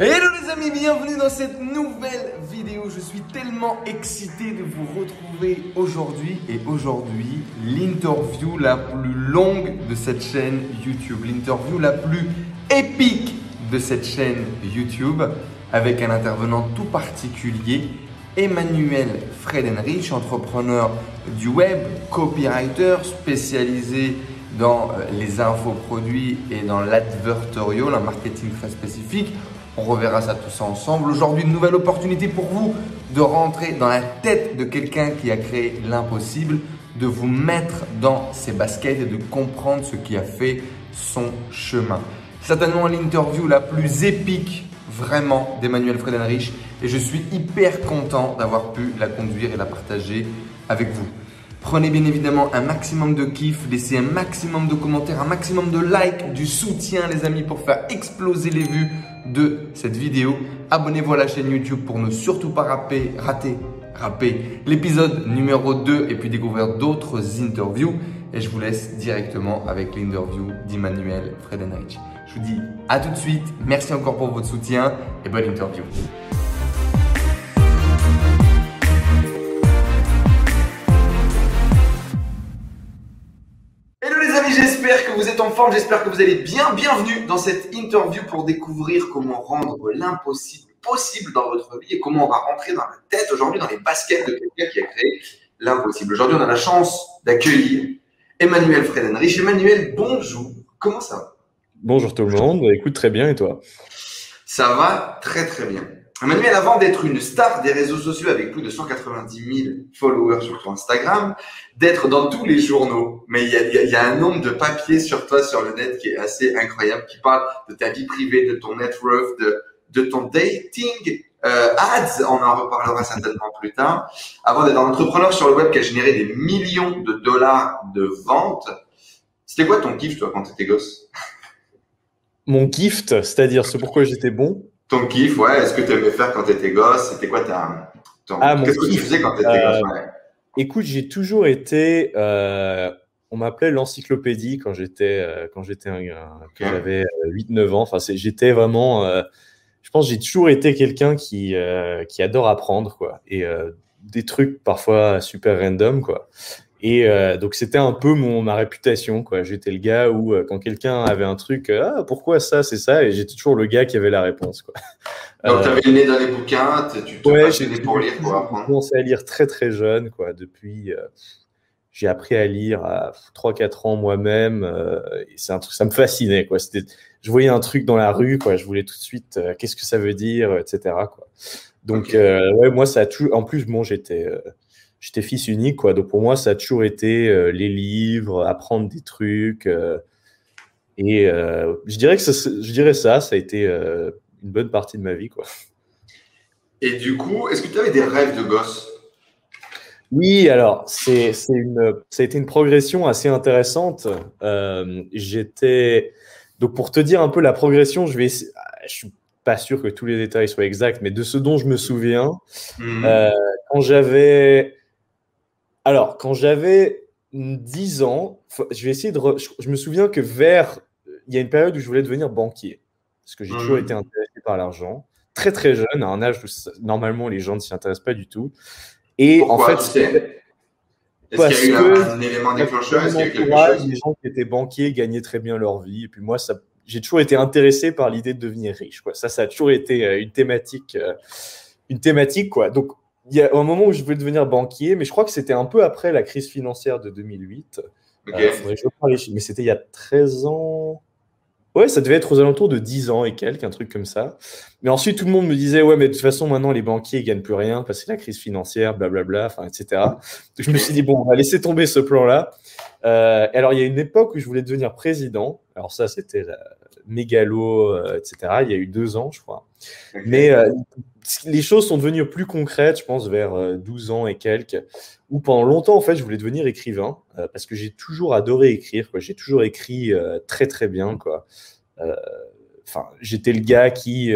Hello les amis, bienvenue dans cette nouvelle vidéo. Je suis tellement excité de vous retrouver aujourd'hui et aujourd'hui l'interview la plus longue de cette chaîne YouTube, l'interview la plus épique de cette chaîne YouTube avec un intervenant tout particulier, Emmanuel Fredenrich, entrepreneur du web, copywriter spécialisé dans euh, les infoproduits et dans l'advertorial, un marketing très spécifique. On reverra ça tout ça ensemble. Aujourd'hui, une nouvelle opportunité pour vous de rentrer dans la tête de quelqu'un qui a créé l'impossible, de vous mettre dans ses baskets et de comprendre ce qui a fait son chemin. Certainement l'interview la plus épique vraiment d'Emmanuel Fredenrich et je suis hyper content d'avoir pu la conduire et la partager avec vous. Prenez bien évidemment un maximum de kiff, laissez un maximum de commentaires, un maximum de likes, du soutien les amis pour faire exploser les vues de cette vidéo. Abonnez-vous à la chaîne YouTube pour ne surtout pas rater, l'épisode numéro 2 et puis découvrir d'autres interviews. Et je vous laisse directement avec l'interview d'Emmanuel Fredenreich. Je vous dis à tout de suite, merci encore pour votre soutien et bonne interview. J'espère que vous êtes en forme, j'espère que vous allez bien. Bienvenue dans cette interview pour découvrir comment rendre l'impossible possible dans votre vie et comment on va rentrer dans la tête aujourd'hui, dans les baskets de quelqu'un qui a créé l'impossible. Aujourd'hui, on a la chance d'accueillir Emmanuel Fredenrich. Emmanuel, bonjour. Comment ça va? Bonjour tout le monde. Écoute, très bien et toi? Ça va très très bien. Emmanuel, avant d'être une star des réseaux sociaux avec plus de 190 000 followers sur ton Instagram, d'être dans tous les journaux, mais il y a, y a, un nombre de papiers sur toi sur le net qui est assez incroyable, qui parle de ta vie privée, de ton net worth, de, de ton dating euh, ads, on en reparlera certainement plus tard. Avant d'être un entrepreneur sur le web qui a généré des millions de dollars de ventes, c'était quoi ton gift toi quand tu étais gosse? Mon gift, c'est-à-dire ce pourquoi j'étais bon ton kiff, ouais. Est-ce que tu aimais faire quand tu étais gosse? C'était quoi ta. Ah, Qu'est-ce que tu faisais quand tu étais gosse? euh, Écoute, j'ai toujours été. Euh, on m'appelait l'encyclopédie quand j'étais euh, quand j'étais j'avais 8-9 ans. Enfin, j'étais vraiment. je pense que j'ai toujours été quelqu'un qui qui adore apprendre quoi et des trucs parfois super random quoi. Et euh, donc c'était un peu mon ma réputation quoi. J'étais le gars où euh, quand quelqu'un avait un truc, euh, ah pourquoi ça c'est ça, et j'étais toujours le gars qui avait la réponse quoi. Donc tu avais le nez dans les bouquins, tu te ouais, j'ai pour lire. J'ai commencé à lire très très jeune quoi. Depuis j'ai appris à lire à 3-4 ans moi-même. et c'est un truc, ça me fascinait quoi. C'était, je voyais un truc dans la rue quoi, je voulais tout de suite, qu'est-ce que ça veut dire, etc. Quoi. Donc ouais moi ça a toujours, en plus bon j'étais j'étais fils unique, quoi. Donc pour moi, ça a toujours été euh, les livres, apprendre des trucs. Euh, et euh, je dirais que ça, je dirais ça, ça a été une bonne partie de ma vie, quoi. Et du coup, est-ce que tu avais des rêves de gosse? Oui, alors c'est une, ça a été une progression assez intéressante. J'étais donc pour te dire un peu la progression, je vais, je suis pas sûr que tous les détails soient exacts, mais de ce dont je me souviens, mmh. quand j'avais alors, quand j'avais 10 ans, je vais essayer de. Je, me souviens que vers. Il y a une période où je voulais devenir banquier. Parce que j'ai toujours mmh. été intéressé par l'argent. Très, très jeune, à un âge où normalement les gens ne s'y intéressent pas du tout. Et en fait. Est-ce qu'il y a eu un, élément déclencheur? Est-ce qu'il y a eu quelque chose? Les gens qui étaient banquiers gagnaient très bien leur vie. Et puis moi, ça, j'ai toujours été intéressé par l'idée de devenir riche. Quoi. Ça, ça a toujours été euh, une thématique. Euh, une thématique quoi. Donc il y a un moment où je voulais devenir banquier, mais je crois que c'était un peu après la crise financière de 2008. Euh, mais c'était il y a 13 ans. Ouais, ça devait être aux alentours de 10 ans et quelques, un truc comme ça. Mais ensuite, tout le monde me disait, ouais, mais de toute façon, maintenant, les banquiers, ils gagnent plus rien parce que c'est la crise financière, blablabla, enfin, etc. Donc, je me suis dit, bon, on va laisser tomber ce plan-là. Euh, alors, il y a une époque où je voulais devenir président. Alors, ça, c'était la mégalo, euh, etc. Il y a eu deux ans, je crois. Mais les choses sont devenues plus concrètes, je pense, vers 12 euh, ans et quelques, où pendant longtemps, en fait, je voulais devenir écrivain, euh, parce que j'ai toujours adoré écrire, J'ai toujours écrit euh, très, très bien, quoi. Enfin, j'étais le gars qui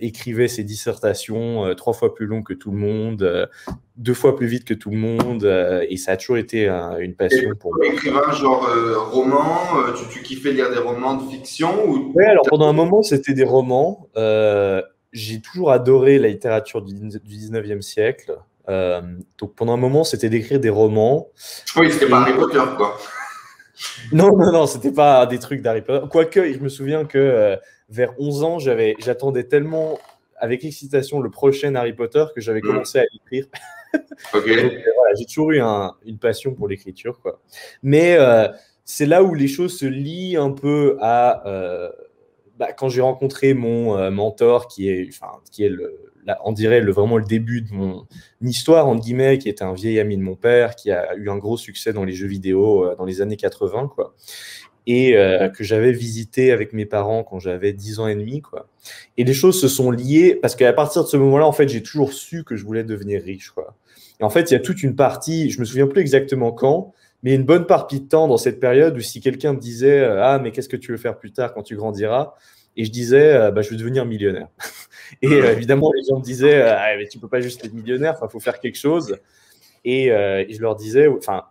écrivait ses dissertations trois fois plus longues que tout le monde, deux fois plus vite que tout le monde, et ça a toujours été une passion pour moi. Écrivain genre roman, tu, tu, kiffais lire des romans de fiction ou... Oui, alors pendant un moment, c'était des romans. j'ai toujours adoré la littérature du, 19e siècle. Euh, donc pendant un moment, c'était d'écrire des romans. Oui, c'était pas Harry Potter, quoi. Non, non, non, c'était pas des trucs d'Harry Potter. Quoique, je me souviens que euh, vers 11 ans, j'attendais tellement avec excitation le prochain Harry Potter que j'avais mm. commencé à écrire. Ok. j'ai toujours eu une passion pour l'écriture, quoi. Mais c'est là où les choses se lient un peu à bah, quand j'ai rencontré mon euh, mentor, qui est, qui est le, on dirait le, vraiment le début de mon histoire, entre guillemets, qui était un vieil ami de mon père, qui a eu un gros succès dans les jeux vidéo euh, dans les années 80, quoi. Et euh, que j'avais visité avec mes parents quand j'avais 10 ans et demi, quoi. Et les choses se sont liées parce qu'à partir de ce moment-là, en fait, j'ai toujours su que je voulais devenir riche. Et en fait, il y a toute une partie, je me souviens plus exactement quand, mais une bonne partie de temps dans cette période où si quelqu'un me disait euh, Ah, mais qu'est-ce que tu veux faire plus tard quand tu grandiras? Et je disais euh, bah, Je veux devenir millionnaire. et évidemment, les gens me disaient ah, mais Tu peux pas juste être millionnaire, il faut faire quelque chose. Et, je leur disais Enfin,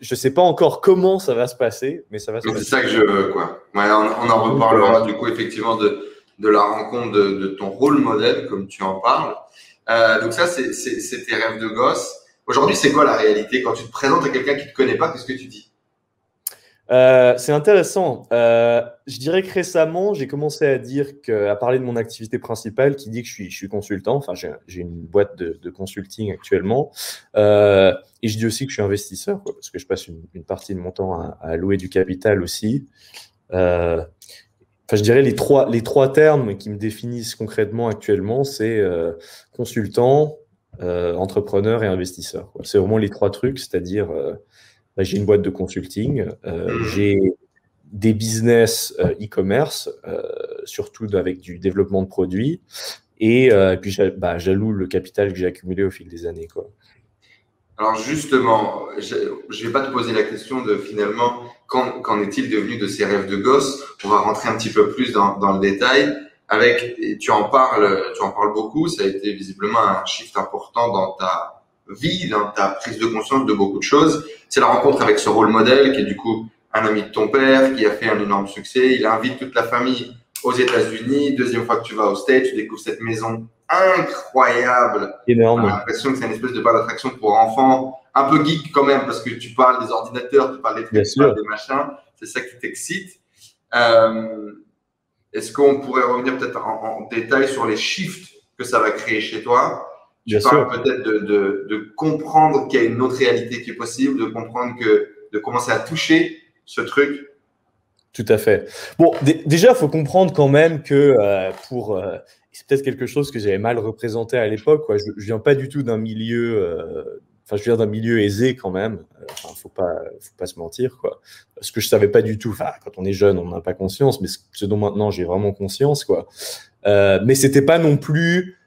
je sais pas encore comment ça va se passer, mais ça va se passer. C'est ça que je veux, quoi. on, en reparlera du coup, effectivement, de, de la rencontre de, de, ton rôle modèle, comme tu en parles. donc, ça, c'est tes rêves de gosse. Aujourd'hui, c'est quoi la réalité Quand tu te présentes à quelqu'un qui ne te connaît pas, qu'est-ce que tu dis? Euh, c'est intéressant. Euh, je dirais que récemment, j'ai commencé à dire que, à parler de mon activité principale, qui dit que je suis, consultant. Enfin, j'ai une boîte de, consulting actuellement, euh, et je dis aussi que je suis investisseur, parce que je passe une, partie de mon temps à, à louer du capital aussi. enfin, je dirais les trois, les trois termes qui me définissent concrètement actuellement, c'est consultant, entrepreneur et investisseur. C'est vraiment les trois trucs, c'est-à-dire j'ai une boîte de consulting, euh, mmh. j'ai des business e-commerce, surtout avec du développement de produits, et, puis bah, j'alloue le capital que j'ai accumulé au fil des années. Quoi. Alors justement, je ne vais pas te poser la question de finalement, qu'en est-il devenu de ces rêves de gosse? On va rentrer un petit peu plus dans, dans le détail avec, tu en parles, tu en parles beaucoup, ça a été visiblement un shift important dans ta vie, dans ta prise de conscience de beaucoup de choses. C'est la rencontre avec ce rôle modèle qui est du coup un ami de ton père, qui a fait un énorme succès. Il invite toute la famille aux États-Unis. Deuxième fois que tu vas au States, tu découvres cette maison incroyable. Énorme. J'ai l'impression que c'est une espèce de parc d'attraction pour enfants, un peu geek quand même, parce que tu parles des ordinateurs, tu parles des trucs, tu parles des machins. C'est ça qui t'excite. Euh, est-ce qu'on pourrait revenir peut-être en, détail sur les shifts que ça va créer chez toi? Tu Bien parles peut-être de, de, comprendre qu'il y a une autre réalité qui est possible, de comprendre que, de commencer à toucher ce truc. Tout à fait. Bon, déjà, il faut comprendre quand même que euh, pour. Euh, c'est peut-être quelque chose que j'avais mal représenté à l'époque. Je ne viens pas du tout d'un milieu euh, Enfin, je viens d'un milieu aisé quand même. Enfin, faut pas, faut pas se mentir, quoi. Ce que je savais pas du tout. Enfin, quand on est jeune, on n'a pas conscience, mais ce dont maintenant j'ai vraiment conscience, quoi. Mais c'était pas non plus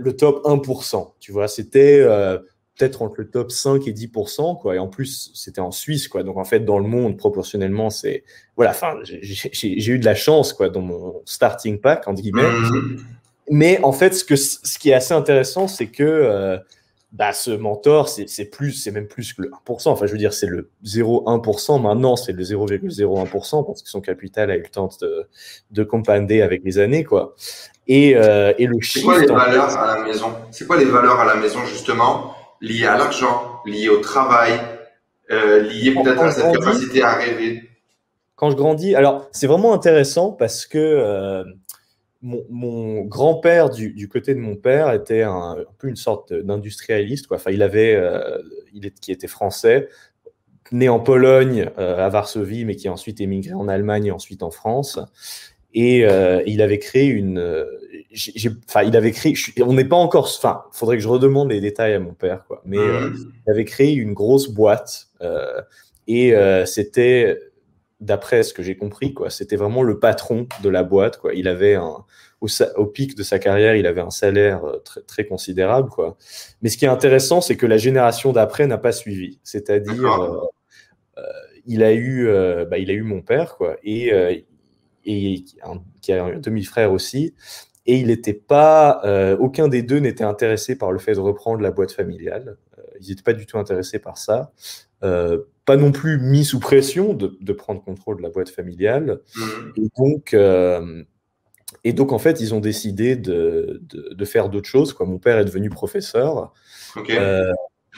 le top 1%. Tu vois, c'était euh, peut-être entre le top 5 et 10%, quoi. Et en plus, c'était en Suisse, quoi. Donc, en fait, dans le monde, proportionnellement, c'est. Voilà, enfin, j'ai eu de la chance, quoi, dans mon starting pack, entre guillemets. Mmh. Mais en fait, ce, que, ce qui est assez intéressant, c'est que. Bah, ce mentor, c'est plus, c'est même plus que le 1%. Enfin, je veux dire, c'est le 0,1%. Maintenant, c'est le 0,01% parce que son capital a eu le temps de, de compander avec les années, quoi. Et, euh, et le C'est quoi les valeurs à la maison? C'est quoi les valeurs à la maison, justement, liées à l'argent, liées au travail, euh, liées peut-être à cette capacité à rêver? Quand je grandis, alors, c'est vraiment intéressant parce que euh, mon, grand-père du, côté de mon père était un, peu une sorte d'industrialiste. Enfin, il avait, euh, il est, qui était français, né en Pologne, euh, à Varsovie, mais qui a ensuite émigré en Allemagne et ensuite en France. Et euh, il avait créé une, enfin, il avait créé. On n'est pas encore. Enfin, faudrait que je redemande les détails à mon père, quoi. Mais mmh. il avait créé une grosse boîte et c'était d'après ce que j'ai compris, quoi, c'était vraiment le patron de la boîte. Quoi. Il avait un, au, pic de sa carrière, il avait un salaire euh, très, très considérable. Quoi. Mais ce qui est intéressant, c'est que la génération d'après n'a pas suivi. C'est-à-dire, euh, euh, il a eu, bah, il a eu mon père, quoi, et, et qui a un demi-frère aussi. Et il n'était pas, aucun des deux n'était intéressé par le fait de reprendre la boîte familiale. ils n'étaient pas du tout intéressés par ça pas non plus mis sous pression de, prendre contrôle de la boîte familiale. Mmh. Et donc, euh, et donc, en fait, ils ont décidé de, de, faire d'autres choses. Quoi. Mon père est devenu professeur. Euh,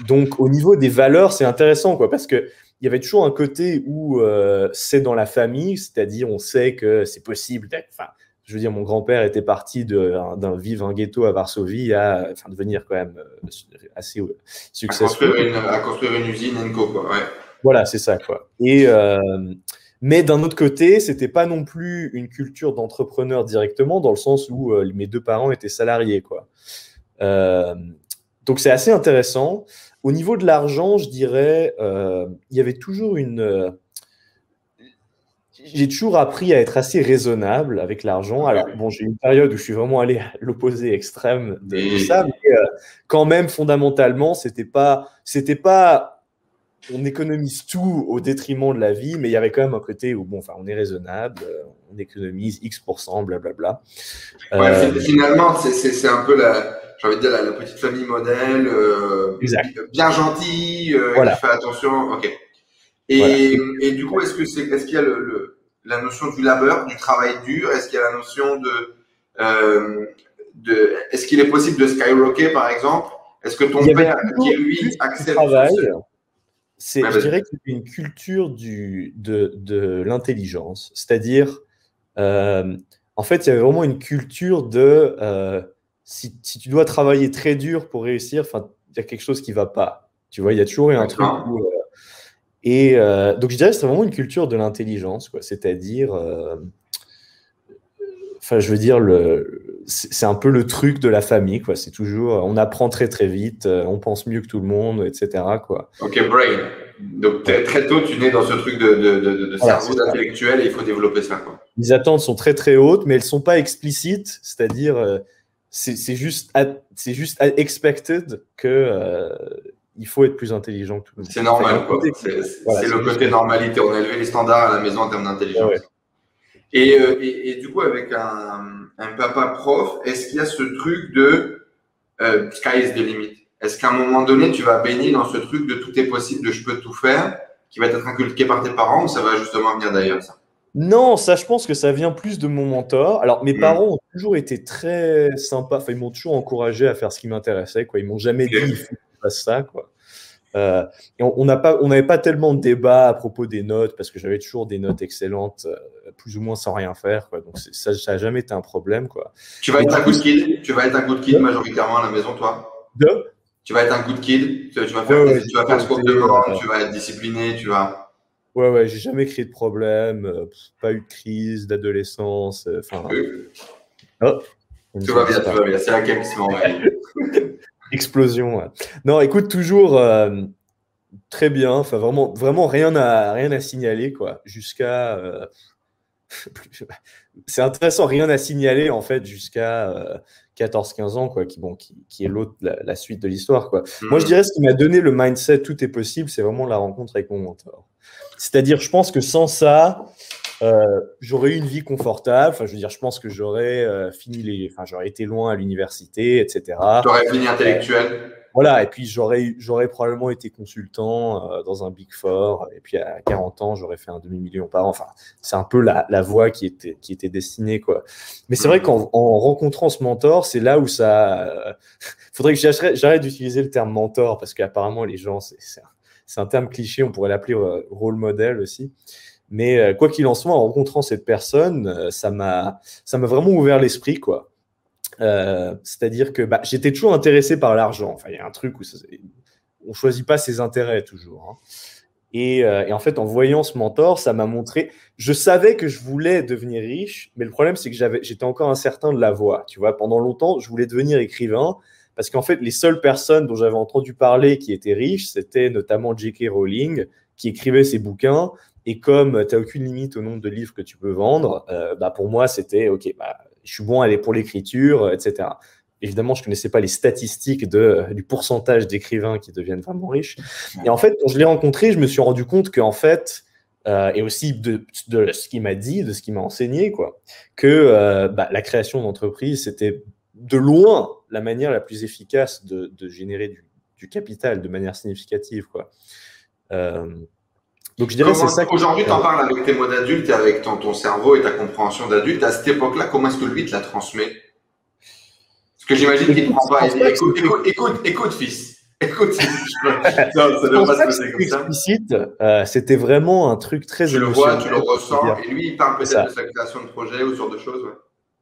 donc, au niveau des valeurs, c'est intéressant, quoi, parce qu'il y avait toujours un côté où euh, c'est dans la famille, c'est-à-dire on sait que c'est possible d'être. Enfin, je veux dire, mon grand-père était parti d'un vivre un ghetto à Varsovie à enfin, devenir quand même euh, assez successful. À construire une, usine, Enco, quoi. Ouais. Voilà, c'est ça, quoi. Et. Mais d'un autre côté, c'était pas non plus une culture d'entrepreneur directement, dans le sens où euh, mes deux parents étaient salariés, quoi. Euh, donc c'est assez intéressant. Au niveau de l'argent, je dirais, euh, il y avait toujours une. J'ai toujours appris à être assez raisonnable avec l'argent. Alors bon, j'ai une période où je suis vraiment allé à l'opposé extrême de, ça, mais quand même fondamentalement, c'était pas, c'était pas on économise tout au détriment de la vie, mais il y avait quand même un côté où, bon, enfin, on est raisonnable, euh, on économise X%, blablabla. Euh, finalement, c'est un peu la, j'ai envie de dire, la, petite famille modèle, euh, bien gentille, qui fait attention. Ok. Et, et du coup, est-ce que c'est, est-ce qu'il y a le, la notion du labeur, du travail dur? Est-ce qu'il y a la notion de, de est-ce qu'il est possible de skyrocker, par exemple? Est-ce que ton père, qui lui accepte travail, c'est, je dirais que c'est une culture du, de, de l'intelligence. C'est-à-dire, euh, en fait, il y avait vraiment une culture de euh, si, si, tu dois travailler très dur pour réussir, il y a quelque chose qui ne va pas. Tu vois, il y a toujours eu un truc où, euh, et donc, je dirais que c'est vraiment une culture de l'intelligence, quoi. C'est-à-dire, enfin, je veux dire, le, c'est un peu le truc de la famille, quoi. C'est toujours, on apprend très très vite, euh, on pense mieux que tout le monde, etc. Quoi. Ok, brain. Donc très tôt, tu nais dans ce truc de, de, de, de cerveau intellectuel et il faut développer ça. Quoi. Les attentes sont très très hautes, mais elles sont pas explicites, c'est-à-dire euh, c'est juste c'est juste expected que euh, il faut être plus intelligent que tout le monde. C'est normal, quoi. C'est le côté normalité. On a élevé les standards à la maison en termes d'intelligence. Et, et, et, du coup, avec un, un papa prof, est-ce qu'il y a ce truc de euh, sky is the limit? Est-ce qu'à un moment donné, tu vas baigner dans ce truc de tout est possible, de je peux tout faire, qui va être inculqué par tes parents, ou ça va justement venir d'ailleurs ça? Non, ça, je pense que ça vient plus de mon mentor. Alors, mes hmm. parents ont toujours été très sympas. Enfin, ils m'ont toujours encouragé à faire ce qui m'intéressait. Quoi. Ils m'ont jamais dit il faut ça. Quoi. Euh, on n'avait pas, tellement de débat à propos des notes parce que j'avais toujours des notes excellentes, euh, plus ou moins sans rien faire. Donc ça n'a jamais été un problème. Quoi. Tu vas être un good kid Tu vas être un good kid majoritairement à la maison, toi? Tu vas être un good kid Tu vas faire, tu vas faire ce qu'on te demande, tu vas être discipliné, tu vas. Ouais, ouais, j'ai jamais créé de problème, euh, pas eu de crise d'adolescence. Enfin. Oh, tout va bien, tout va bien. C'est la game qui Explosion. Non, écoute, toujours euh, très bien. Enfin, vraiment, vraiment rien à, rien à signaler, quoi. Jusqu'à. Euh, c'est intéressant, rien à signaler, en fait, jusqu'à 14-15 euh, ans, quoi, qui, bon, qui, qui est l'autre, la, suite de l'histoire, quoi. Moi, je mm. dirais ce qui m'a donné le mindset tout est possible, c'est vraiment la rencontre avec mon mentor. C'est-à-dire, je pense que sans ça, euh, j'aurais eu une vie confortable. Enfin, je veux dire, je pense que j'aurais euh, fini les, enfin, j'aurais été loin à l'université, etc. J'aurais fini intellectuel. voilà, et puis j'aurais, j'aurais probablement été consultant euh, dans un Big Four, et puis à 40 ans, j'aurais fait un demi-million par an. Enfin, c'est un peu la, la voie qui était, qui était destinée, quoi. Mais c'est vrai mm. qu'en en rencontrant ce mentor, c'est là où ça. faudrait que j'arrête d'utiliser le terme mentor, parce qu'apparemment, les gens, c'est, c'est, un, c'est un terme cliché, on pourrait l'appeler rôle modèle aussi. Mais euh, quoi qu'il en soit, en rencontrant cette personne, euh, ça m'a ça m'a vraiment ouvert l'esprit, quoi. Euh, c'est-à-dire que bah, j'étais toujours intéressé par l'argent. Enfin, il y a un truc où ça, on choisit pas ses intérêts toujours. Hein. Et, et, en fait, en voyant ce mentor, ça m'a montré. Je savais que je voulais devenir riche, mais le problème, c'est que j'avais, j'étais encore incertain de la voie. Tu vois, pendant longtemps, je voulais devenir écrivain parce qu'en fait, les seules personnes dont j'avais entendu parler qui étaient riches, c'était notamment J.K. Rowling, qui écrivait ses bouquins et comme tu n'as aucune limite au nombre de livres que tu peux vendre, euh, bah pour moi, c'était OK, bah, je suis bon aller pour l'écriture, euh, etc. Évidemment, je ne connaissais pas les statistiques de, euh, du pourcentage d'écrivains qui deviennent vraiment riches. Et en fait, quand je l'ai rencontré, je me suis rendu compte qu'en fait, et aussi de, de ce qu'il m'a dit, de ce qu'il m'a enseigné, quoi, que bah, la création d'entreprise, c'était de loin la manière la plus efficace de, de générer du, du, capital de manière significative. Quoi. Donc je dirais c'est ça. Aujourd'hui, tu en parles avec tes mots d'adulte et avec ton, ton cerveau et ta compréhension d'adulte. À cette époque-là, comment est-ce que lui te l'a transmet? Parce que j'imagine qu'il ne prend pas. Écoute, écoute, écoute, écoute, fils. Écoute, non, ça ne pas se passer comme ça. Explicite, euh, c'était vraiment un truc très Tu le vois, tu le ressens. Et lui, il parle peut-être de sa création de projet ou ce genre de choses. Ouais.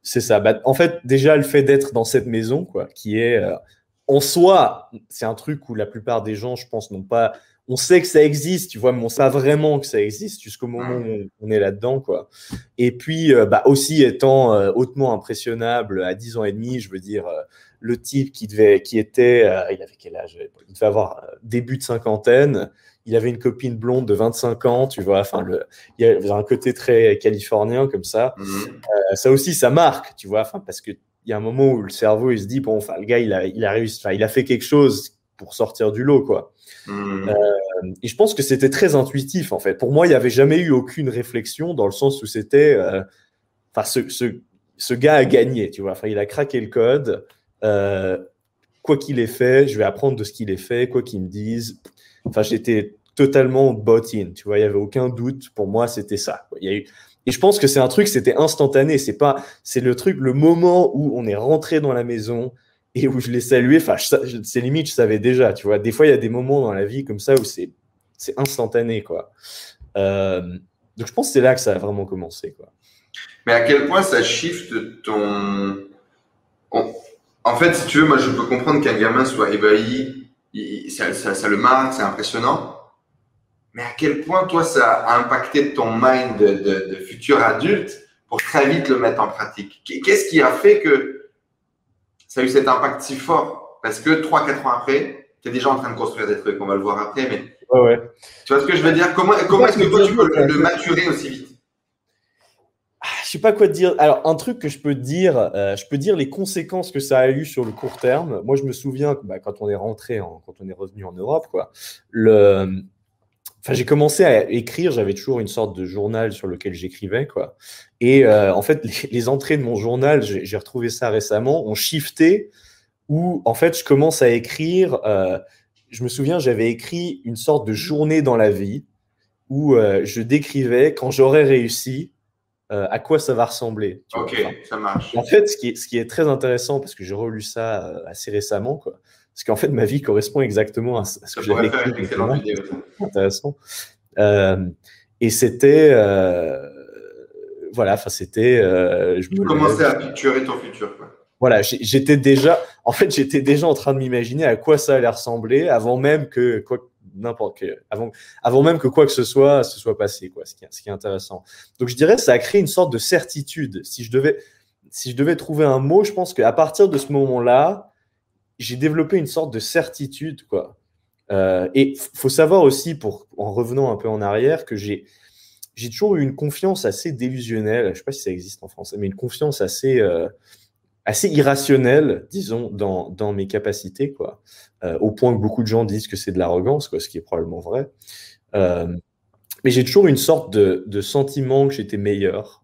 C'est ça. Bah, en fait, déjà, le fait d'être dans cette maison, quoi, qui est euh, en soi, c'est un truc où la plupart des gens, je pense, n'ont pas. On sait que ça existe, tu vois, mais on sait vraiment que ça existe jusqu'au moment où on est là-dedans, quoi. Et puis, euh, bah, aussi étant euh, hautement impressionnable à 10 ans et demi, je veux dire, le type qui devait, qui était, il avait quel âge? Il devait avoir début de cinquantaine il avait une copine blonde de 25 ans, tu vois. Enfin, le, il y a un côté très californien comme ça. Euh, ça aussi, ça marque, tu vois. Enfin, parce que il y a un moment où le cerveau, il se dit bon, enfin, le gars, il a, il a réussi, enfin, il a fait quelque chose pour sortir du lot, quoi. Mhm. Euh, et je pense que c'était très intuitif, en fait. Pour moi, il n'y avait jamais eu aucune réflexion dans le sens où c'était, euh, enfin, ce, ce, ce, gars a gagné, tu vois. Enfin, il a craqué le code. quoi qu'il ait fait, je vais apprendre de ce qu'il ait fait, quoi qu'il me dise. Enfin, j'étais totalement bot-in. Tu vois, il y avait aucun doute. Pour moi, c'était ça. Il y a eu... Et je pense que c'est un truc, c'était instantané. C'est pas, c'est le truc, le moment où on est rentré dans la maison et où je l'ai salué. Enfin, c'est limite, je savais déjà. Tu vois, des fois, il y a des moments dans la vie comme ça où c'est, instantané, quoi. Euh, donc, je pense que c'est là que ça a vraiment commencé, quoi. Mais à quel point ça shift ton. En fait, si tu veux, moi, je peux comprendre qu'un gamin soit ébahi ça, le marque, c'est impressionnant. Mais à quel point, toi, ça a impacté ton mind de, futur adulte pour très vite le mettre en pratique? Qu'est-ce qui a fait que ça a eu cet impact si fort Parce que 3-4 ans après, tu es déjà en train de construire des trucs, on va le voir après, mais ouais, ouais. tu vois ce que je veux dire? Comment, comment est-ce que toi, tu peux le maturer aussi vite? Je sais pas quoi te dire. Alors, un truc que je peux dire, euh, je peux dire les conséquences que ça a eu sur le court terme. Moi, je me souviens bah, quand on est rentré, quand on est revenu en Europe, quoi. Le, enfin, j'ai commencé à écrire. J'avais toujours une sorte de journal sur lequel j'écrivais, quoi. Et euh, en fait, les, entrées de mon journal, j'ai retrouvé ça récemment, ont shifté. Où en fait, je commence à écrire. Euh, je me souviens, j'avais écrit une sorte de journée dans la vie où je décrivais quand j'aurais réussi euh, à quoi ça va ressembler. ok, ça marche. En fait, ce qui, est, ce qui est très intéressant, parce que j'ai relu ça euh, assez récemment, quoi, parce qu'en fait, ma vie correspond exactement à ce que j'avais écrit. Intéressant. Euh, et c'était, voilà, enfin, c'était. je me commençais à picturer ton futur, quoi. Voilà, j'étais déjà, en fait, j'étais déjà en train de m'imaginer à quoi ça allait ressembler avant même que, quoi, n'importe avant, avant même que quoi que ce soit se soit passé, quoi, ce qui, ce qui est intéressant. Donc je dirais ça a créé une sorte de certitude. Si je devais, si je devais trouver un mot, je pense qu'à partir de ce moment-là, j'ai développé une sorte de certitude, quoi. Euh, et faut savoir aussi, pour, en revenant un peu en arrière, que j'ai j'ai toujours eu une confiance assez délusionnelle, je sais pas si ça existe en français, mais une confiance assez, euh, assez irrationnel, disons, dans, dans mes capacités, quoi. Euh, au point que beaucoup de gens disent que c'est de l'arrogance, quoi, ce qui est probablement vrai. Euh, mais j'ai toujours une sorte de, de sentiment que j'étais meilleur.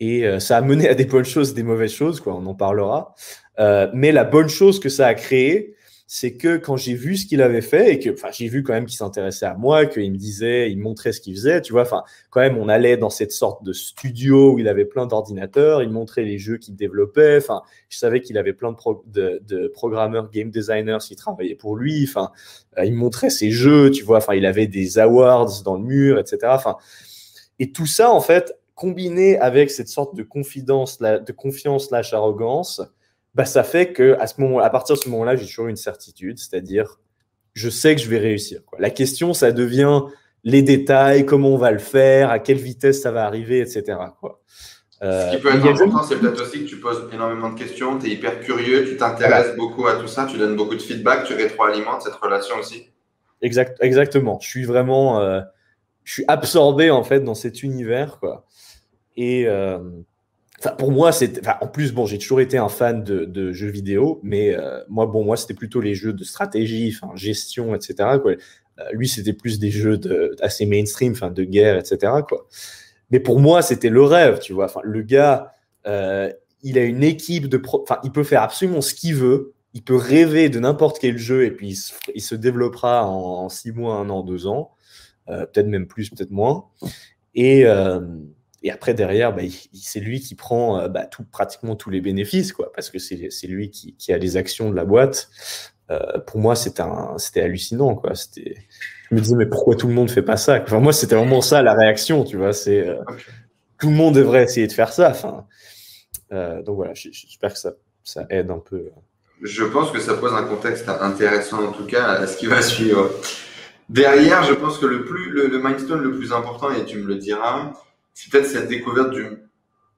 Et ça a mené à des bonnes choses, des mauvaises choses, quoi, on en parlera. Euh, mais la bonne chose que ça a créé, c'est que quand j'ai vu ce qu'il avait fait et que, enfin, j'ai vu quand même qu'il s'intéressait à moi, qu'il me disait, il montrait ce qu'il faisait, tu vois, enfin, quand même, on allait dans cette sorte de studio où il avait plein d'ordinateurs, il montrait les jeux qu'il développait, enfin, je savais qu'il avait plein de, programmeurs, game designers qui travaillaient pour lui, enfin, euh, il montrait ses jeux, tu vois, enfin, il avait des awards dans le mur, etc. Enfin, et tout ça, en fait, combiné avec cette sorte de confidence, de confiance slash arrogance, bah, ça fait que à ce moment, à partir de ce moment-là, j'ai toujours une certitude, c'est-à-dire je sais que je vais réussir. Quoi. La question, ça devient les détails, comment on va le faire, à quelle vitesse ça va arriver, etc. Quoi. Euh, ce qui peut être important, c'est peut-être aussi que tu poses énormément de questions, tu es hyper curieux, tu t'intéresses beaucoup à tout ça, tu donnes beaucoup de feedback, tu rétroalimentes cette relation aussi. Exact, exactement. Je suis vraiment, euh, je suis absorbé en fait dans cet univers, quoi. Et, euh, pour moi, c'est. en plus, bon, j'ai toujours été un fan de, jeux vidéo, mais euh, moi, bon, moi, c'était plutôt les jeux de stratégie, enfin, gestion, etc. Quoi. Euh, lui, c'était plus des jeux de, assez mainstream, enfin, de guerre, etc. Quoi. Mais pour moi, c'était le rêve, tu vois. Enfin, le gars, euh, il a une équipe de. Enfin, il peut faire absolument ce qu'il veut. Il peut rêver de n'importe quel jeu et puis il se, développera en, six mois, un an, deux ans. peut-être même plus, peut-être moins. Et, et après, derrière, bah, c'est lui qui prend bah, tout, pratiquement tous les bénéfices, quoi, parce que c'est lui qui, qui, a les actions de la boîte. pour moi, c'était hallucinant. Quoi. Je me disais, mais pourquoi tout le monde fait pas ça? Enfin, Moi, c'était vraiment ça la réaction, tu vois. C'est tout le monde devrait essayer de faire ça. Enfin, donc voilà, j'espère que ça, ça aide un peu. Je pense que ça pose un contexte intéressant en tout cas à ce qui va suivre. Derrière, je pense que le plus le, milestone le plus important, et tu me le diras, c'est peut-être cette découverte du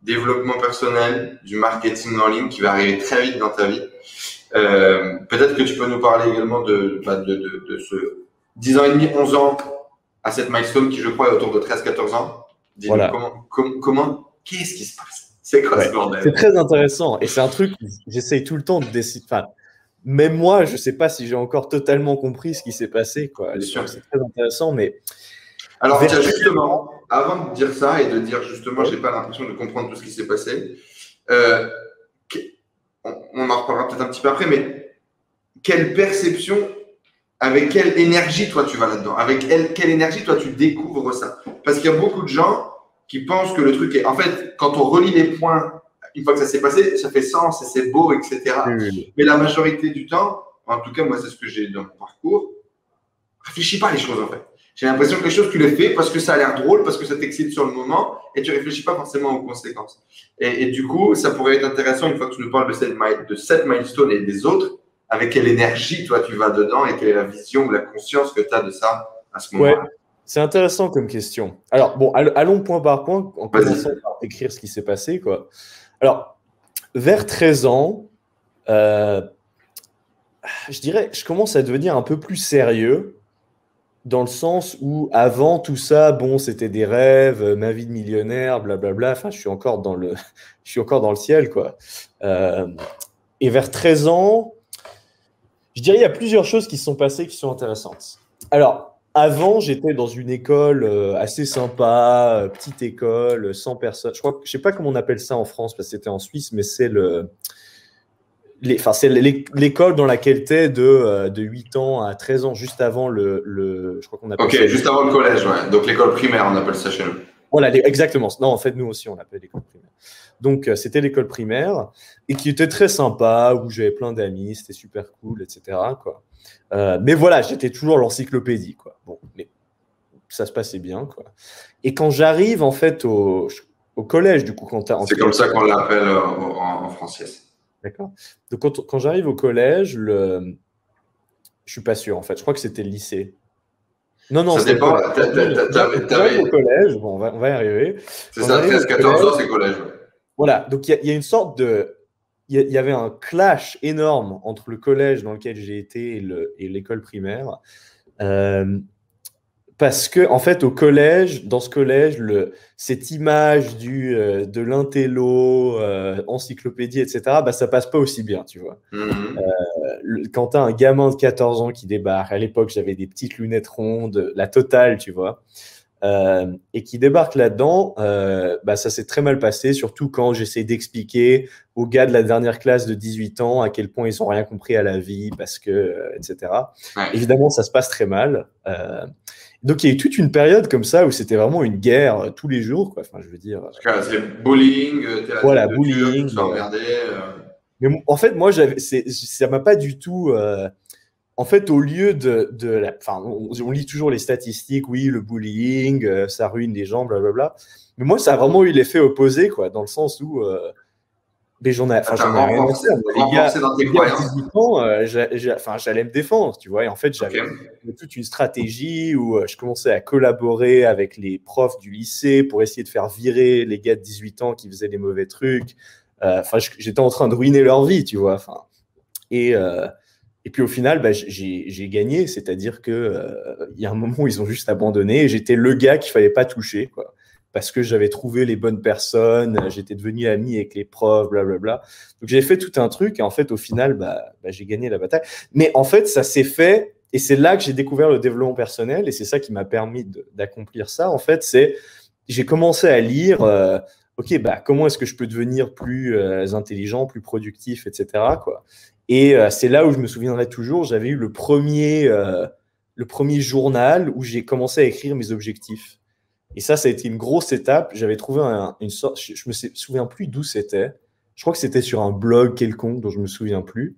développement personnel, du marketing en ligne qui va arriver très vite dans ta vie. Euh, peut-être que tu peux nous parler également de, bah, de, de, de, ce 10 ans et demi, 11 ans à cette milestone qui, je crois, est autour de 13-14 ans. Dis-nous voilà. comment, comment qu'est-ce qui se passe? C'est quoi ce bordel? C'est très intéressant. Et c'est un truc j'essaye tout le temps de décider. Enfin, même moi, je ne sais pas si j'ai encore totalement compris ce qui s'est passé. C'est très intéressant, mais. Alors, justement, avant de dire ça et de dire justement, j'ai pas l'impression de comprendre tout ce qui s'est passé, euh, on, en reparlera peut-être un petit peu après, mais quelle perception, avec quelle énergie toi tu vas là-dedans? Avec quelle, quelle énergie toi tu découvres ça? Parce qu'il y a beaucoup de gens qui pensent que le truc est. En fait, quand on relie les points, une fois que ça s'est passé, ça fait sens et c'est beau, etc. Mais la majorité du temps, en tout cas, moi, c'est ce que j'ai dans mon parcours, réfléchis pas à les choses, en fait. J'ai l'impression que les choses, tu les fais parce que ça a l'air drôle, parce que ça t'excite sur le moment et tu réfléchis pas forcément aux conséquences. Et, du coup, ça pourrait être intéressant, une fois que tu nous parles de cette, de cette milestone et des autres, avec quelle énergie, toi, tu vas dedans et quelle est la vision ou la conscience que tu as de ça à ce moment-là? C'est intéressant comme question. Alors, bon, allons point par point en commençant par écrire ce qui s'est passé. Quoi. Alors, vers 13 ans, euh, je dirais, je commence à devenir un peu plus sérieux dans le sens où avant tout ça, bon, c'était des rêves, ma vie de millionnaire, blablabla. Enfin, je suis encore dans le, je suis encore dans le ciel, quoi. Euh, et vers 13 ans, je dirais, il y a plusieurs choses qui se sont passées qui sont intéressantes. Alors, avant, j'étais dans une école euh, assez sympa, euh, petite école, sans personne. Je crois, je sais pas comment on appelle ça en France parce que c'était en Suisse, mais c'est le, c'est l'école dans laquelle tu es de, euh, de 8 ans à 13 ans, juste avant le, le je crois qu'on appelle. Ok, juste avant le collège, ouais. Donc l'école primaire, on appelle ça chez nous. Voilà, exactement. Non, en fait, nous aussi, on l'appelle l'école primaire. Donc, c'était l'école primaire et qui était très sympa, où j'avais plein d'amis, c'était super cool, etc. Quoi. Euh, mais voilà, j'étais toujours l'encyclopédie, quoi. Bon, mais ça se passait bien, quoi. Et quand j'arrive, en fait, au, au, collège, du coup, quand C'est comme ça qu'on l'appelle euh, en, en, français. D'accord. Donc, quand, quand j'arrive au collège, le... je suis pas sûr, en fait. Je crois que c'était le lycée. Non, non, ça dépend. au collège, bon, on va, on va y arriver. C'est ça, 13-14 ans, c'est collège. Voilà, donc il y, y, a une sorte de il y, avait un clash énorme entre le collège dans lequel j'ai été et l'école primaire. Euh, parce que, en fait, au collège, dans ce collège, le, cette image du, euh, de l'intello, euh, encyclopédie, etc., bah, ça passe pas aussi bien, tu vois. Mm-hmm. quand tu as un gamin de 14 ans qui débarque, à l'époque, j'avais des petites lunettes rondes, la totale, tu vois. Euh, et qui débarque là-dedans, euh, bah, ça s'est très mal passé, surtout quand j'essaie d'expliquer aux gars de la dernière classe de 18 ans à quel point ils n'ont rien compris à la vie, parce que, euh, etc. Évidemment, ça se passe très mal. Donc, il y a eu toute une période comme ça où c'était vraiment une guerre tous les jours, quoi. Enfin, je veux dire. C'est bullying, voilà, bullying. mais en fait, moi, ça m'a pas du tout en fait, au lieu de, de enfin, on, lit toujours les statistiques, oui, le bullying, euh, ça ruine les gens, blablabla. Mais moi, ça a vraiment eu l'effet opposé, quoi, dans le sens où, euh, mais j'en ai, enfin, j'en ai rien Les gars, dans tes 18 ans, euh, enfin, j'allais me défendre, tu vois. Et en fait, j'avais toute une stratégie où je commençais à collaborer avec les profs du lycée pour essayer de faire virer les gars de 18 ans qui faisaient des mauvais trucs. Enfin, j'étais en train de ruiner leur vie, tu vois. Enfin, et et puis au final, bah, j'ai gagné, c'est-à-dire qu'il euh, y a un moment où ils ont juste abandonné et j'étais le gars qu'il fallait pas toucher, quoi, parce que j'avais trouvé les bonnes personnes, j'étais devenu ami avec les profs, blablabla. Donc j'ai fait tout un truc et en fait au final, bah, bah j'ai gagné la bataille. Mais en fait, ça s'est fait et c'est là que j'ai découvert le développement personnel et c'est ça qui m'a permis d'accomplir ça. En fait, c'est j'ai commencé à lire. Euh, ok, bah, comment est-ce que je peux devenir plus euh, intelligent, plus productif, etc. Et euh, c'est là où je me souviendrai toujours, j'avais eu le premier, le premier journal où j'ai commencé à écrire mes objectifs. Et ça, ça a été une grosse étape. J'avais trouvé une sorte, je, je me souviens plus d'où c'était. Je crois que c'était sur un blog quelconque dont je me souviens plus.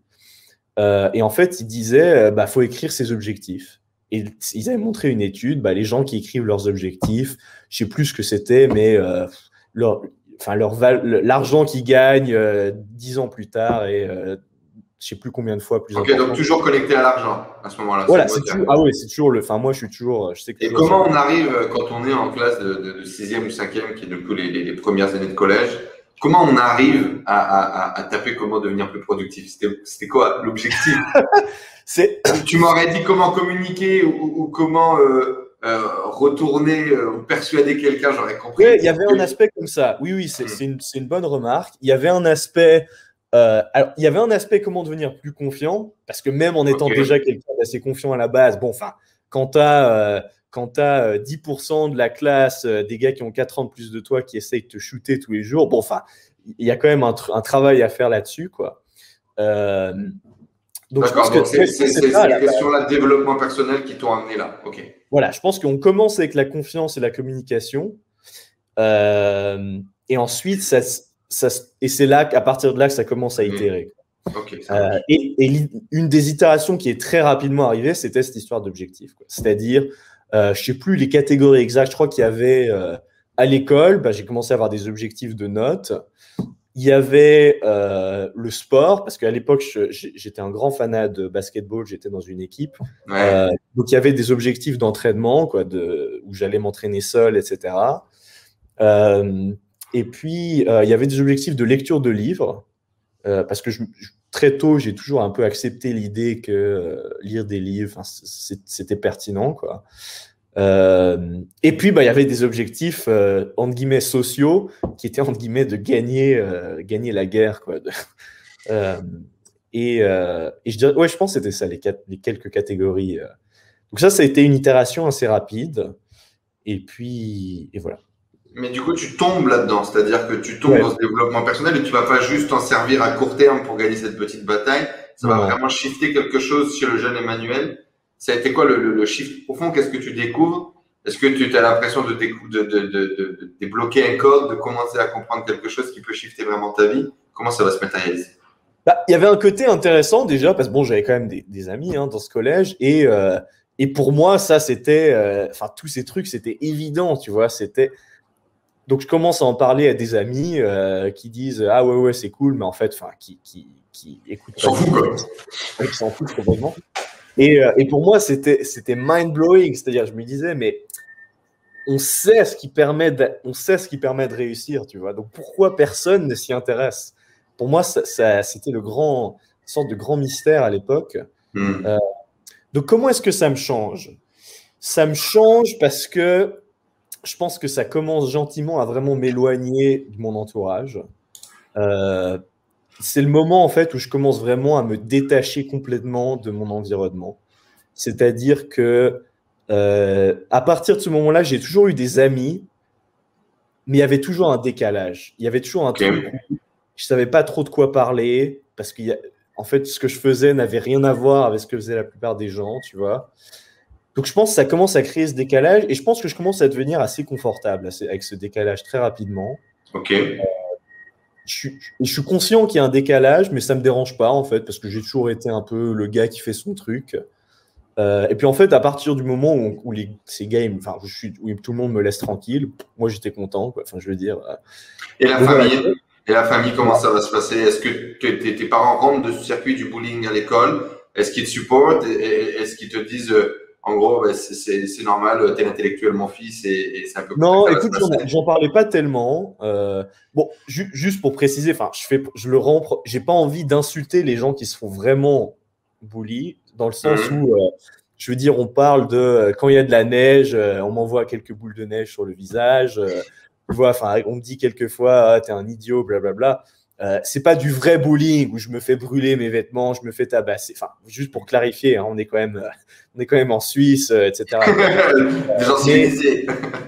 Euh, et en fait, il disait, bah, faut écrire ses objectifs. Et ils avaient montré une étude, bah, les gens qui écrivent leurs objectifs, je sais plus ce que c'était, mais euh, leur, enfin leur l'argent qu'ils gagnent euh, dix ans plus tard et euh, je sais plus combien de fois plus. Ok, donc toujours connecté à l'argent à ce moment-là. Voilà, c'est toujours, ah oui, c'est toujours le. Enfin, moi, je suis toujours. Je sais que et comment on arrive quand on est en classe de, 6e ou 5e, qui est du coup les, les, premières années de collège, comment on arrive à, à, à, taper comment devenir plus productif? C'était quoi l'objectif? Tu m'aurais dit comment communiquer ou, comment euh, euh, retourner euh, ou persuader quelqu'un, j'aurais compris. il y avait un aspect comme ça. Oui, oui, c'est une, une, bonne remarque. Il y avait un aspect. Alors, il y avait un aspect comment devenir plus confiant, parce que même en étant déjà quelqu'un d'assez confiant à la base, bon, enfin, quand tu as, quand as 10% de la classe, des gars qui ont 4 ans de plus de toi qui essayent de te shooter tous les jours, bon, enfin, il y a quand même un, un travail à faire là-dessus, quoi. Donc, je pense que c'est la question de développement personnel qui t'ont amené là. Ok. Voilà, je pense qu'on commence avec la confiance et la communication. Euh, et ensuite, ça, ça et c'est là qu'à partir de là que ça commence à itérer. euh, et, et une des itérations qui est très rapidement arrivée, c'était cette histoire d'objectif. C'est-à-dire, euh, je sais plus les catégories exactes, je crois qu'il y avait euh, à l'école, bah, j'ai commencé à avoir des objectifs de notes. Il y avait euh, le sport, parce qu'à l'époque, j'étais un grand fanat de basketball, j'étais dans une équipe. Donc, il y avait des objectifs d'entraînement, quoi, de, où j'allais m'entraîner seul, etc. Euh, et puis, il y avait des objectifs de lecture de livres, parce que très tôt, j'ai toujours un peu accepté l'idée que lire des livres, c'était pertinent, quoi. Euh, et puis, bah, il y avait des objectifs, euh, entre guillemets, sociaux, qui étaient, entre guillemets, de gagner, euh, gagner la guerre. Quoi. Euh, et, je ouais, je pense que c'était ça, les, les, quelques catégories. Donc ça, ça a été une itération assez rapide. Et puis, et voilà. Mais du coup, tu tombes là-dedans, c'est-à-dire que tu tombes dans ce développement personnel et tu vas pas juste t'en servir à court terme pour gagner cette petite bataille. Ça va vraiment shifter quelque chose sur le jeune Emmanuel. Ça a été quoi le, le, le chiffre profond Qu'est-ce que tu découvres? Est-ce que tu as l'impression de, de, de, de, débloquer un code, de commencer à comprendre quelque chose qui peut shifter vraiment ta vie? Comment ça va se matérialiser? Bah, Il y avait un côté intéressant déjà, parce que bon, j'avais quand même des, des amis hein, dans ce collège, et, euh, et pour moi, ça, c'était, euh, enfin, tous ces trucs, c'était évident, tu vois, c'était. Donc, je commence à en parler à des amis euh, qui disent Ah ouais, ouais, c'est cool, mais en fait, enfin, qui, qui, qui écoutent. S'en foutent, quoi. Qui s'en foutent complètement. Et, euh, et pour moi, c'était mind-blowing. C'est-à-dire, je me disais, mais on sait, ce qui permet de, on sait ce qui permet de réussir, tu vois. Donc, pourquoi personne ne s'y intéresse? Pour moi, ça, ça c'était le grand, une sorte de grand mystère à l'époque. Mm. Euh, donc, comment est-ce que ça me change? Ça me change parce que je pense que ça commence gentiment à vraiment m'éloigner de mon entourage. Euh, c'est le moment en fait où je commence vraiment à me détacher complètement de mon environnement. C'est-à-dire que euh, à partir de ce moment-là, j'ai toujours eu des amis, mais il y avait toujours un décalage. Il y avait toujours un truc où je savais pas trop de quoi parler parce que en fait, ce que je faisais n'avait rien à voir avec ce que faisaient la plupart des gens, tu vois. Donc je pense que ça commence à créer ce décalage et je pense que je commence à devenir assez confortable avec ce décalage très rapidement. Ok. Euh, je suis, je suis conscient qu'il y a un décalage, mais ça me dérange pas en fait, parce que j'ai toujours été un peu le gars qui fait son truc. Euh, et puis en fait, à partir du moment où, où les, ces games, enfin, je suis, où tout le monde me laisse tranquille, moi j'étais content, quoi. Enfin, je veux dire. Euh, et la famille, et la famille, comment ça va se passer? Est-ce que tes, parents rentrent de ce circuit du bullying à l'école? Est-ce qu'ils te supportent? Est-ce qu'ils te disent en gros, bah, c'est normal, t'es l'intellectuel, mon fils, et, c'est un peu. Non, écoute, j'en parlais pas tellement. Euh, bon, juste pour préciser, enfin, je fais, je le rends, j'ai pas envie d'insulter les gens qui se font vraiment bully, dans le sens mhm. où, euh, je veux dire, on parle de euh, quand il y a de la neige, on m'envoie quelques boules de neige sur le visage. tu vois, enfin, on me dit quelquefois, ah, t'es un idiot, blablabla. Bla, bla. Euh, c'est pas du vrai bullying où je me fais brûler mes vêtements, je me fais tabasser. Enfin, juste pour clarifier, hein, on est quand même, euh, on est quand même en Suisse, euh, etc. mais,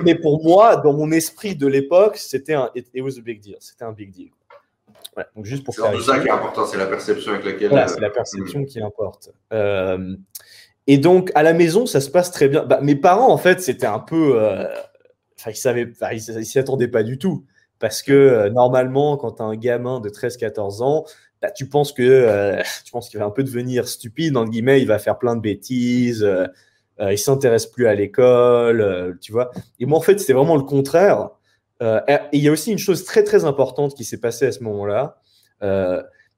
mais, pour moi, dans mon esprit de l'époque, c'était un, it, was a big deal. C'était un big deal. Donc juste pour C'est ça qui est important, c'est la perception avec laquelle. Voilà, c'est la perception qui importe. Et donc, à la maison, ça se passe très bien. Bah, mes parents, en fait, c'était un peu. Euh, enfin, ils savaient, ils s'y attendaient pas du tout. Parce que euh, normalement, quand tu as un gamin de 13-14 ans, bah, tu penses que euh, tu penses qu'il va un peu devenir stupide, entre guillemets, il va faire plein de bêtises, il s'intéresse plus à l'école, tu vois. Et moi, en fait, c'était vraiment le contraire. et il y a aussi une chose très, très importante qui s'est passée à ce moment-là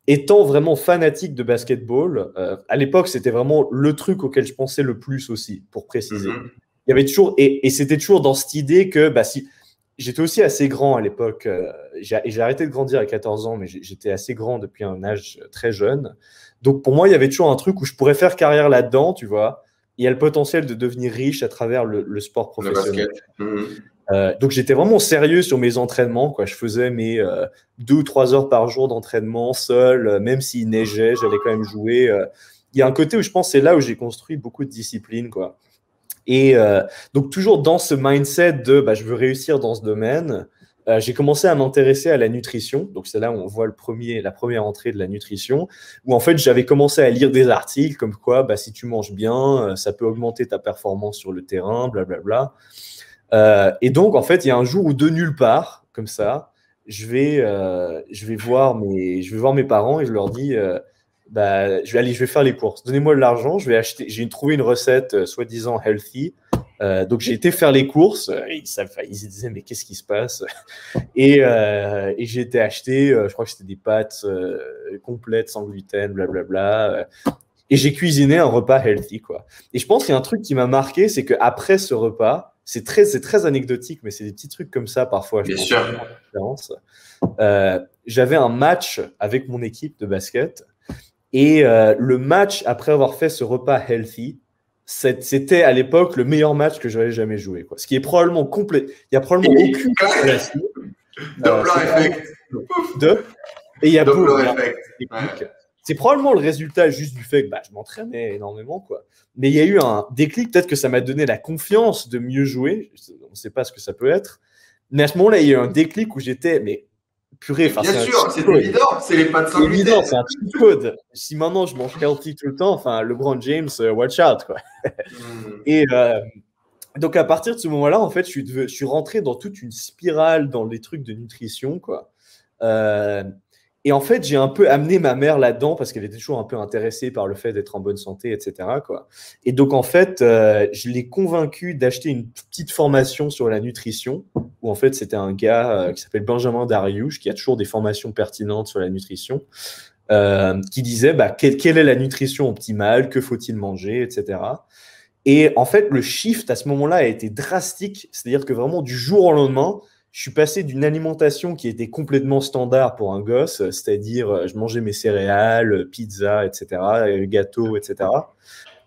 étant vraiment fanatique de basketball, euh, à l'époque, c'était vraiment le truc auquel je pensais le plus aussi, pour préciser. Mhm. Il y avait toujours, et, c'était toujours dans cette idée que, bah, si, j'étais aussi assez grand à l'époque, euh, j'ai arrêté de grandir à 14 ans, mais j'étais assez grand depuis un âge très jeune. Donc pour moi, il y avait toujours un truc où je pourrais faire carrière là-dedans, tu vois. Il y a le potentiel de devenir riche à travers le, sport professionnel. Mhm. Euh, donc j'étais vraiment sérieux sur mes entraînements. Quoi. Je faisais mes euh, deux ou trois heures par jour d'entraînement seul, euh, même s'il neigeait, j'allais quand même jouer. Il y a un côté où je pense c'est là où j'ai construit beaucoup de discipline. Quoi. Et donc toujours dans ce mindset de bah, je veux réussir dans ce domaine, j'ai commencé à m'intéresser à la nutrition. Donc c'est là où on voit le premier, la première entrée de la nutrition, où en fait j'avais commencé à lire des articles comme quoi bah, si tu manges bien, ça peut augmenter ta performance sur le terrain, blablabla. Bla, bla. Euh, et donc, en fait, il y a un jour où de nulle part, comme ça, je vais, euh, je vais, voir, mes, je vais voir mes parents et je leur dis euh, bah, je vais aller, je vais faire les courses. Donnez-moi de l'argent, je vais acheter. J'ai trouvé une recette soi-disant healthy. donc j'ai été faire les courses. Ils, ils se disaient mais qu'est-ce qui se passe? Et, et j'ai été acheter. je crois que c'était des pâtes complètes sans gluten, blablabla. et j'ai cuisiné un repas healthy quoi. Et je pense qu'il y a un truc qui m'a marqué, c'est que après ce repas, c'est très, c'est très anecdotique, mais c'est des petits trucs comme ça parfois. Bien sûr. Euh, j'avais un match avec mon équipe de basket et euh, le match après avoir fait ce repas healthy, c'était à l'époque le meilleur match que j'avais jamais joué. Quoi. Ce qui est probablement complet. Il y a probablement aucune corrélation. Doppler euh, effect. De, et il y a Doppler effect c'est probablement le résultat juste du fait que bah, je m'entraînais énormément. quoi. Mais il y a eu un déclic, peut-être que ça m'a donné la confiance de mieux jouer. On ne sait pas ce que ça peut être. Mais à ce moment-là, il y a eu un déclic où j'étais, mais purée. Bien sûr, c'est évident, c'est les sans C'est évident, c'est un cheat code. Si maintenant je mange healthy tout le temps, enfin, LeBron James, euh, watch out. Quoi. Hmm. Et euh, donc à partir de ce moment-là, en fait, je suis, je suis rentré dans toute une spirale dans les trucs de nutrition. quoi. Euh, et en fait, j'ai un peu amené ma mère là-dedans parce qu'elle était toujours un peu intéressée par le fait d'être en bonne santé, etc. Et donc, en fait, euh, je l'ai convaincu d'acheter une petite formation sur la nutrition, où en fait, c'était un gars euh, qui s'appelle Benjamin Dariouche, qui a toujours des formations pertinentes sur la nutrition, euh, qui disait bah, quelle, est la nutrition optimale, que faut-il manger, etc. Et en fait, le shift à ce moment-là a été drastique, c'est-à-dire que vraiment du jour au lendemain, je suis passé d'une alimentation qui était complètement standard pour un gosse, c'est-à-dire euh, je mangeais mes céréales, pizza, etc., gâteaux, etc.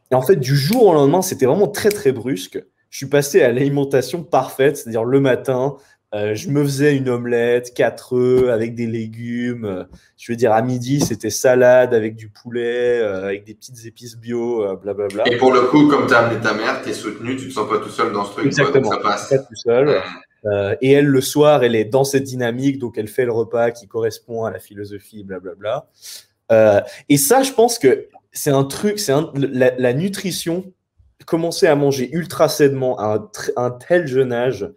Et en fait, du jour au lendemain, c'était vraiment très très brusque. Je suis passé à l'alimentation parfaite, c'est-à-dire le matin, euh, je me faisais une omelette, quatre œufs avec des légumes. je veux dire, à midi, c'était salade avec du poulet, euh, avec des petites épices bio, blablabla. Et pour le coup, comme tu as amené ta mère, tu es soutenu, tu te sens pas tout seul dans ce truc. Exactement. ça passe. Pas tout seul. Euh, et elle, le soir, elle est dans cette dynamique, donc elle fait le repas qui correspond à la philosophie, blablabla. Euh, et ça, je pense que c'est un truc, c'est la, la, nutrition, commencer à manger ultra sainement à un, tel jeune âge,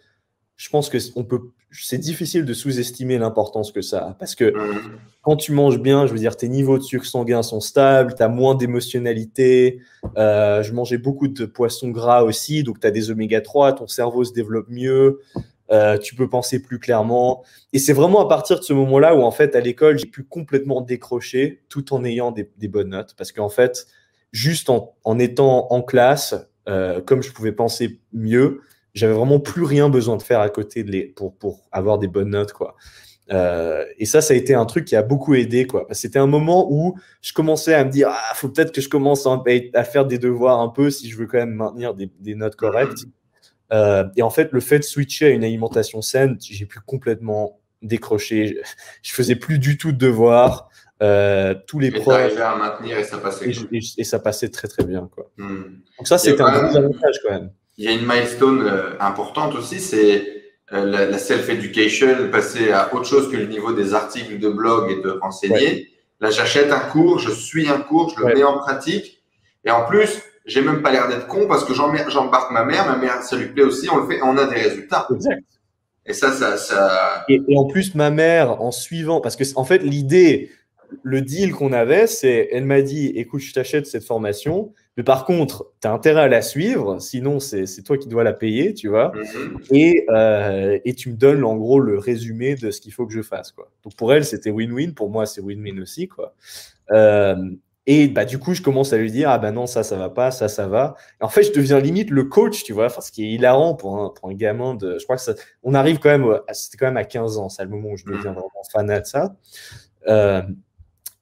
je pense que on peut, c'est difficile de sous-estimer l'importance que ça a. Parce que mmh. quand tu manges bien, je veux dire, tes niveaux de sucre sanguin sont stables, tu as moins d'émotionnalité. Euh, je mangeais beaucoup de poissons gras aussi, donc tu as des oméga 3, ton cerveau se développe mieux. Euh, tu peux penser plus clairement. Et c'est vraiment à partir de ce moment-là où, en fait, à l'école, j'ai pu complètement décrocher tout en ayant des, bonnes notes. Parce qu'en fait, juste en, étant en classe, euh, comme je pouvais penser mieux, j'avais vraiment plus rien besoin de faire à côté pour, pour avoir des bonnes notes, quoi. Euh, et ça, ça a été un truc qui a beaucoup aidé, quoi. C'était un moment où je commençais à me dire, ah, faut peut-être que je commence à, faire des devoirs un peu si je veux quand même maintenir des, des notes correctes. Euh, et en fait, le fait de switcher à une alimentation saine, j'ai pu complètement décrocher. Je faisais plus du tout de devoirs. Euh, tous les profs. à maintenir et ça passait. Et, ça passait très très bien. Quoi. Hmm. Donc ça, c'était un gros avantage quand même. Il y a une milestone euh, importante aussi, c'est la, self-education, passer à autre chose que le niveau des articles de blog et de renseigner. Là, j'achète un cours, je suis un cours, je le mets en pratique. Et en plus, j'ai même pas l'air d'être con parce que j'embarque ma mère, ma mère, ça lui plaît aussi, on le fait, on a des résultats. Exact. Et ça, ça, ça... Et, en plus, ma mère, en suivant, parce que en fait, l'idée, le deal qu'on avait, c'est, elle m'a dit, écoute, je t'achète cette formation, mais par contre, tu as intérêt à la suivre, sinon c'est toi qui dois la payer, tu vois. Et, euh, et, tu me donnes en gros le résumé de ce qu'il faut que je fasse, quoi. Donc pour elle, c'était win-win, pour moi, c'est win-win aussi, quoi. Euh, et bah, du coup, je commence à lui dire, ah ben non, ça, ça va pas, ça, ça va. en fait, je deviens limite le coach, tu vois, enfin, ce qui est hilarant pour un, pour un gamin de. Je crois que ça. On arrive quand même. C'était quand même à 15 ans, c'est le moment où je deviens mm. vraiment fanat de ça. Euh,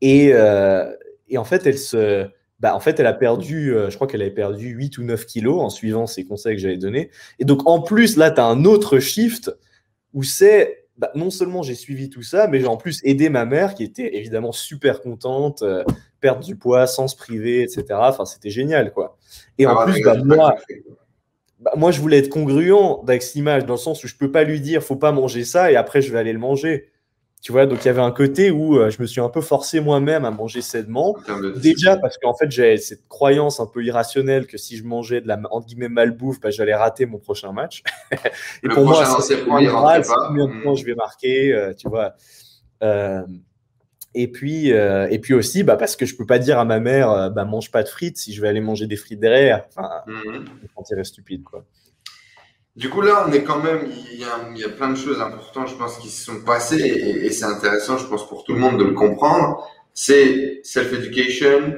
et, euh, et en fait, elle se. Bah, en fait, elle a perdu, euh, je crois qu'elle avait perdu 8 ou 9 kilos en suivant ces conseils que j'avais donnés. Et donc, en plus, là, tu as un autre shift où c'est bah, non seulement j'ai suivi tout ça, mais j'ai en plus aidé ma mère qui était évidemment super contente, euh, perdre du poids sans se priver, etc. Enfin, c'était génial, quoi. Et en ah, plus, bah, moi, bah, moi, je voulais être congruent avec cette image, dans le sens où je peux pas lui dire, faut pas manger ça, et après, je vais aller le manger. Tu vois, donc il y avait un côté où euh, je me suis un peu forcé moi-même à manger sainement. Déjà parce qu'en fait, j'ai cette croyance un peu irrationnelle que si je mangeais de la entre guillemets malbouffe, bah, j'allais rater mon prochain match. Et pour moi, c'est combien de points je vais marquer, euh, tu vois. Euh, et puis, et puis aussi, bah, parce que je peux pas dire à ma mère, bah, mange pas de frites si je vais aller manger des frites derrière. Enfin, mm -hmm. stupide, quoi. Du coup, là, on est quand même, il y, a, plein de choses importantes, je pense, qui se sont passées et, et c'est intéressant, je pense, pour tout le monde de le comprendre. C'est self-education,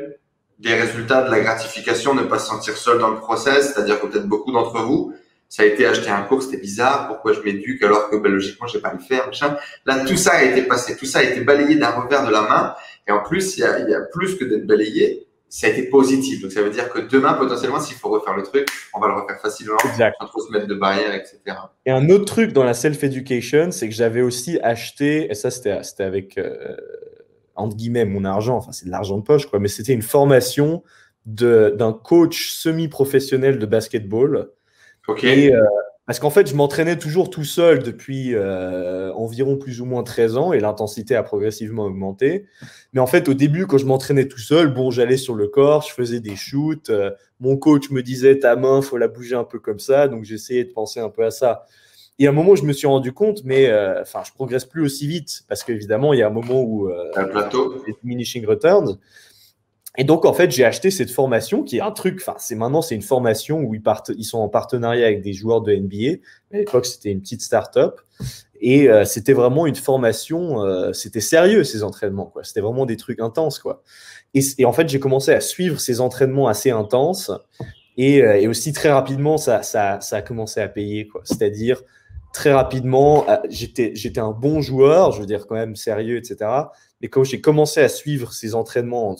des résultats, de la gratification, ne pas se sentir seul dans le process, c'est-à-dire que peut-être beaucoup d'entre vous, ça a été acheter un cours, c'était bizarre, pourquoi je m'éduque alors que ben, logiquement, je vais pas le faire, machin. Là, tout ça a été passé, tout ça a été balayé d'un revers de la main. Et en plus, il y a, il y a plus que d'être balayé, ça a été positif. Donc, ça veut dire que demain, potentiellement, s'il faut refaire le truc, on va le refaire facilement, exact. sans trop se mettre de barrières, etc. Et un autre truc dans la self-education, c'est que j'avais aussi acheté, et ça, c'était avec, euh, entre guillemets, mon argent, enfin, c'est de l'argent de poche, quoi, mais c'était une formation d'un coach semi-professionnel de basketball. OK. Et, euh, parce qu'en fait, je m'entraînais toujours tout seul depuis euh, environ plus ou moins 13 ans et l'intensité a progressivement augmenté. Mais en fait, au début, quand je m'entraînais tout seul, bon, j'allais sur le corps, je faisais des shoots. Euh, mon coach me disait ta main, faut la bouger un peu comme ça. Donc, j'essayais de penser un peu à ça. Et à un moment, je me suis rendu compte, mais euh, enfin, je progresse plus aussi vite parce qu'évidemment, il y a un moment où un plateau, diminishing returns. Et donc, en fait, j'ai acheté cette formation qui est un truc, enfin, c'est maintenant, c'est une formation où ils, partent, ils sont en partenariat avec des joueurs de NBA. À l'époque, c'était une petite start-up. Et euh, c'était vraiment une formation, euh, c'était sérieux, ces entraînements, quoi. C'était vraiment des trucs intenses, quoi. Et, en fait, j'ai commencé à suivre ces entraînements assez intenses. Et, euh, aussi, très rapidement, ça, ça, ça, a commencé à payer, quoi. C'est-à-dire, très rapidement, j'étais, j'étais un bon joueur, je veux dire, quand même sérieux, etc. Mais quand j'ai commencé à suivre ces entraînements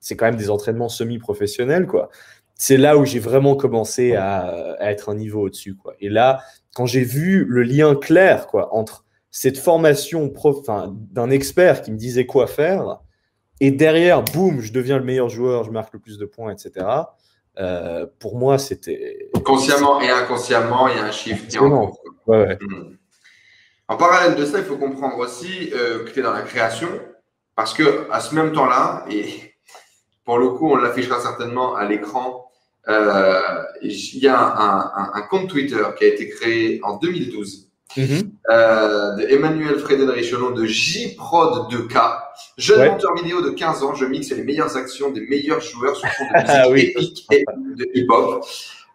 c'est quand même des entraînements semi-professionnels, quoi. C'est là où j'ai vraiment commencé à, être un niveau au-dessus, quoi. Et là, quand j'ai vu le lien clair, quoi, entre cette formation d'un expert qui me disait quoi faire, et derrière, boum, je deviens le meilleur joueur, je marque le plus de points, etc. Euh, pour moi, c'était. Consciemment et inconsciemment, il y a un shift qui en ouais, hmm. En parallèle de ça, il faut comprendre aussi euh, que tu es dans la création, parce que à ce même temps-là, et pour le coup, on l'affichera certainement à l'écran. Euh, il y a un, compte Twitter qui a été créé en 2012 mm-hmm. euh, de Emmanuel Frédéric nom de JProd 2K, jeune monteur vidéo de 15 ans. Je mixe les meilleures actions des meilleurs joueurs sur fond de musique ah épique et de hip-hop.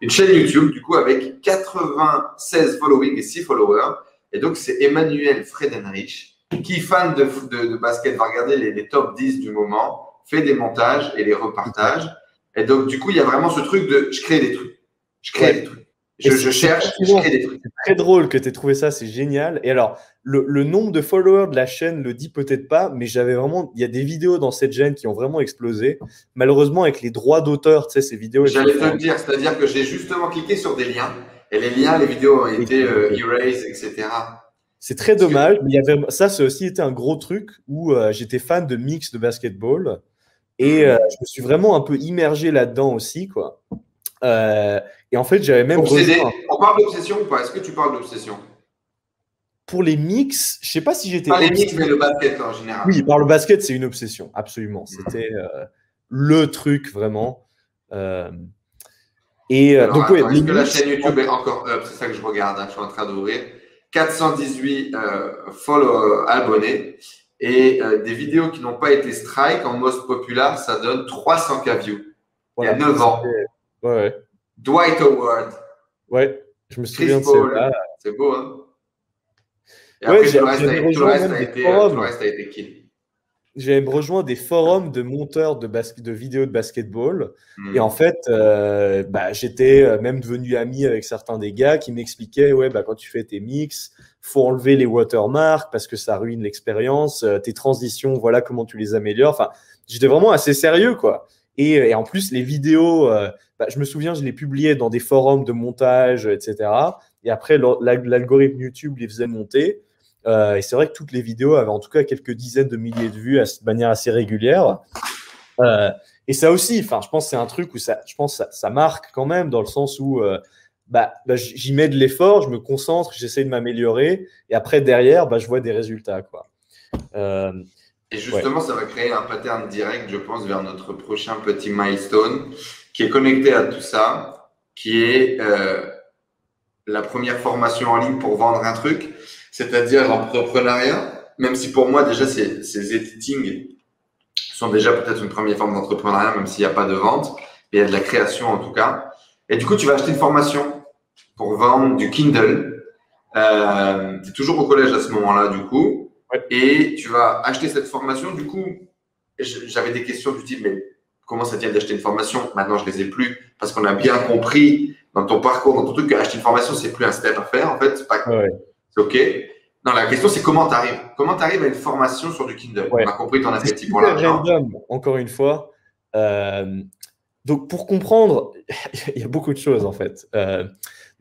Une chaîne YouTube, du coup, avec 96 following et 6 followers. Et donc, c'est Emmanuel Fredenrich qui, fan de, de, basket, va regarder les, les top 10 du moment fait des montages et les repartage. Et donc, du coup, il y a vraiment ce truc de je crée des trucs. Je crée des trucs. Je, je cherche, je crée des trucs. C'est très drôle que tu aies trouvé ça, c'est génial. Et alors, le, le, nombre de followers de la chaîne le dit peut-être pas, mais j'avais vraiment, il y a des vidéos dans cette chaîne qui ont vraiment explosé. Malheureusement, avec les droits d'auteur, tu sais, ces vidéos. J'allais te le dire, c'est-à-dire que j'ai justement cliqué sur des liens et les liens, les vidéos ont été euh, erased, etc. C'est très dommage, mais il y avait, ça, ça aussi été un gros truc où euh, j'étais fan de mix de basketball. Et euh, je me suis vraiment un peu immergé là-dedans aussi, quoi. Euh, et en fait, j'avais même. On parle d'obsession ou pas? Est-ce que tu parles d'obsession? Pour les mix, je sais pas si j'étais. Pas les mix, mais le basket en général. Oui, par le basket, c'est une obsession, absolument. C'était euh, le truc vraiment. et donc, attends, est-ce que la chaîne YouTube est encore up? C'est ça que je regarde. Hein, je suis en train d'ouvrir. 418 follow abonnés et des vidéos qui n'ont pas été strike en most populaire, ça donne 300 k views. Il y a 9 ans. Ouais, Dwight Howard. Ouais, je me souviens de ça. C'est beau, hein Et après, tout, le reste a, tout, le reste a été, tout le reste a été kill. J'ai rejoint des forums de monteurs de, de vidéos de basketball. Et en fait, euh, bah, j'étais euh, même devenu ami avec certains des gars qui m'expliquaient ouais, bah, quand tu fais tes mix, faut enlever les watermarks parce que ça ruine l'expérience. Euh, tes transitions, voilà comment tu les améliores. Enfin, j'étais vraiment assez sérieux, quoi. Et, et, en plus, les vidéos, bah, je me souviens, je les publiais dans des forums de montage, etc. Et après, l'algorithme YouTube les faisait monter. Euh, et c'est vrai que toutes les vidéos avaient en tout cas quelques dizaines de milliers de vues de manière assez régulière. Euh, et ça aussi, enfin, je pense que c'est un truc où ça, je pense ça, ça, marque quand même dans le sens où euh, bah, bah j'y mets de l'effort, je me concentre, j'essaie de m'améliorer, et après derrière, bah, je vois des résultats, quoi. et justement, ça va créer un pattern direct, je pense, vers notre prochain petit milestone qui est connecté à tout ça, qui est la première formation en ligne pour vendre un truc c'est-à-dire l'entrepreneuriat, même si pour moi déjà ces, ces editing sont déjà peut-être une première forme d'entrepreneuriat, même s'il n'y a pas de vente, mais il y a de la création en tout cas. Et du coup, tu vas acheter une formation pour vendre du Kindle. Euh, tu es toujours au collège à ce moment-là, du coup, et tu vas acheter cette formation. Du coup, j'avais des questions du type, mais comment ça tient d'acheter une formation? Maintenant, je les ai plus parce qu'on a bien compris dans ton parcours, dans ton truc, qu'acheter une formation, c'est plus un step à faire. En fait, c'est pas OK. Non, la question, c'est comment tu arrives. Comment tu arrives à une formation sur du Kindle? On a compris ton appétit pour l'argent. Encore une fois. Euh, donc, pour comprendre, il y a beaucoup de choses en fait. Euh,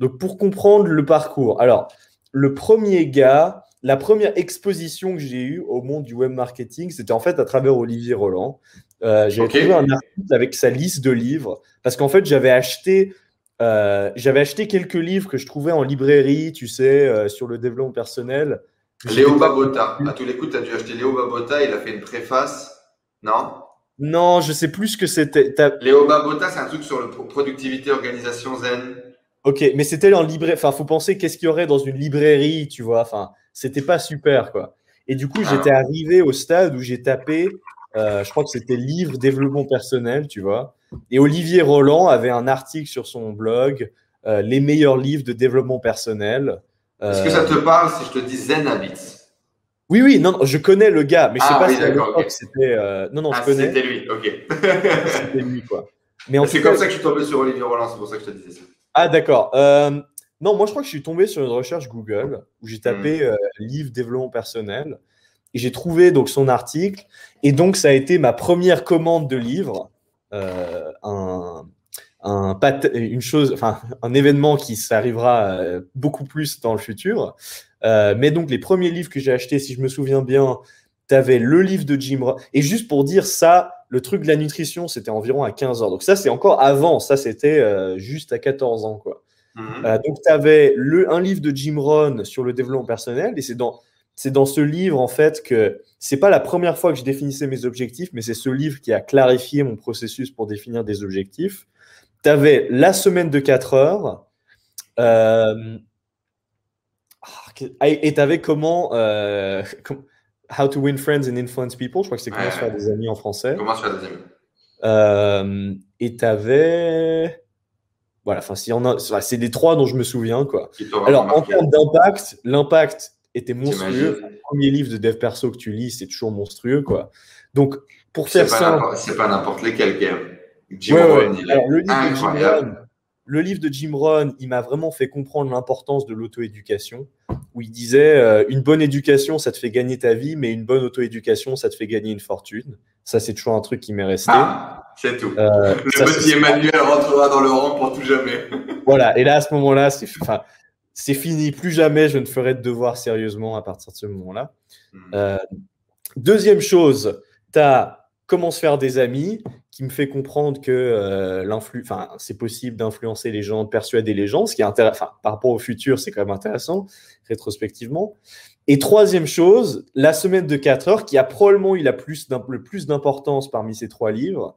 donc, pour comprendre le parcours. Alors, le premier gars, la première exposition que j'ai eue au monde du web marketing, c'était en fait à travers Olivier Roland. Euh, j'ai trouvé un article avec sa liste de livres parce qu'en fait, j'avais acheté euh, j'avais acheté quelques livres que je trouvais en librairie, tu sais, euh, sur le développement personnel. Léo Babota. À tous les coups, tu as dû acheter Léo Babota. Il a fait une préface. Non? Non, je sais plus ce que c'était. Léo Babota, c'est un truc sur la productivité, organisation zen. Ok, mais c'était en librairie. Enfin, faut penser qu'est-ce qu'il y aurait dans une librairie, tu vois. Enfin, c'était pas super, quoi. Et du coup, ah. j'étais arrivé au stade où j'ai tapé, euh, je crois que c'était livre développement personnel, tu vois. Et Olivier Roland avait un article sur son blog, euh, les meilleurs livres de développement personnel. Est-ce que ça te parle si je te dis Zen Habits oui, oui, non, je connais le gars, mais je sais ah pas si à c'était. Euh, non, non, je ah, connais. C'était lui, ok. c'était lui, quoi. Mais c'est comme ça que je suis tombé sur Olivier Roland, c'est pour ça que je te disais ça. Ah, d'accord. Euh, non, moi, je crois que je suis tombé sur une recherche Google où j'ai tapé hmm. livre développement personnel et j'ai trouvé donc son article. Et donc, ça a été ma première commande de livre. Euh, un, un une chose, enfin, un événement qui s'arrivera euh, beaucoup plus dans le futur. Euh, mais donc, les premiers livres que j'ai achetés, si je me souviens bien, tu avais le livre de Jim Rohn. Et juste pour dire ça, le truc de la nutrition, c'était environ à 15 ans. Donc, ça, c'est encore avant. Ça, c'était juste à 14 ans, quoi. Mhm. donc, tu avais le, un livre de Jim Rohn sur le développement personnel. Et c'est dans c'est dans ce livre en fait que c'est pas la première fois que je définissais mes objectifs, mais c'est ce livre qui a clarifié mon processus pour définir des objectifs. Tu avais la semaine de 4 heures. Euh, et tu avais comment, euh, How to win friends and influence people. Je crois que c'est comment se faire des amis en français. Comment se faire des amis. Euh, et tu avais. Voilà, enfin, c'est les trois dont je me souviens. Quoi. Alors, en termes d'impact, l'impact, était monstrueux. Le premier livre de dev perso que tu lis, c'est toujours monstrueux, quoi. Donc, pour faire ça. C'est pas n'importe lequel, Jim il est le, livre De Jim Rohn, le livre de Jim Rohn, il m'a vraiment fait comprendre l'importance de l'auto-éducation, où il disait euh, une bonne éducation, ça te fait gagner ta vie, mais une bonne auto-éducation, ça te fait gagner une fortune. Ça, c'est toujours un truc qui m'est resté. Ah, c'est tout. Euh, le petit Emmanuel rentrera dans le rang pour tout jamais. voilà. Et là, à ce moment-là, c'est, fini, plus jamais je ne ferai de devoir sérieusement à partir de ce moment-là. Hmm. Euh, deuxième chose, tu as comment se faire des amis, qui me fait comprendre que euh, c'est possible d'influencer les gens, de persuader les gens, ce qui est intéressant, par rapport au futur, c'est quand même intéressant, rétrospectivement. Et troisième chose, la semaine de 4 heures, qui a probablement eu plus le plus d'importance parmi ces trois livres,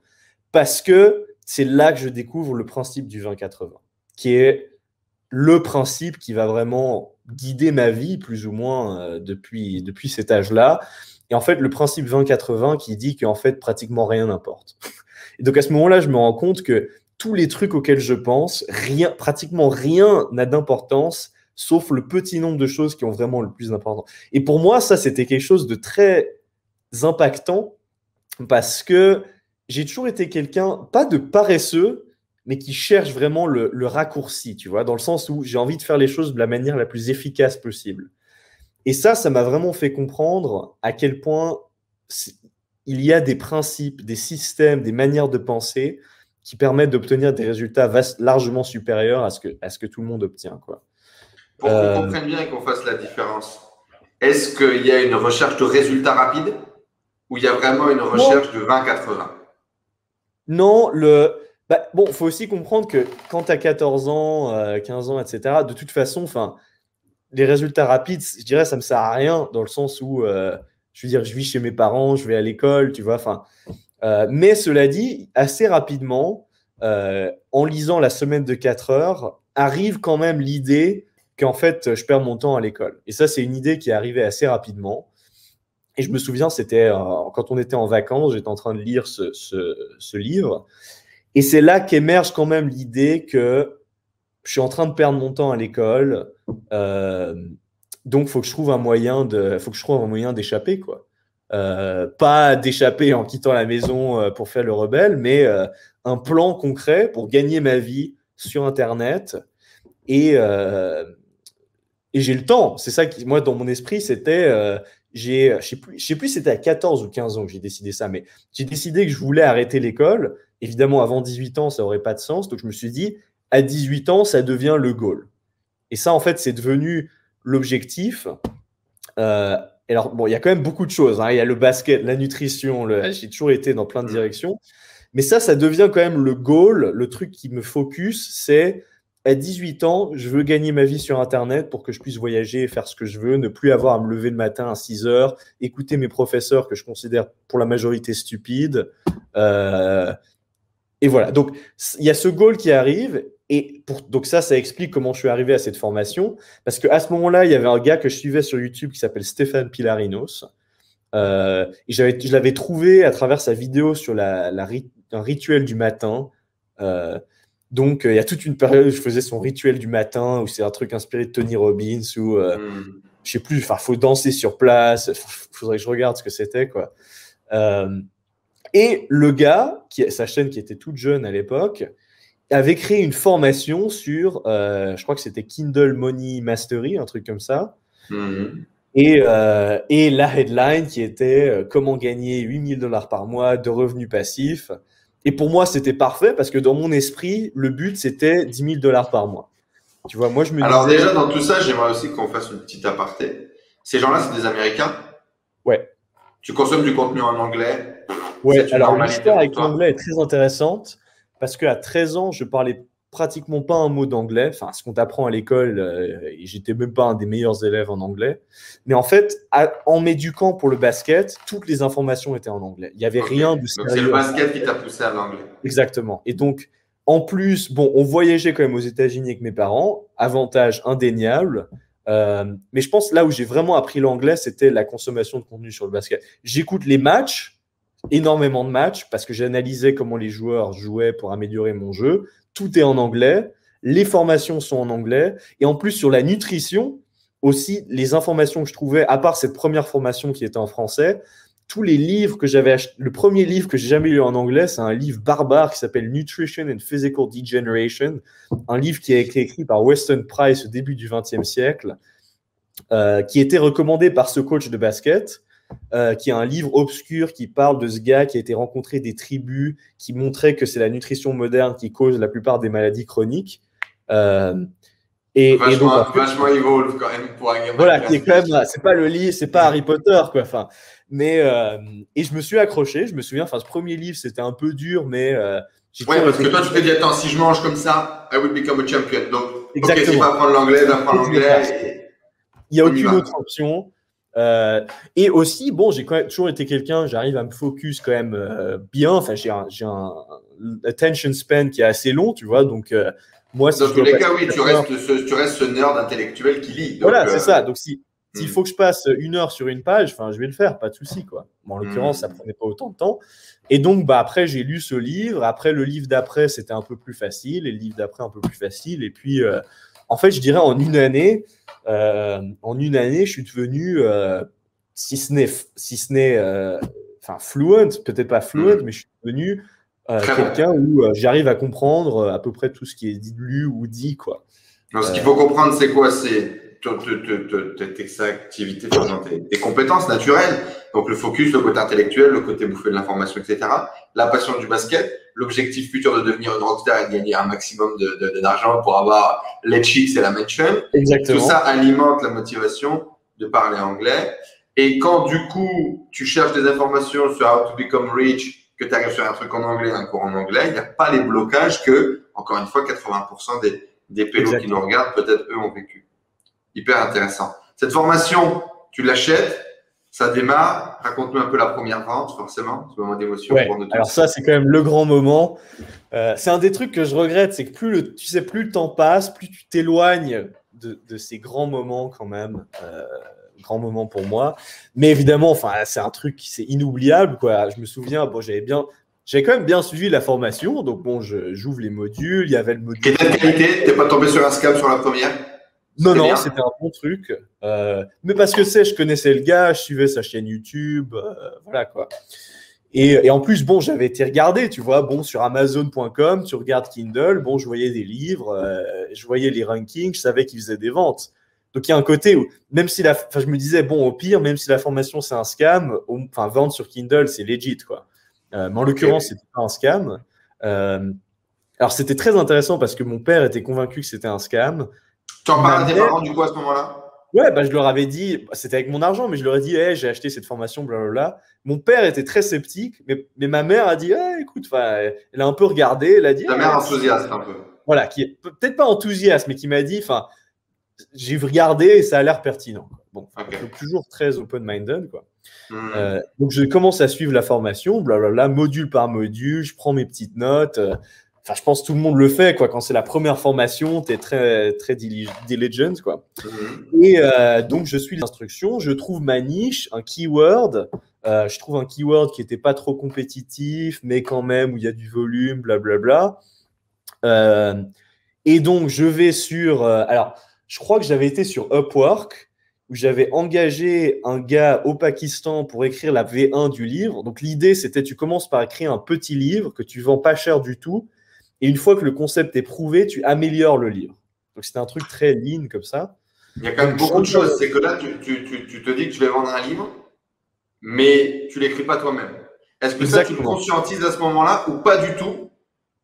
parce que c'est là que je découvre le principe du 20-80, qui est le principe qui va vraiment guider ma vie, plus ou moins, euh, depuis, depuis cet âge-là. Et en fait, le principe 20-80 qui dit qu'en fait, pratiquement rien n'importe. Et donc à ce moment-là, je me rends compte que tous les trucs auxquels je pense, rien, pratiquement rien n'a d'importance, sauf le petit nombre de choses qui ont vraiment le plus d'importance. Et pour moi, ça, c'était quelque chose de très impactant parce que j'ai toujours été quelqu'un, pas de paresseux, mais qui cherche vraiment le, raccourci, tu vois, dans le sens où j'ai envie de faire les choses de la manière la plus efficace possible. Et ça, ça m'a vraiment fait comprendre à quel point il y a des principes, des systèmes, des manières de penser qui permettent d'obtenir des résultats largement supérieurs à ce, que, à ce que tout le monde obtient. Quoi. Pour qu'on euh, comprenne bien et qu'on fasse la différence, est-ce qu'il y a une recherche de résultats rapides ou il y a vraiment une recherche de 20-80 Non, le, bah, bon, il faut aussi comprendre que quand tu as 14 ans, 15 euh, ans, etc., de toute façon, enfin, les résultats rapides, je dirais, ça me sert à rien dans le sens où, euh, je veux dire, je vis chez mes parents, je vais à l'école, tu vois, enfin. Euh, mais cela dit, assez rapidement, en lisant la semaine de 4 heures, arrive quand même l'idée qu'en fait, je perds mon temps à l'école. Et ça, c'est une idée qui est arrivée assez rapidement. Et je me souviens, c'était quand on était en vacances, j'étais en train de lire ce, livre. Et c'est là qu'émerge quand même l'idée que je suis en train de perdre mon temps à l'école, euh, donc faut que je trouve un moyen de, faut que je trouve un moyen d'échapper quoi. Euh, pas d'échapper en quittant la maison euh, pour faire le rebelle, mais un plan concret pour gagner ma vie sur Internet. Et, et j'ai le temps. C'est ça qui, moi, dans mon esprit, c'était, j'ai, je sais plus, je sais plus, c'était à 14 ou 15 ans que j'ai décidé ça, mais j'ai décidé que je voulais arrêter l'école Évidemment, avant 18 ans, ça n'aurait pas de sens. Donc, je me suis dit, à 18 ans, ça devient le goal. Et ça, en fait, c'est devenu l'objectif. Euh, alors, bon, il y a quand même beaucoup de choses. Hein. Il y a le basket, la nutrition. Le... J'ai toujours été dans plein de directions. Mais ça, ça devient quand même le goal. Le truc qui me focus, c'est à 18 ans, je veux gagner ma vie sur Internet pour que je puisse voyager et faire ce que je veux, ne plus avoir à me lever le matin à 6 heures, écouter mes professeurs que je considère pour la majorité stupides, euh, et voilà, donc il y a ce goal qui arrive, et pour, donc ça, ça explique comment je suis arrivé à cette formation, parce qu'à ce moment-là, il y avait un gars que je suivais sur YouTube qui s'appelle Stéphane Pilarinos, euh, et je l'avais trouvé à travers sa vidéo sur la, un rituel du matin. Euh, donc, il y a toute une période où je faisais son rituel du matin, où c'est un truc inspiré de Tony Robbins, où, euh, hmm. je sais plus, il faut danser sur place, il faudrait que je regarde ce que c'était, quoi. Euh, et le gars, qui, sa chaîne qui était toute jeune à l'époque, avait créé une formation sur, euh, je crois que c'était Kindle Money Mastery, un truc comme ça. Mhm. Et, euh, et, la headline qui était euh, comment gagner 8000 dollars par mois de revenus passifs. Et pour moi, c'était parfait parce que dans mon esprit, le but, c'était 10 000 dollars par mois. Tu vois, moi, je me Alors, déjà, dans tout ça, j'aimerais aussi qu'on fasse une petite aparté. Ces gens-là, c'est des Américains Ouais. Tu consommes du contenu en anglais Ouais, alors l'histoire avec l'anglais est très intéressante parce qu'à 13 ans, je parlais pratiquement pas un mot d'anglais. Enfin, ce qu'on t'apprend à l'école, euh, j'étais même pas un des meilleurs élèves en anglais. Mais en fait, en m'éduquant pour le basket, toutes les informations étaient en anglais. Il n'y avait rien de sérieux. C'est le basket qui t'a poussé à l'anglais. Exactement. Et donc, en plus, bon, on voyageait quand même aux États-Unis avec mes parents, avantage indéniable. Euh, mais je pense là où j'ai vraiment appris l'anglais, c'était la consommation de contenu sur le basket. J'écoute les matchs, énormément de matchs parce que j'analysais comment les joueurs jouaient pour améliorer mon jeu. Tout est en anglais, les formations sont en anglais, et en plus sur la nutrition, aussi les informations que je trouvais, à part cette première formation qui était en français, tous les livres que j'avais acheté, le premier livre que j'ai jamais lu en anglais, c'est un livre barbare qui s'appelle Nutrition and Physical Degeneration, un livre qui a été écrit par Weston Price au début du XXe siècle, euh, qui était recommandé par ce coach de basket euh, qui est un livre obscur qui parle de ce gars qui a été rencontré des tribus, qui montrait que c'est la nutrition moderne qui cause la plupart des maladies chroniques. Euh, et, vachement, donc, vachement evolve quand même pour un Voilà, qui est quand même, c'est pas le livre, c'est pas Harry Potter quoi. Enfin, mais euh, et je me suis accroché. Je me souviens, enfin, ce premier livre c'était un peu dur, mais ouais, parce que toi tu te dis attends, si je mange comme ça, I will become a champion. Donc, Exactement. ok, si apprendre l'anglais, d'apprendre l'anglais. Il n'y a aucune autre option. Euh, et aussi, bon, j'ai toujours été quelqu'un, j'arrive à me focus quand même euh, bien. Enfin, j'ai un, un, attention span qui est assez long, tu vois. Donc, euh, moi, si Dans tous les cas, oui, tu restes, ce, tu restes, ce, nerd intellectuel qui lit. voilà, c'est ça. Donc, si, s'il hmm. faut que je passe une heure sur une page, enfin, je vais le faire, pas de souci, quoi. Bon, en l'occurrence, ça hmm. prenait pas autant de temps. Et donc, bah, après, j'ai lu ce livre. Après, le livre d'après, c'était un peu plus facile. Et le livre d'après, un peu plus facile. Et puis, en fait, je dirais en une année, euh, en une année, je suis devenu, euh, si ce n'est, si ce n'est, euh, enfin, fluent, peut-être pas fluent, mm. mais je suis devenu quelqu'un où j'arrive à comprendre à peu près tout ce qui est dit, lu ou dit, quoi. ce qu'il faut comprendre, c'est quoi? C'est tes activités, tes, compétences naturelles. Donc le focus, le côté intellectuel, le côté bouffer de l'information, etc. La passion du basket, l'objectif futur de devenir une rockstar et de gagner un maximum d'argent pour avoir les chicks et la mention. Exactement. Tout ça alimente la motivation de parler anglais. Et quand du coup, tu cherches des informations sur how to become rich, que tu arrives sur un truc en anglais, un cours en anglais, il n'y a pas les blocages que, encore une fois, 80% des, des pélos qui nous regardent, peut-être eux ont vécu. Hyper intéressant. Cette formation, tu l'achètes, ça démarre. Raconte-nous un peu la première vente, forcément, ce moment d'émotion. alors ça, c'est quand même le grand moment. Euh, c'est un des trucs que je regrette, c'est que plus le, tu sais, plus le temps passe, plus tu t'éloignes de, ces grands moments quand même. Euh, grands moments pour moi. Mais évidemment, enfin, c'est un truc qui c'est inoubliable, quoi. Je me souviens, bon, j'avais bien, j'ai quand même bien suivi la formation, donc bon, j'ouvre les modules. Il y avait le module. Quelle qualité? T'es pas tombé sur un scam sur la première? Non, non, c'était un bon truc. Euh, mais parce que c'est, je connaissais le gars, je suivais sa chaîne YouTube, euh, voilà quoi. Et, en plus, bon, j'avais été regardé, tu vois, bon, sur Amazon.com, tu regardes Kindle, bon, je voyais des livres, euh, je voyais les rankings, je savais qu'ils faisaient des ventes. Donc il y a un côté où, même si la, enfin, je me disais, bon, au pire, même si la formation c'est un scam, enfin, vendre sur Kindle, c'est legit, quoi. mais en l'occurrence, c'était pas un scam. alors c'était très intéressant parce que mon père était convaincu que c'était un scam. Tu en parles à tes parents du coup à ce moment-là? Ouais, bah, je leur avais dit, c'était avec mon argent, mais je leur ai dit, hey, j'ai acheté cette formation, blablabla. Mon père était très sceptique, mais, mais ma mère a dit, hey, écoute, elle a un peu regardé, elle a dit. Ta mère enthousiaste un peu. Voilà, qui est peut-être pas enthousiaste, mais qui m'a dit, enfin, j'ai regardé et ça a l'air pertinent. Bon, toujours très open-minded, quoi. Hmm. Euh, donc je commence à suivre la formation, blablabla, module par module, je prends mes petites notes. Euh, Enfin, je pense que tout le monde le fait, quoi. Quand c'est la première formation, tu es très, très diligent, quoi. Mhm. Et euh, donc, je suis l'instruction, je trouve ma niche, un keyword. Euh, je trouve un keyword qui n'était pas trop compétitif, mais quand même où il y a du volume, blablabla. Euh, et donc, je vais sur. alors, je crois que j'avais été sur Upwork, où j'avais engagé un gars au Pakistan pour écrire la V1 du livre. Donc, l'idée, c'était tu commences par écrire un petit livre que tu vends pas cher du tout et une fois que le concept est prouvé, tu améliores le livre. Donc c'était un truc très lean comme ça. Il y a quand même beaucoup de choses. C'est que là, tu, te dis que je vais vendre un livre, mais tu l'écris pas toi-même. Est-ce que ça, tu le conscientises à ce moment-là ou pas du tout?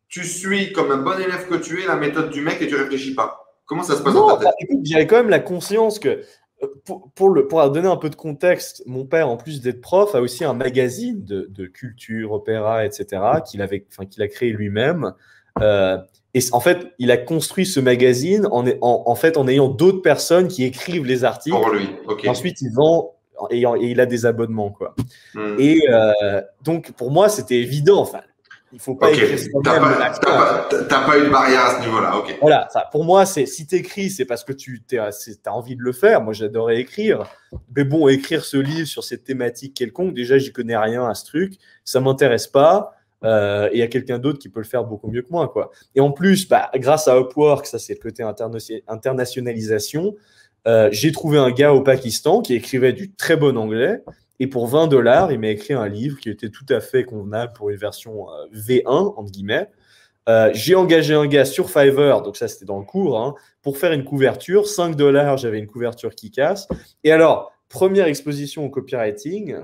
Tu suis comme un bon élève que tu es la méthode du mec et tu réfléchis pas. Comment ça se passe dans ta tête? bah, J'avais quand même la conscience que euh, pour, le, pour donner un peu de contexte, mon père, en plus d'être prof, a aussi un magazine de, culture, opéra, etc., qu'il avait, enfin, qu'il a créé lui-même. Euh, et en fait, il a construit ce magazine en, en, fait, en ayant d'autres personnes qui écrivent les articles. Pour lui, Ensuite, il vend et, il a des abonnements, quoi. Hmm. Et euh, donc, pour moi, c'était évident. Enfin, il faut pas écrire T'as pas, pas, eu de barrière à ce niveau-là, ok. Voilà, ça, pour moi, c'est si tu écris, c'est parce que tu as envie de le faire. Moi, j'adorais écrire. Mais bon, écrire ce livre sur cette thématique quelconque, déjà, j'y connais rien à ce truc. Ça m'intéresse pas. Euh, et il y a quelqu'un d'autre qui peut le faire beaucoup mieux que moi. Quoi. Et en plus, bah, grâce à Upwork, ça c'est le côté internationalisation, euh, j'ai trouvé un gars au Pakistan qui écrivait du très bon anglais. Et pour 20 dollars, il m'a écrit un livre qui était tout à fait convenable pour une version euh, V1, entre guillemets. j'ai engagé un gars sur Fiverr, donc ça c'était dans le cours, hein, pour faire une couverture. 5 dollars, j'avais une couverture qui casse. Et alors, première exposition au copywriting,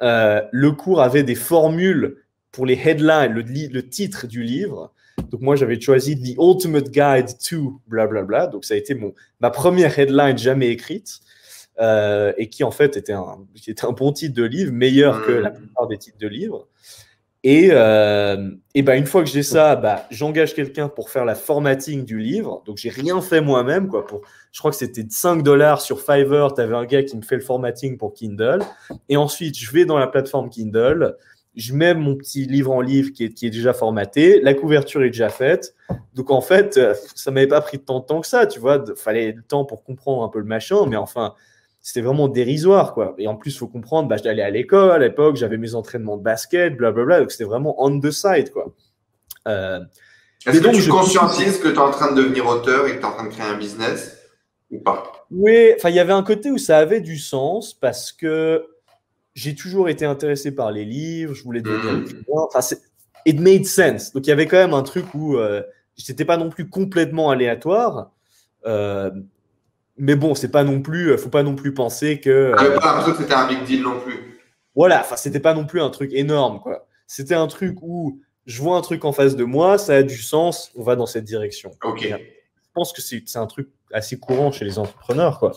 le cours avait des formules pour les headlines, le, titre du livre. Donc moi, j'avais choisi The Ultimate Guide to blablabla. Bla, bla. Donc ça a été mon, ma première headline jamais écrite euh, et qui en fait était un, était un bon titre de livre, meilleur que la plupart des titres de livres. Et, euh, et bah, une fois que j'ai ça, bah, j'engage quelqu'un pour faire la formatting du livre. Donc, j'ai rien fait moi-même. Quoi, pour, je crois que c'était 5 dollars sur Fiverr. Tu avais un gars qui me fait le formatting pour Kindle. Et ensuite, je vais dans la plateforme Kindle. Je mets mon petit livre en livre qui est, qui est déjà formaté. La couverture est déjà faite. Donc, en fait, euh, ça m'avait pas pris tant de temps que ça. Tu vois, il fallait le temps pour comprendre un peu le machin. Mais enfin, c'était vraiment dérisoire, quoi. Et en plus, il faut comprendre, bah, j'allais à l'école à l'époque, j'avais mes entraînements de basket, blablabla, donc c'était vraiment on the side, quoi. Euh, Est-ce que tu conscientises que tu es en train de devenir auteur et que tu es en train de créer un business ou pas? Oui, enfin, il y avait un côté où ça avait du sens parce que j'ai toujours été intéressé par les livres, je voulais devenir mmh. Enfin, it made sense. Donc, il y avait quand même un truc où euh, c'était pas non plus complètement aléatoire. Euh, mais bon, c'est pas non plus, faut pas non plus penser que. Ah, pas l'impression que c'était un big deal non plus. Voilà, enfin, c'était pas non plus un truc énorme, quoi. C'était un truc où je vois un truc en face de moi, ça a du sens, on va dans cette direction. Ok. Je pense que c'est un truc assez courant chez les entrepreneurs, quoi.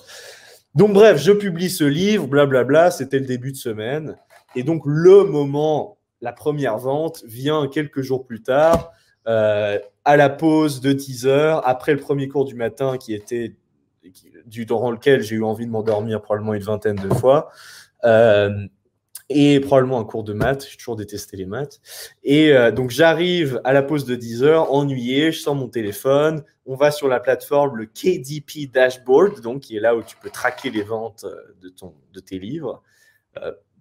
Donc, bref, je publie ce livre, blablabla, c'était le début de semaine. Et donc, le moment, la première vente vient quelques jours plus tard, euh, à la pause de 10 heures, après le premier cours du matin qui était du, durant lequel j'ai eu envie de m'endormir probablement une vingtaine de fois. Euh, et probablement un cours de maths. J'ai toujours détesté les maths. Et euh, donc, j'arrive à la pause de 10 heures, ennuyé, je sors mon téléphone. On va sur la plateforme, le KDP Dashboard, donc qui est là où tu peux traquer les ventes euh, de, ton, de tes livres.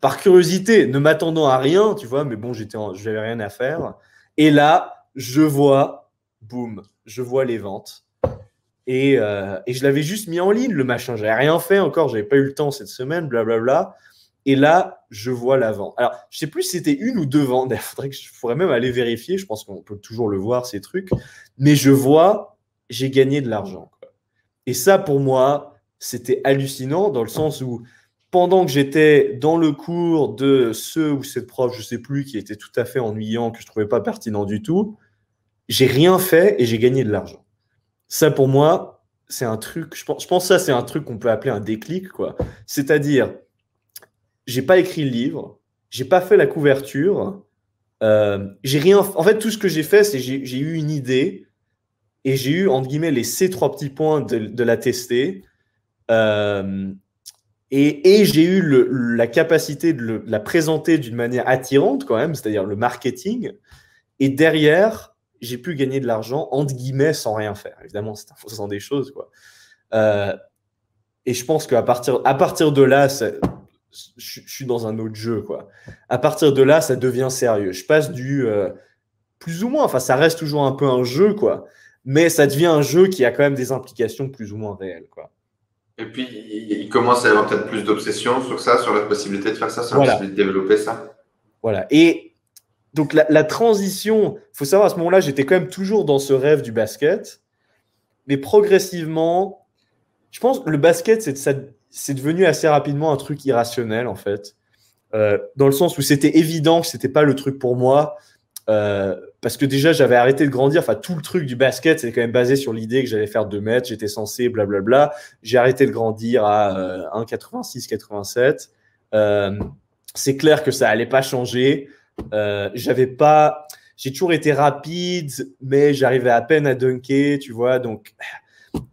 par curiosité, ne m'attendant à rien, tu vois, mais bon, j'étais, j'avais rien à faire. Et là, je vois, boum, je vois les ventes. Euh, et, je l'avais juste mis en ligne, le machin. J'avais rien fait encore, j'avais pas eu le temps cette semaine, blablabla. Et là, je vois l'avant. Alors, je sais plus si c'était une ou deux ventes. Il faudrait je pourrais même aller vérifier. Je pense qu'on peut toujours le voir, ces trucs. Mais je vois, j'ai gagné de l'argent. Et ça, pour moi, c'était hallucinant dans le sens où pendant que j'étais dans le cours de ce ou cette prof, je sais plus, qui était tout à fait ennuyant, que je trouvais pas pertinent du tout, j'ai rien fait et j'ai gagné de l'argent. Ça, pour moi, c'est un truc, je pense, je pense que ça, c'est un truc qu'on peut appeler un déclic, quoi. C'est-à-dire, j'ai pas écrit le livre, j'ai pas fait la couverture, euh, j'ai rien. En fait, tout ce que j'ai fait, c'est j'ai, j'ai eu une idée et j'ai eu entre guillemets les ces trois petits points de, la tester. Euh, et, et j'ai eu le, la capacité de, la présenter d'une manière attirante quand même, c'est-à-dire le marketing. Et derrière, j'ai pu gagner de l'argent, entre guillemets, sans rien faire. Évidemment, c'est un faisant des choses. Quoi. Euh, et je pense qu'à partir, à partir de là, je, suis dans un autre jeu. Quoi. À partir de là, ça devient sérieux. Je passe du euh, plus ou moins, enfin, ça reste toujours un peu un jeu, quoi. Mais ça devient un jeu qui a quand même des implications plus ou moins réelles. Quoi. Et puis, il commence à y avoir peut-être plus d'obsession sur ça, sur la possibilité de faire ça, sur la possibilité de développer ça. Voilà. Et donc la, transition, il faut savoir à ce moment-là, j'étais quand même toujours dans ce rêve du basket, mais progressivement, je pense que le basket, c'est devenu assez rapidement un truc irrationnel en fait, euh, dans le sens où c'était évident que c'était pas le truc pour moi. Euh, parce que déjà j'avais arrêté de grandir, enfin tout le truc du basket c'est quand même basé sur l'idée que j'allais faire 2 mètres, j'étais censé blablabla, j'ai arrêté de grandir à 1,86, euh, 87. c'est clair que ça allait pas changer. J'avais pas, j'ai toujours été rapide, mais j'arrivais à peine à dunker, tu vois. Donc,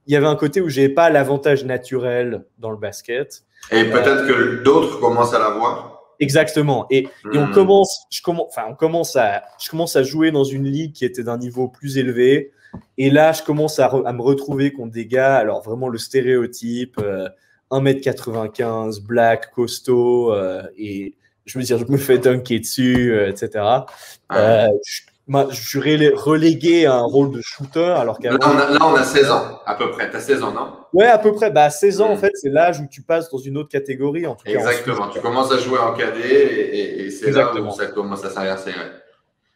il y avait un côté où j'ai pas l'avantage naturel dans le basket. Et peut-être que d'autres commencent à l'avoir. Exactement. Et, et, on hmm. commence, je commence, enfin, on commence à, je commence à jouer dans une ligue qui était d'un niveau plus élevé. Et là, je commence à, à, me retrouver contre des gars, alors vraiment le stéréotype, 1m95, euh, black, costaud, euh, et je veux dire, je me fais dunker dessus, euh, etc. Euh, je, je, suis relégué à un rôle de shooter alors là, là, on a 16 ans, à peu près. Tu as 16 ans, non? Ouais, à peu près. Bah, 16 ans, en mm. fait, c'est l'âge où tu passes dans une autre catégorie. En tout Exactement. tu commences à jouer en cadet et, et, c'est là où ça commence à s'inverser.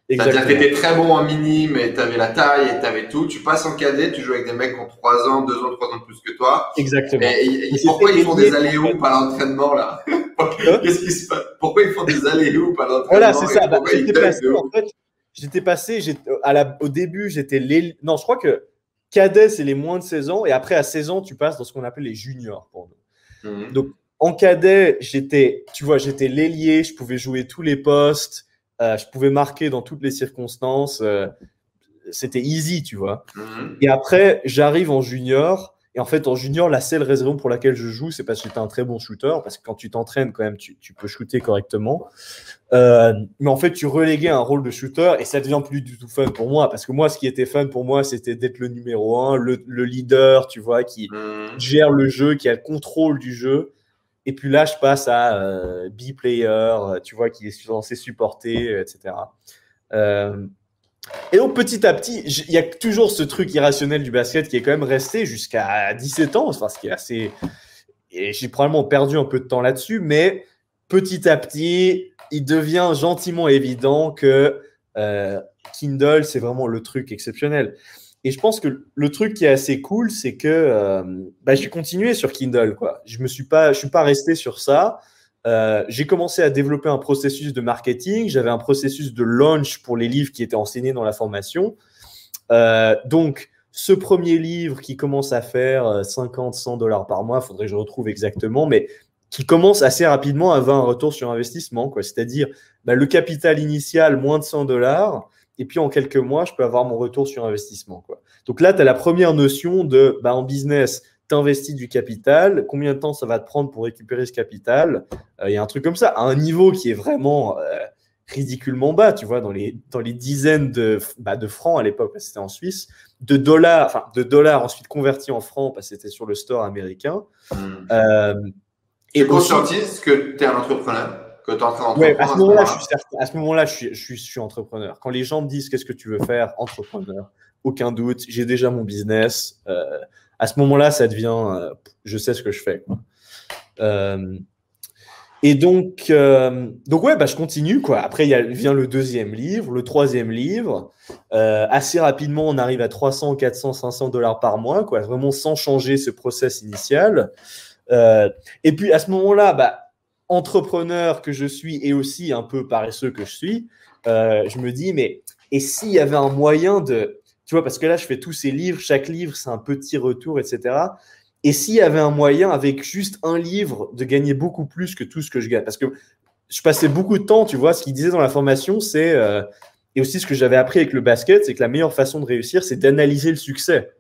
C'est-à-dire que tu étais très bon en mini, mais tu avais la taille et tu avais tout. Tu passes en cadet, tu joues avec des mecs qui ont 3 ans, 2 ans, 3 ans de plus que toi. Exactement. Et, pourquoi ils font des allées ou à l'entraînement là? Qu'est-ce qui se passe? Pourquoi ils font des allées ou à l'entraînement? Voilà, c'est ça. Bah, j'étais passé, passé à la, au début, j'étais les. Non, je crois que cadet, c'est les moins de 16 ans. Et après, à 16 ans, tu passes dans ce qu'on appelle les juniors pour nous. Mhm. Donc, en cadet, j'étais, tu vois, j'étais l'ailier, je pouvais jouer tous les postes. Euh, je pouvais marquer dans toutes les circonstances. Euh, c'était easy, tu vois. Mhm. Et après, j'arrive en junior. Et en fait, en junior, la seule raison pour laquelle je joue, c'est parce que j'étais un très bon shooter. Parce que quand tu t'entraînes, quand même, tu, peux shooter correctement. Euh, mais en fait, tu reléguais un rôle de shooter et ça devient plus du tout fun pour moi. Parce que moi, ce qui était fun pour moi, c'était d'être le numéro un, le, leader, tu vois, qui mhm. gère le jeu, qui a le contrôle du jeu. Et puis là, je passe à euh, B-player, tu vois, qui est censé supporter, etc. Et donc petit à petit, il y a toujours ce truc irrationnel du basket qui est quand même resté jusqu'à 17 ans, enfin, ce qui est assez... Et j'ai probablement perdu un peu de temps là-dessus, mais petit à petit, il devient gentiment évident que euh, Kindle, c'est vraiment le truc exceptionnel. Et je pense que le truc qui est assez cool, c'est que euh, bah, j'ai continué sur Kindle. Quoi. Je ne suis, suis pas resté sur ça. Euh, j'ai commencé à développer un processus de marketing, j'avais un processus de launch pour les livres qui étaient enseignés dans la formation. Euh, donc, ce premier livre qui commence à faire 50, euh, 100 dollars par mois, faudrait que je retrouve exactement, mais qui commence assez rapidement à avoir un retour sur investissement, c'est-à-dire bah, le capital initial, moins de 100 dollars, et puis en quelques mois, je peux avoir mon retour sur investissement. Quoi. Donc là, tu as la première notion de, bah, en business, investis du capital, combien de temps ça va te prendre pour récupérer ce capital euh, Il y a un truc comme ça, à un niveau qui est vraiment euh, ridiculement bas, tu vois, dans les, dans les dizaines de, bah, de francs à l'époque, c'était en Suisse, de dollars, enfin de dollars ensuite convertis en francs parce que c'était sur le store américain. Hmm. Euh, et conscientises que tu es un entrepreneur que tu es à ce moment-là, je suis à ce moment-là, je suis, je, suis, je suis entrepreneur. Quand les gens me disent qu'est-ce que tu veux faire, entrepreneur, aucun doute, j'ai déjà mon business. Euh, à ce moment-là, ça devient, euh, je sais ce que je fais. Euh, et donc, euh, donc ouais, bah, je continue. Quoi. Après, il vient le deuxième livre, le troisième livre. assez rapidement, on arrive à 300, 400, 500 dollars par mois, quoi, vraiment sans changer ce process initial. et puis à ce moment-là, bah, entrepreneur que je suis et aussi un peu paresseux que je suis, je me dis, mais et s'il y avait un moyen de tu vois, parce que là, je fais tous ces livres, chaque livre, c'est un petit retour, etc. Et s'il y avait un moyen, avec juste un livre, de gagner beaucoup plus que tout ce que je gagne? Parce que je passais beaucoup de temps, tu vois, ce qu'il disait dans la formation, c'est, euh, et aussi ce que j'avais appris avec le basket, c'est que la meilleure façon de réussir, c'est d'analyser le succès.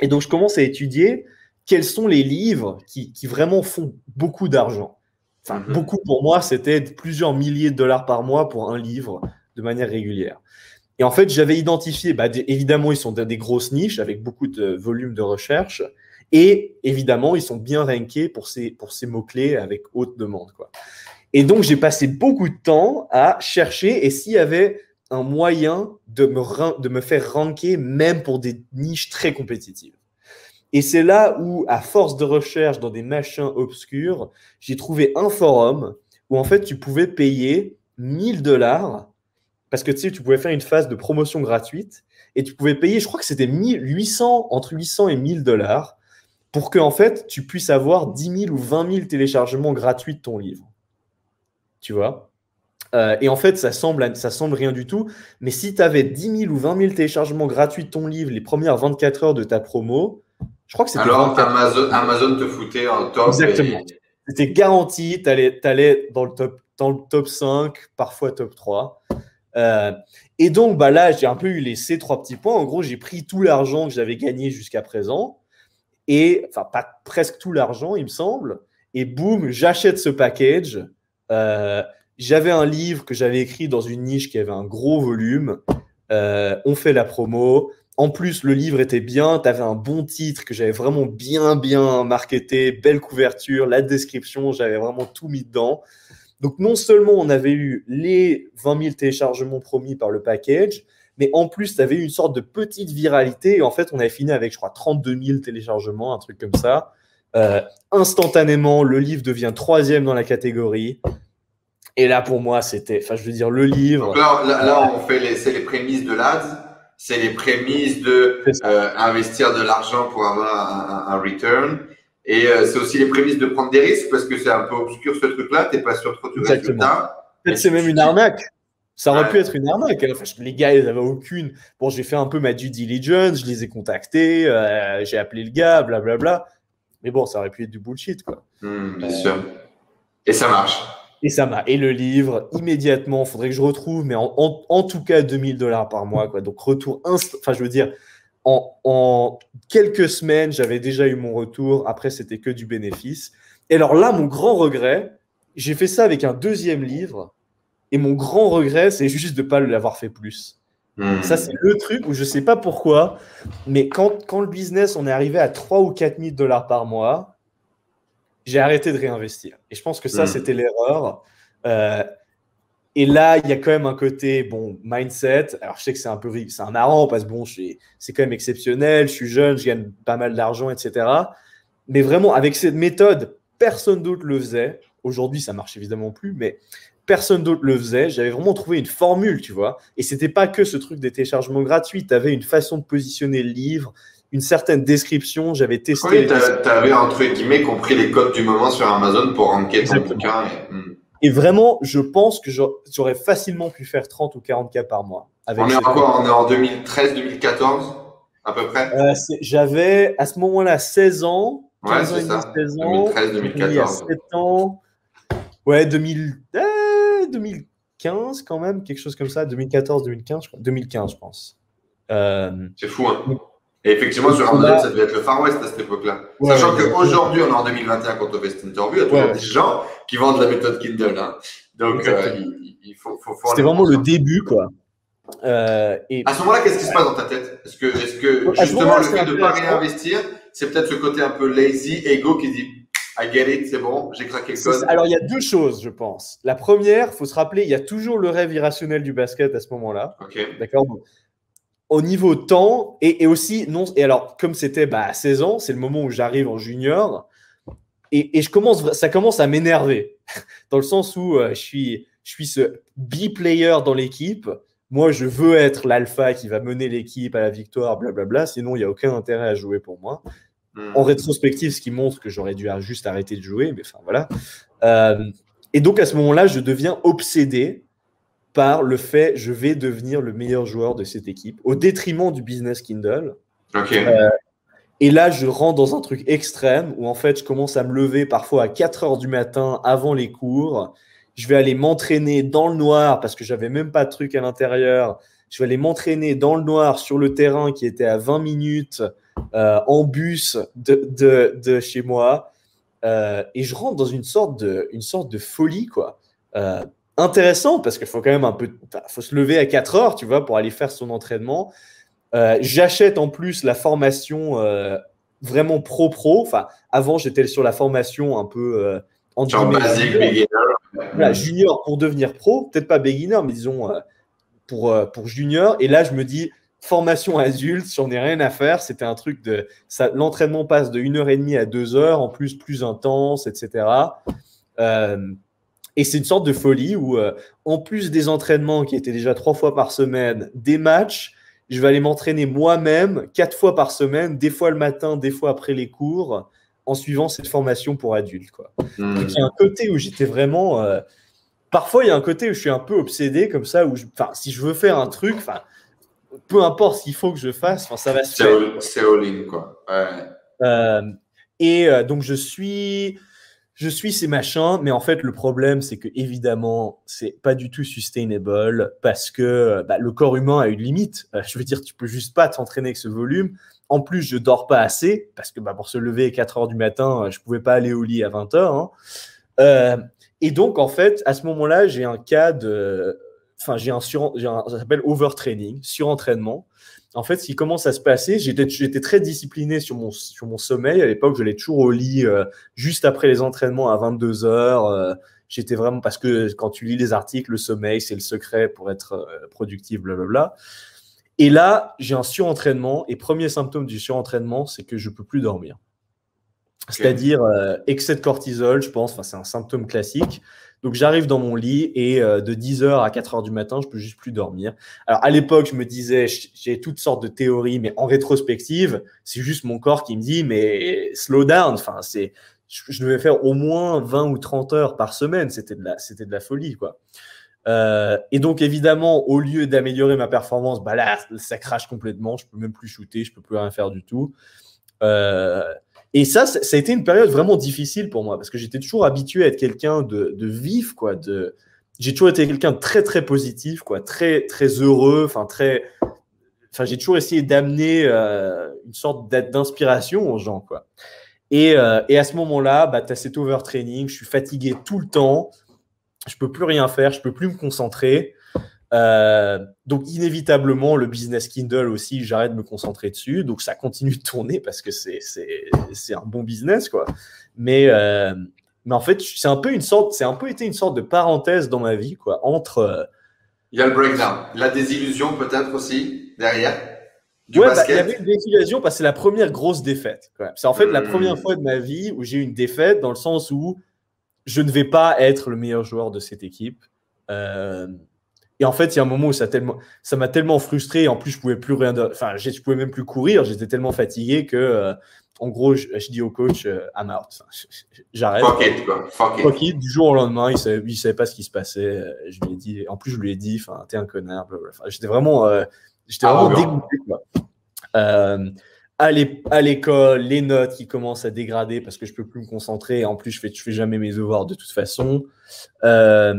Et donc, je commence à étudier quels sont les livres qui, vraiment font beaucoup d'argent. Enfin, mhm. beaucoup pour moi, c'était plusieurs milliers de dollars par mois pour un livre de manière régulière. Et en fait, j'avais identifié, bah, évidemment, ils sont dans des grosses niches avec beaucoup de volume de recherche. Et évidemment, ils sont bien rankés pour ces, pour ces mots-clés avec haute demande. Et donc, j'ai passé beaucoup de temps à chercher et s'il y avait un moyen de me, de me faire ranker même pour des niches très compétitives. Et c'est là où, à force de recherche dans des machins obscurs, j'ai trouvé un forum où en fait tu pouvais payer 1000 dollars parce que tu sais, tu pouvais faire une phase de promotion gratuite et tu pouvais payer, je crois que c'était 800, entre 800 et 1000 dollars pour que en fait, tu puisses avoir 10 000 ou 20 000 téléchargements gratuits de ton livre. Tu vois? Euh, et en fait, ça semble, ça semble rien du tout. Mais si tu avais 10 000 ou 20 000 téléchargements gratuits de ton livre les premières 24 heures de ta promo, je crois que c'était. Alors, Amazon, te foutait en top. Exactement. C'était garanti, tu allais, allais, dans, le top, dans le top 5, parfois top 3. Euh, et donc, bah là, j'ai un peu eu les trois petits points. En gros, j'ai pris tout l'argent que j'avais gagné jusqu'à présent, et enfin, pas presque tout l'argent, il me semble. Et boum, j'achète ce package. Euh, j'avais un livre que j'avais écrit dans une niche qui avait un gros volume. Euh, on fait la promo. En plus, le livre était bien. Tu avais un bon titre que j'avais vraiment bien, bien marketé. Belle couverture, la description, j'avais vraiment tout mis dedans. Donc non seulement on avait eu les 20 000 téléchargements promis par le package, mais en plus, tu avais eu une sorte de petite viralité. Et en fait, on avait fini avec, je crois, 32 000 téléchargements, un truc comme ça. Euh, instantanément, le livre devient troisième dans la catégorie. Et là, pour moi, c'était, enfin, je veux dire, le livre. Donc là, là, on fait les, c'est les prémices de l'ADS, c'est les prémices de euh, investir de l'argent pour avoir un, un return. Et euh, c'est aussi les prémices de prendre des risques parce que c'est un peu obscur ce truc-là. Tu n'es pas sûr trop du résultat. Peut-être c'est même une arnaque. Ça aurait pu être une arnaque. Enfin, les gars, ils n'avaient aucune. Bon, j'ai fait un peu ma due diligence, je les ai contactés, euh, j'ai appelé le gars, blablabla. Mais bon, ça aurait pu être du bullshit, quoi. Hmm, bien sûr. Et ça marche. Et ça m'a. Et le livre, immédiatement, faudrait que je retrouve, mais en, en, tout cas 2000 dollars par mois. Quoi. Donc, retour instant. Enfin, je veux dire, en, en quelques semaines, j'avais déjà eu mon retour. Après, c'était que du bénéfice. Et alors là, mon grand regret, j'ai fait ça avec un deuxième livre. Et mon grand regret, c'est juste de ne pas l'avoir fait plus. Hmm. Ça, c'est le truc où je ne sais pas pourquoi, mais quand, quand le business, on est arrivé à 3 ou 4 000 dollars par mois, j'ai arrêté de réinvestir. Et je pense que ça, hmm. c'était l'erreur. Euh, et là, il y a quand même un côté, bon, mindset. Alors, je sais que c'est un peu, c'est un marrant parce que bon, c'est quand même exceptionnel. Je suis jeune, je gagne pas mal d'argent, etc. Mais vraiment, avec cette méthode, personne d'autre le faisait. Aujourd'hui, ça marche évidemment plus, mais personne d'autre le faisait. J'avais vraiment trouvé une formule, tu vois. Et c'était pas que ce truc des téléchargements gratuits. Tu avais une façon de positionner le livre, une certaine description. J'avais testé. Oui, tu avais entre guillemets compris les codes du moment sur Amazon pour ranker ton bouquin. Hmm. Et... vraiment, je pense que j'aurais facilement pu faire 30 ou 40 cas par mois. on est encore, on est en 2013-2014 à peu près? Euh, j'avais à ce moment-là 16 ans. Ouais, c'est ça. 16 ans. 2013-2014. 7 ans. Ouais, 2000, 2015 quand même, quelque chose comme ça, 2014, 2015, je crois. 2015, je pense. Euh, c'est fou, hein. Et effectivement, sur Amazon, ça devait être le Far West à cette époque-là. Sachant qu'aujourd'hui, on est en 2021 quand on fait cette interview, il y a toujours des gens qui vendent la méthode Kindle. Hein. Donc, euh, il, faut, faut, C'était vraiment le début, quoi. Euh, et... À ce moment-là, qu'est-ce qui se passe dans ta tête? Est-ce que, est que justement, le fait de ne pas réinvestir, c'est peut-être ce côté un peu lazy, ego qui dit I get it, c'est bon, j'ai craqué le code. Alors, il y a deux choses, je pense. La première, il faut se rappeler, il y a toujours le rêve irrationnel du basket à ce moment-là. D'accord? Au niveau temps, et, aussi, non, et alors, comme c'était bah, à 16 ans, c'est le moment où j'arrive en junior, et, je commence, ça commence à m'énerver, dans le sens où euh, je, suis, je suis ce B-player dans l'équipe. Moi, je veux être l'alpha qui va mener l'équipe à la victoire, blablabla. Sinon, il n'y a aucun intérêt à jouer pour moi. En hmm. rétrospective, ce qui montre que j'aurais dû juste arrêter de jouer, mais enfin voilà. Euh, et donc à ce moment-là, je deviens obsédé par le fait je vais devenir le meilleur joueur de cette équipe au détriment du business Kindle. Euh, et là, je rentre dans un truc extrême où en fait, je commence à me lever parfois à 4 heures du matin avant les cours. Je vais aller m'entraîner dans le noir parce que j'avais même pas de truc à l'intérieur. Je vais aller m'entraîner dans le noir sur le terrain qui était à 20 minutes euh, en bus de, chez moi. Euh, et je rentre dans une sorte de, une sorte de folie, quoi. Euh, intéressant parce qu'il faut quand même un peu, faut se lever à 4 heures, tu vois, pour aller faire son entraînement. J'achète en plus la formation vraiment pro-pro. Enfin, avant, j'étais sur la formation un peu en basique, beginner. junior pour devenir pro, peut-être pas beginner, mais disons pour, pour junior. Et là, je me dis, formation adulte, j'en ai rien à faire. C'était un truc de. L'entraînement passe de 1h30 à 2 heures, en plus plus intense, etc. Euh, et c'est une sorte de folie où, euh, en plus des entraînements qui étaient déjà trois fois par semaine, des matchs, je vais aller m'entraîner moi-même quatre fois par semaine, des fois le matin, des fois après les cours, en suivant cette formation pour adultes. Quoi. Hmm. il y a un côté où j'étais vraiment. Euh, parfois, il y a un côté où je suis un peu obsédé comme ça, où si je veux faire un truc, enfin peu importe ce qu'il faut que je fasse, ça va se faire. C'est all-in, quoi. Euh, et donc, je suis, je suis ces machins, mais en fait, le problème, c'est que évidemment, c'est pas du tout sustainable parce que bah, le corps humain a une limite. Euh, je veux dire, tu peux juste pas t'entraîner avec ce volume. En plus, je dors pas assez parce que bah, pour se lever à 4 heures du matin, je pouvais pas aller au lit à 20 heures. Hein. et donc, en fait, à ce moment-là, j'ai un cas de enfin, j'ai un, sur, ça s'appelle overtraining, surentraînement. En fait, ce qui commence à se passer, j'étais, très discipliné sur mon, sur mon sommeil. À l'époque, j'allais toujours au lit euh, juste après les entraînements à 22 heures. Euh, j'étais vraiment parce que quand tu lis les articles, le sommeil, c'est le secret pour être euh, productif, blablabla. Et là, j'ai un surentraînement. Et premier symptôme du surentraînement, c'est que je peux plus dormir. C'est-à-dire excès de cortisol, je pense. Enfin, c'est un symptôme classique. Donc j'arrive dans mon lit et euh, de 10h à 4h du matin, je peux juste plus dormir. Alors à l'époque, je me disais, j'ai toutes sortes de théories, mais en rétrospective, c'est juste mon corps qui me dit, mais slow down. Enfin, c'est, je, devais faire au moins 20 ou 30 heures par semaine. C'était de la, de la folie, quoi. Euh, et donc évidemment, au lieu d'améliorer ma performance, bah là, ça crache complètement. Je peux même plus shooter, je peux plus rien faire du tout. Euh, Et ça, ça a été une période vraiment difficile pour moi parce que j'étais toujours habitué à être quelqu'un de, de, vif, quoi. De... J'ai toujours été quelqu'un de très, très positif, quoi. Très, très heureux, enfin, très. Enfin, j'ai toujours essayé d'amener euh, une sorte d'inspiration aux gens, quoi. Et, euh, et à ce moment-là, bah, tu as cet overtraining, je suis fatigué tout le temps, je peux plus rien faire, je peux plus me concentrer. Euh, donc inévitablement, le business Kindle aussi, j'arrête de me concentrer dessus. Donc ça continue de tourner parce que c'est un bon business, quoi. Mais, euh, mais en fait, c'est un peu une sorte, c'est un peu été une sorte de parenthèse dans ma vie, quoi, entre. Euh, il y a le breakdown, la désillusion peut-être aussi derrière. Du ouais, bah, il y avait une désillusion parce que c'est la première grosse défaite. C'est en fait la hmm. première fois de ma vie où j'ai eu une défaite dans le sens où je ne vais pas être le meilleur joueur de cette équipe. Euh, et en fait, il y a un moment où ça tellement, ça m'a tellement frustré. En plus, je pouvais plus rien, enfin, je pouvais même plus courir. J'étais tellement fatigué que, euh, en gros, je, dis au coach, euh, I'm out. J'arrête. Fuck it, quoi. Fuck, it. Du jour au lendemain, il savait, il savait pas ce qui se passait. Je lui ai dit, en plus, je lui ai dit, enfin, t'es un connard. j'étais vraiment, euh, j'étais vraiment ah, dégoûté, quoi. à l'école, les notes qui commencent à dégrader parce que je peux plus me concentrer. En plus, je fais, je fais jamais mes devoirs de toute façon. Euh,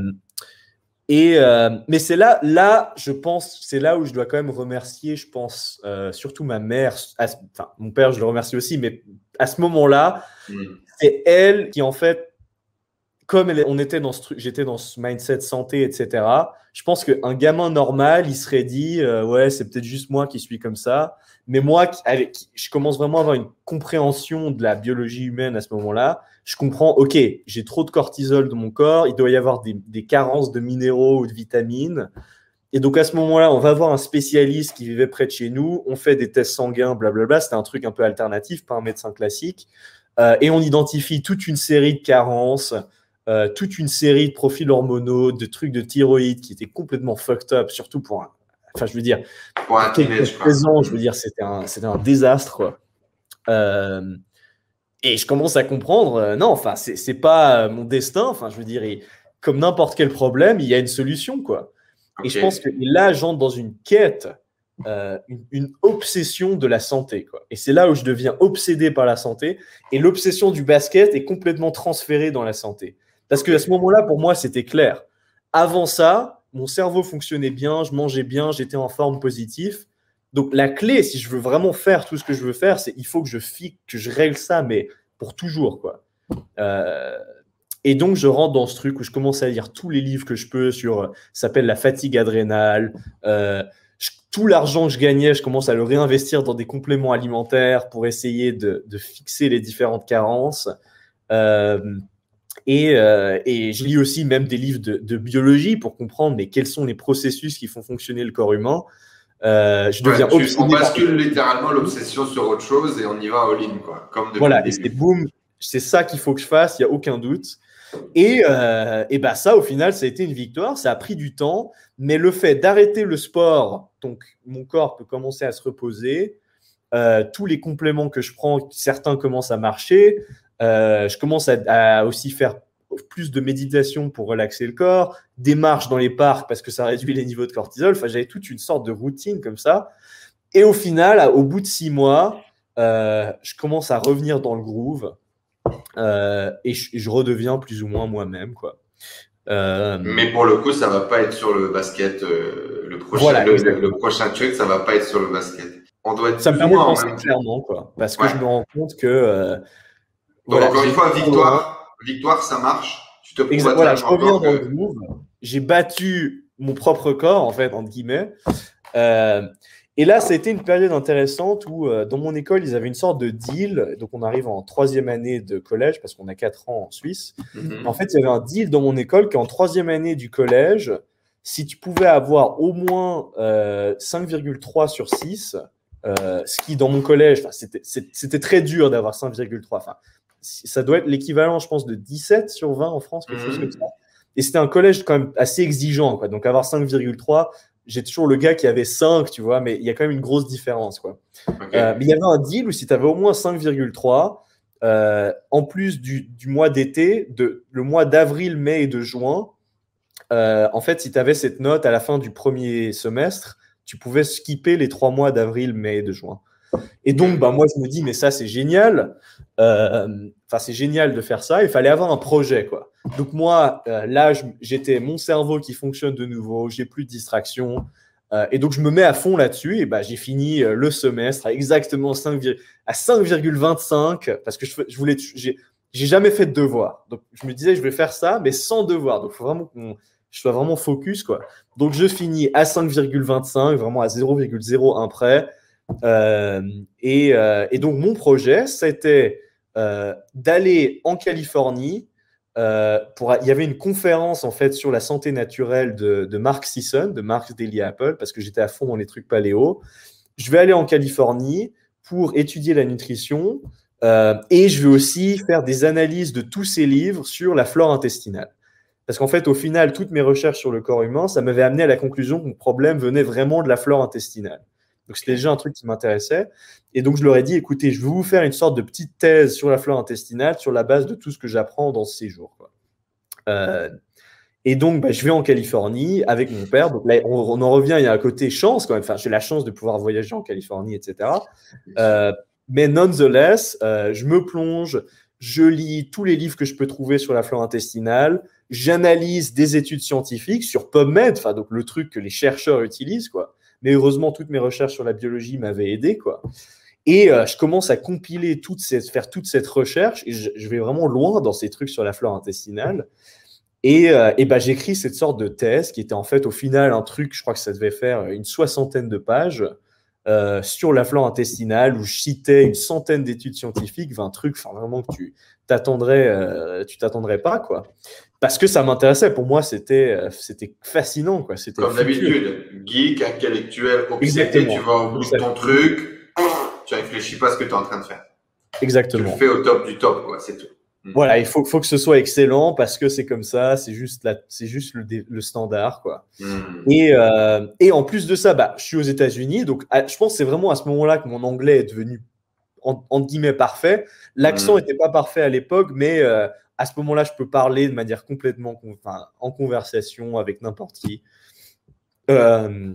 et, euh, mais c'est là, là, je pense, c'est là où je dois quand même remercier, je pense, euh, surtout ma mère. enfin, mon père, je le remercie aussi, mais à ce moment-là, mm. c'est elle qui, en fait, comme elle, on était dans ce truc, j'étais dans ce mindset santé, etc. Je pense qu'un gamin normal, il serait dit, euh, ouais, c'est peut-être juste moi qui suis comme ça. Mais moi, je commence vraiment à avoir une compréhension de la biologie humaine à ce moment-là. Je comprends, ok, j'ai trop de cortisol dans mon corps, il doit y avoir des, carences de minéraux ou de vitamines. Et donc à ce moment-là, on va voir un spécialiste qui vivait près de chez nous, on fait des tests sanguins, blablabla. C'était un truc un peu alternatif, pas un médecin classique. Euh, et on identifie toute une série de carences, euh, toute une série de profils hormonaux, de trucs de thyroïde qui étaient complètement fucked up, surtout pour un, Enfin, je veux dire, pour un je veux dire, c'était un, un désastre, quoi. Euh, et je commence à comprendre, euh, non, enfin, c'est pas mon destin. Enfin, je veux dire, comme n'importe quel problème, il y a une solution, quoi. Et je pense que là, j'entre dans une quête, euh, une, obsession de la santé, quoi. Et c'est là où je deviens obsédé par la santé. Et l'obsession du basket est complètement transférée dans la santé. Parce que à ce moment-là, pour moi, c'était clair. Avant ça, mon cerveau fonctionnait bien, je mangeais bien, j'étais en forme positive. Donc la clé, si je veux vraiment faire tout ce que je veux faire, c'est il faut que je fixe, que je règle ça, mais pour toujours, quoi. Euh, et donc je rentre dans ce truc où je commence à lire tous les livres que je peux sur, euh, ça s'appelle la fatigue adrénale. Euh, tout l'argent que je gagnais, je commence à le réinvestir dans des compléments alimentaires pour essayer de, fixer les différentes carences. Et, je lis aussi même des livres de, biologie pour comprendre mais quels sont les processus qui font fonctionner le corps humain. Euh, je deviens tu, on bascule littéralement l'obsession sur autre chose et on y va all-in. Quoi, comme voilà, et c'est boum, c'est ça qu'il faut que je fasse, il n'y a aucun doute. Et, euh, et bah ça, au final, ça a été une victoire. Ça a pris du temps, mais le fait d'arrêter le sport, donc mon corps peut commencer à se reposer. Euh, tous les compléments que je prends, certains commencent à marcher. Je commence à, aussi faire plus de méditation pour relaxer le corps, des marches dans les parcs parce que ça réduit les niveaux de cortisol. Enfin, j'avais toute une sorte de routine comme ça. Et au final, au bout de six mois, euh, je commence à revenir dans le groove euh, et, je, redeviens plus ou moins moi-même, quoi. Mais pour le coup, ça va pas être sur le basket. le prochain, le, prochain truc, ça va pas être sur le basket. On doit être ça me permet de penser clairement, quoi, parce que je me rends compte que donc, encore une fois, victoire, victoire, ça marche. Tu te exact, voilà, je reviens dans le move. J'ai battu mon propre corps, en fait, entre guillemets. Euh, et là, ça a été une période intéressante où, euh, dans mon école, ils avaient une sorte de deal. Donc, on arrive en troisième année de collège, parce qu'on a quatre ans en Suisse. Mhm. En fait, il y avait un deal dans mon école qu'en troisième année du collège, si tu pouvais avoir au moins 5,3 euh, sur 6, ce qui, dans mon collège, c'était très dur d'avoir 5,3. Enfin, ça doit être l'équivalent, je pense, de 17 sur 20 en France, quelque chose mmh. comme ça. Et c'était un collège quand même assez exigeant, quoi. Donc avoir 5,3, j'ai toujours le gars qui avait 5, tu vois, mais il y a quand même une grosse différence, quoi. Euh, mais il y avait un deal où si tu avais au moins 5,3, euh, en plus du, mois d'été, le mois d'avril, mai et de juin, euh, en fait, si tu avais cette note à la fin du premier semestre, tu pouvais skipper les trois mois d'avril, mai et de juin. Et donc, bah, moi, je me dis, mais ça, c'est génial. Euh, enfin, c'est génial de faire ça. Il fallait avoir un projet, quoi. Donc, moi, euh, là, j'étais mon cerveau qui fonctionne de nouveau. J'ai plus de distraction. Euh, et donc, je me mets à fond là-dessus. Et bah, j'ai fini le semestre à exactement 5, à 5,25 parce que je, je voulais, j'ai jamais fait de devoir. Donc, je me disais, je vais faire ça, mais sans devoir. Donc, il faut vraiment que je sois vraiment focus, quoi. Donc, je finis à 5,25, vraiment à 0,01 près. Euh, et, euh, et, donc, mon projet, c'était euh, d'aller en Californie. pour, il y avait une conférence en fait sur la santé naturelle de, de Mark Sisson, de Mark Daily Apple, parce que j'étais à fond dans les trucs paléo. Je vais aller en Californie pour étudier la nutrition et je vais aussi faire des analyses de tous ces livres sur la flore intestinale. Parce qu'en fait, au final, toutes mes recherches sur le corps humain, ça m'avait amené à la conclusion que mon problème venait vraiment de la flore intestinale. Donc c'était déjà un truc qui m'intéressait. Et donc je leur ai dit, écoutez, je vais vous faire une sorte de petite thèse sur la flore intestinale sur la base de tout ce que j'apprends dans ce séjour. Euh, et donc bah, je vais en Californie avec mon père. Donc là, on, en revient, il y a un côté chance quand même. Enfin, j'ai la chance de pouvoir voyager en Californie, etc. Euh, mais nonetheless, euh, je me plonge, je lis tous les livres que je peux trouver sur la flore intestinale. J'analyse des études scientifiques sur PubMed, enfin donc le truc que les chercheurs utilisent, quoi. Mais heureusement, toutes mes recherches sur la biologie m'avaient aidé, quoi. Et euh, je commence à compiler toute cette, faire toute cette recherche, et je, vais vraiment loin dans ces trucs sur la flore intestinale. Et, euh, ben, j'écris cette sorte de thèse qui était en fait au final un truc, je crois que ça devait faire une soixantaine de pages euh, sur la flore intestinale où je citais une centaine d'études scientifiques, 20 trucs, vraiment que tu t'attendrais, tu t'attendrais pas quoi parce que ça m'intéressait. Pour moi, c'était euh, c'était fascinant. Quoi. Comme d'habitude, geek, intellectuel, obsédé, tu vas au bout de ton truc, tu réfléchis pas à ce que tu es en train de faire. Exactement. Tu le fais au top du top, quoi, c'est tout. Hmm. Voilà, il faut, faut que ce soit excellent parce que c'est comme ça, c'est juste, la, c'est juste le, le, standard. Quoi. Hmm. Et, euh, et en plus de ça, bah, je suis aux États-Unis, donc je pense que c'est vraiment à ce moment-là que mon anglais est devenu en, guillemets parfait. L'accent n'était hmm. pas parfait à l'époque, mais euh, à ce moment-là, je peux parler de manière complètement en conversation avec n'importe qui. Euh,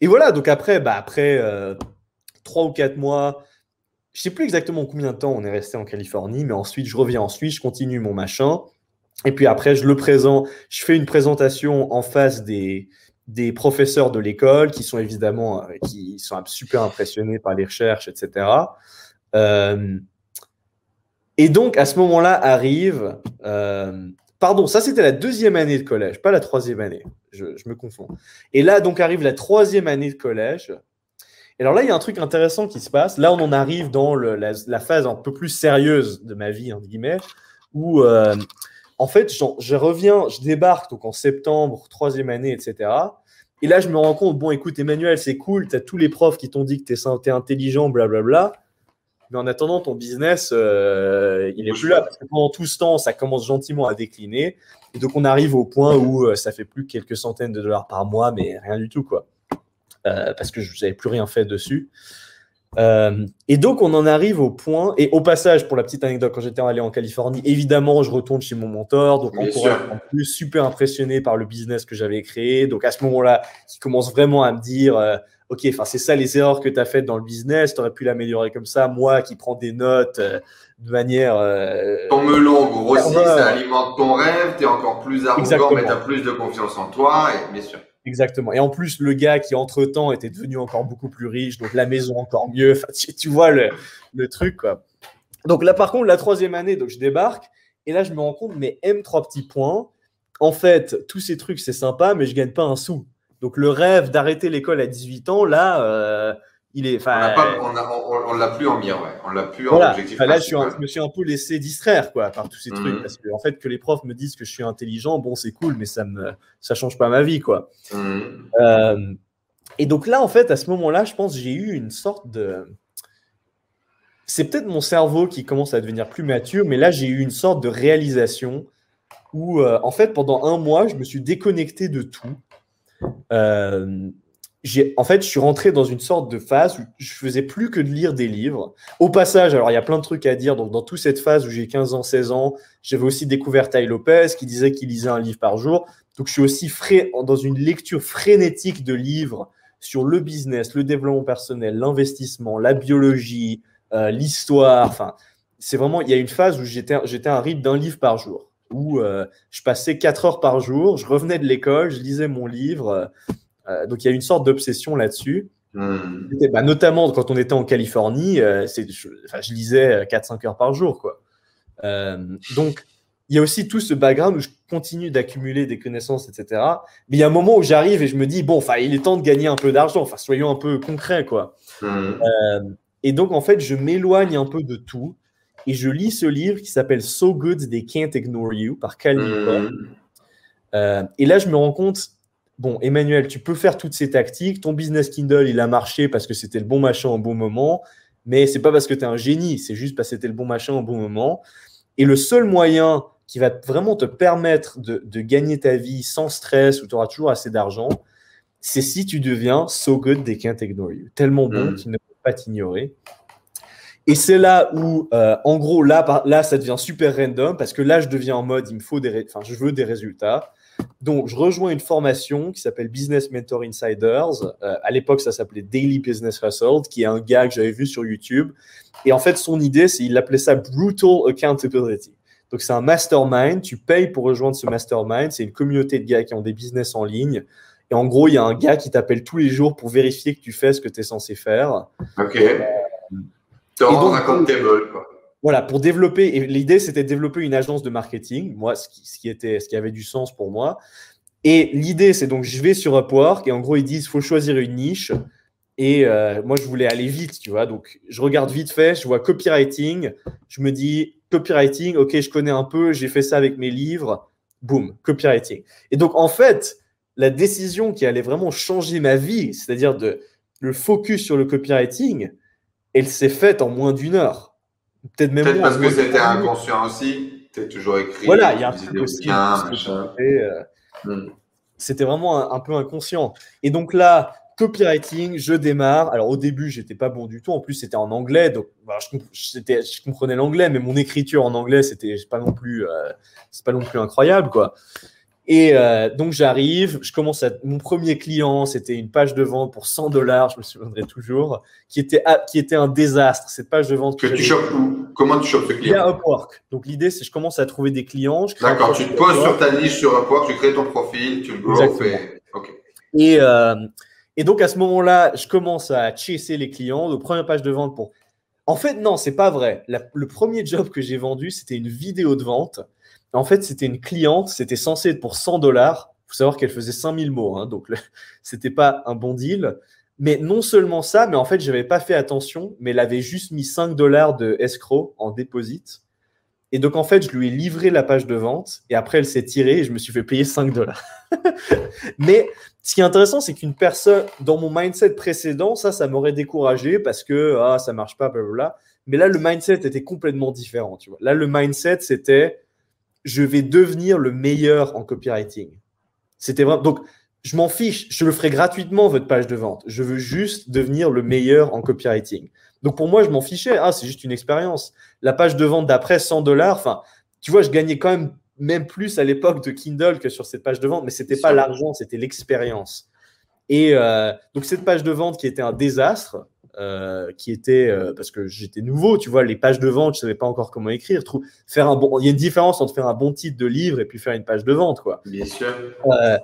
et voilà, donc après, bah, après euh, ou quatre mois, je sais plus exactement combien de temps on est resté en Californie, mais ensuite je reviens en Suisse, je continue mon machin. Et puis après, je le présente, je fais une présentation en face des, des professeurs de l'école qui sont évidemment euh, qui sont super impressionnés par les recherches, etc. Euh, et donc, à ce moment-là, arrive. Euh, pardon, ça c'était la deuxième année de collège, pas la troisième année. Je, me confonds. Et là, donc, arrive la troisième année de collège. Et alors là, il y a un truc intéressant qui se passe. Là, on en arrive dans la, phase un peu plus sérieuse de ma vie, entre guillemets, où, euh, en fait, je reviens, je débarque donc en septembre, troisième année, etc. Et là, je me rends compte, bon, écoute, Emmanuel, c'est cool, tu as tous les profs qui t'ont dit que tu es, intelligent, blablabla. Mais en attendant, ton business, euh, il est plus là. Parce que pendant tout ce temps, ça commence gentiment à décliner. Et donc, on arrive au point où euh, ça fait plus que quelques centaines de dollars par mois, mais rien du tout, quoi. Euh, parce que je n'avais plus rien fait dessus. et donc, on en arrive au point. Et au passage, pour la petite anecdote, quand j'étais allé en Californie, évidemment, je retourne chez mon mentor. Donc, encore en plus, super impressionné par le business que j'avais créé. Donc, à ce moment-là, il commence vraiment à me dire ok, enfin c'est ça les erreurs que tu as faites dans le business, tu aurais pu l'améliorer comme ça. Moi qui prends des notes euh, de manière. Euh, ton melon grossit, ça alimente ton rêve, tu es encore plus arrogant, mais tu as plus de confiance en toi, et bien sûr. Exactement. Et en plus, le gars qui, entre-temps, était devenu encore beaucoup plus riche, donc la maison encore mieux. Enfin, tu, vois le, le, truc, quoi. Donc là, par contre, la troisième année, donc je débarque, et là, je me rends compte, mais M, trois petits points. En fait, tous ces trucs, c'est sympa, mais je gagne pas un sou. Donc le rêve d'arrêter l'école à 18 ans, là, euh, il est. On l'a plus en mire, ouais. On l'a plus en objectif. là, je, me suis un peu laissé distraire quoi, par tous ces trucs. Mhm. Parce que, en fait, que les profs me disent que je suis intelligent, bon, c'est cool, mais ça ne ça change pas ma vie. quoi. Mhm. Euh, et donc là, en fait, à ce moment-là, je pense j'ai eu une sorte de. C'est peut-être mon cerveau qui commence à devenir plus mature, mais là, j'ai eu une sorte de réalisation où, euh, en fait, pendant un mois, je me suis déconnecté de tout. Euh, en fait, je suis rentré dans une sorte de phase où je faisais plus que de lire des livres. Au passage, alors il y a plein de trucs à dire. Donc, dans toute cette phase où j'ai 15 ans, 16 ans, j'avais aussi découvert Ty Lopez qui disait qu'il lisait un livre par jour. Donc, je suis aussi frais, dans une lecture frénétique de livres sur le business, le développement personnel, l'investissement, la biologie, euh, l'histoire. Enfin, c'est vraiment, il y a une phase où j'étais, à un rythme d'un livre par jour, où euh, je passais quatre heures par jour, je revenais de l'école, je lisais mon livre. Euh, donc il y a une sorte d'obsession là-dessus. Hmm. Bah, notamment quand on était en Californie, je, je, lisais 4-5 heures par jour. Quoi. donc il y a aussi tout ce background où je continue d'accumuler des connaissances, etc. Mais il y a un moment où j'arrive et je me dis, bon, enfin, il est temps de gagner un peu d'argent. Enfin, soyons un peu concrets, quoi. Hmm. Et donc, en fait, je m'éloigne un peu de tout et je lis ce livre qui s'appelle So Good They Can't Ignore You par Cal mmh. euh, et là, je me rends compte, bon, Emmanuel, tu peux faire toutes ces tactiques. Ton business Kindle, il a marché parce que c'était le bon machin au bon moment. Mais c'est pas parce que tu es un génie, c'est juste parce que c'était le bon machin au bon moment. Et le seul moyen qui va vraiment te permettre de, de gagner ta vie sans stress, où tu auras toujours assez d'argent, c'est si tu deviens so good they can't ignore you. Tellement bon mmh. qu'ils ne pas t'ignorer. Et c'est là où, euh, en gros, là, là, ça devient super random parce que là, je deviens en mode, il me faut des, enfin, je veux des résultats. Donc, je rejoins une formation qui s'appelle Business Mentor Insiders. Euh, à l'époque, ça s'appelait Daily Business Hustle, qui est un gars que j'avais vu sur YouTube. Et en fait, son idée, c'est, il appelait ça Brutal Accountability. Donc, c'est un mastermind. Tu payes pour rejoindre ce mastermind. C'est une communauté de gars qui ont des business en ligne. Et en gros, il y a un gars qui t'appelle tous les jours pour vérifier que tu fais ce que tu es censé faire. Ok. Rends accountable, quoi. Voilà, pour développer, et l'idée c'était de développer une agence de marketing, moi, ce qui, ce qui, était, ce qui avait du sens pour moi. Et l'idée, c'est donc je vais sur Upwork et en gros, ils disent faut choisir une niche. Et euh, moi, je voulais aller vite, tu vois. Donc, je regarde vite fait, je vois copywriting. Je me dis copywriting, ok, je connais un peu, j'ai fait ça avec mes livres. Boum, copywriting. Et donc, en fait, la décision qui allait vraiment changer ma vie, c'est-à-dire de le focus sur le copywriting, elle s'est faite en moins d'une heure. Peut-être même Peut parce que c'était inconscient aussi. Tu toujours écrit. Voilà, il y a un truc aussi. Euh, hmm. C'était vraiment un, peu inconscient. Et donc là, copywriting, je démarre. Alors au début, j'étais pas bon du tout. En plus, c'était en anglais, donc bah, je, je, comprenais l'anglais, mais mon écriture en anglais, c'était pas non plus, euh, c'est pas non plus incroyable, quoi. Et euh, donc j'arrive, je commence à mon premier client, c'était une page de vente pour 100 dollars, je me souviendrai toujours, qui était qui était un désastre. Cette page de vente que, tu chopes où? Comment tu chopes ce client? Via Upwork. Donc l'idée c'est je commence à trouver des clients. D'accord, tu te poses sur ta niche sur Upwork, tu crées ton profil, tu le growth et Et, euh, et donc à ce moment-là, je commence à chasser les clients. Donc première page de vente pour. En fait non, c'est pas vrai. le premier job que j'ai vendu, c'était une vidéo de vente en fait, c'était une cliente, c'était censé être pour 100 dollars. Il faut savoir qu'elle faisait 5000 mots, hein, donc c'était pas un bon deal. Mais non seulement ça, mais en fait, je n'avais pas fait attention, mais elle avait juste mis 5 dollars de escroc en déposit. Et donc, en fait, je lui ai livré la page de vente et après, elle s'est tirée et je me suis fait payer 5 dollars. mais ce qui est intéressant, c'est qu'une personne, dans mon mindset précédent, ça, ça m'aurait découragé parce que ah, ça marche pas, blablabla. Mais là, le mindset était complètement différent. Tu vois. Là, le mindset, c'était je vais devenir le meilleur en copywriting. C'était vraiment. Donc, je m'en fiche, je le ferai gratuitement, votre page de vente. Je veux juste devenir le meilleur en copywriting. Donc, pour moi, je m'en fichais. Ah, c'est juste une expérience. La page de vente d'après, 100 dollars. Enfin, tu vois, je gagnais quand même même plus à l'époque de Kindle que sur cette page de vente, mais c'était pas l'argent, c'était l'expérience. Et euh, donc, cette page de vente qui était un désastre, euh, qui était euh, parce que j'étais nouveau, tu vois, les pages de vente, je savais pas encore comment écrire. faire un bon, il y a une différence entre faire un bon titre de livre et puis faire une page de vente, quoi. Bien sûr. Euh,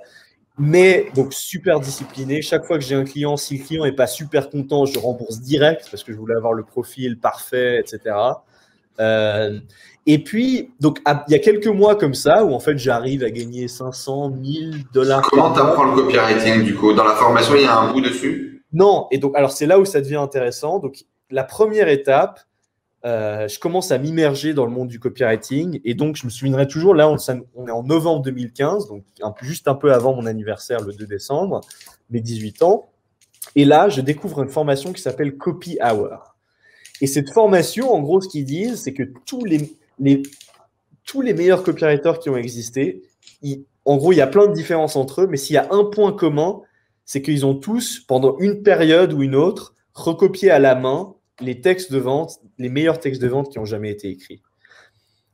mais donc super discipliné. Chaque fois que j'ai un client, si le client est pas super content, je rembourse direct parce que je voulais avoir le profil parfait, etc. et puis, donc, il y a quelques mois comme ça où en fait j'arrive à gagner 500, 1000 dollars. Comment tu apprends le copywriting du coup? Dans la formation, il y a un bout dessus? Non, et donc, alors c'est là où ça devient intéressant. Donc, la première étape, euh, je commence à m'immerger dans le monde du copywriting. Et donc, je me souviendrai toujours, là, on, est en novembre 2015, donc juste un peu avant mon anniversaire, le 2 décembre, mes 18 ans. Et là, je découvre une formation qui s'appelle Copy Hour. Et cette formation, en gros, ce qu'ils disent, c'est que tous les, tous les meilleurs copywriters qui ont existé, en gros, il y a plein de différences entre eux, mais s'il y a un point commun, c'est qu'ils ont tous, pendant une période ou une autre, recopié à la main les textes de vente, les meilleurs textes de vente qui ont jamais été écrits.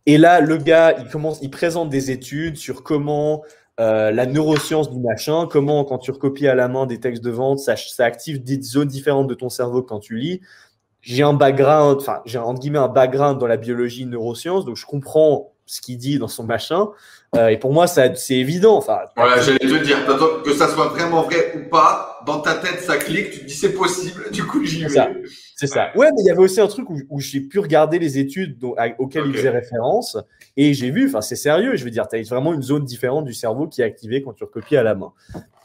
Et là, le gars, il commence, il présente des études sur comment euh, la neuroscience du machin, comment quand tu recopies à la main des textes de vente, ça, ça active des zones différentes de ton cerveau quand tu lis. J'ai un background, enfin j'ai entre guillemets un background dans la biologie neurosciences, donc je comprends ce qu'il dit dans son machin. Euh, et pour moi, c'est évident. Enfin, voilà, j'allais te dire, que ça soit vraiment vrai ou pas, dans ta tête, ça clique, tu te dis c'est possible, du coup, j'y vais. C'est ça. Ouais, mais il y avait aussi un truc où, j'ai pu regarder les études auxquelles il faisait référence et j'ai vu, enfin, c'est sérieux, je veux dire, tu as vraiment une zone différente du cerveau qui est activée quand tu recopies à la main.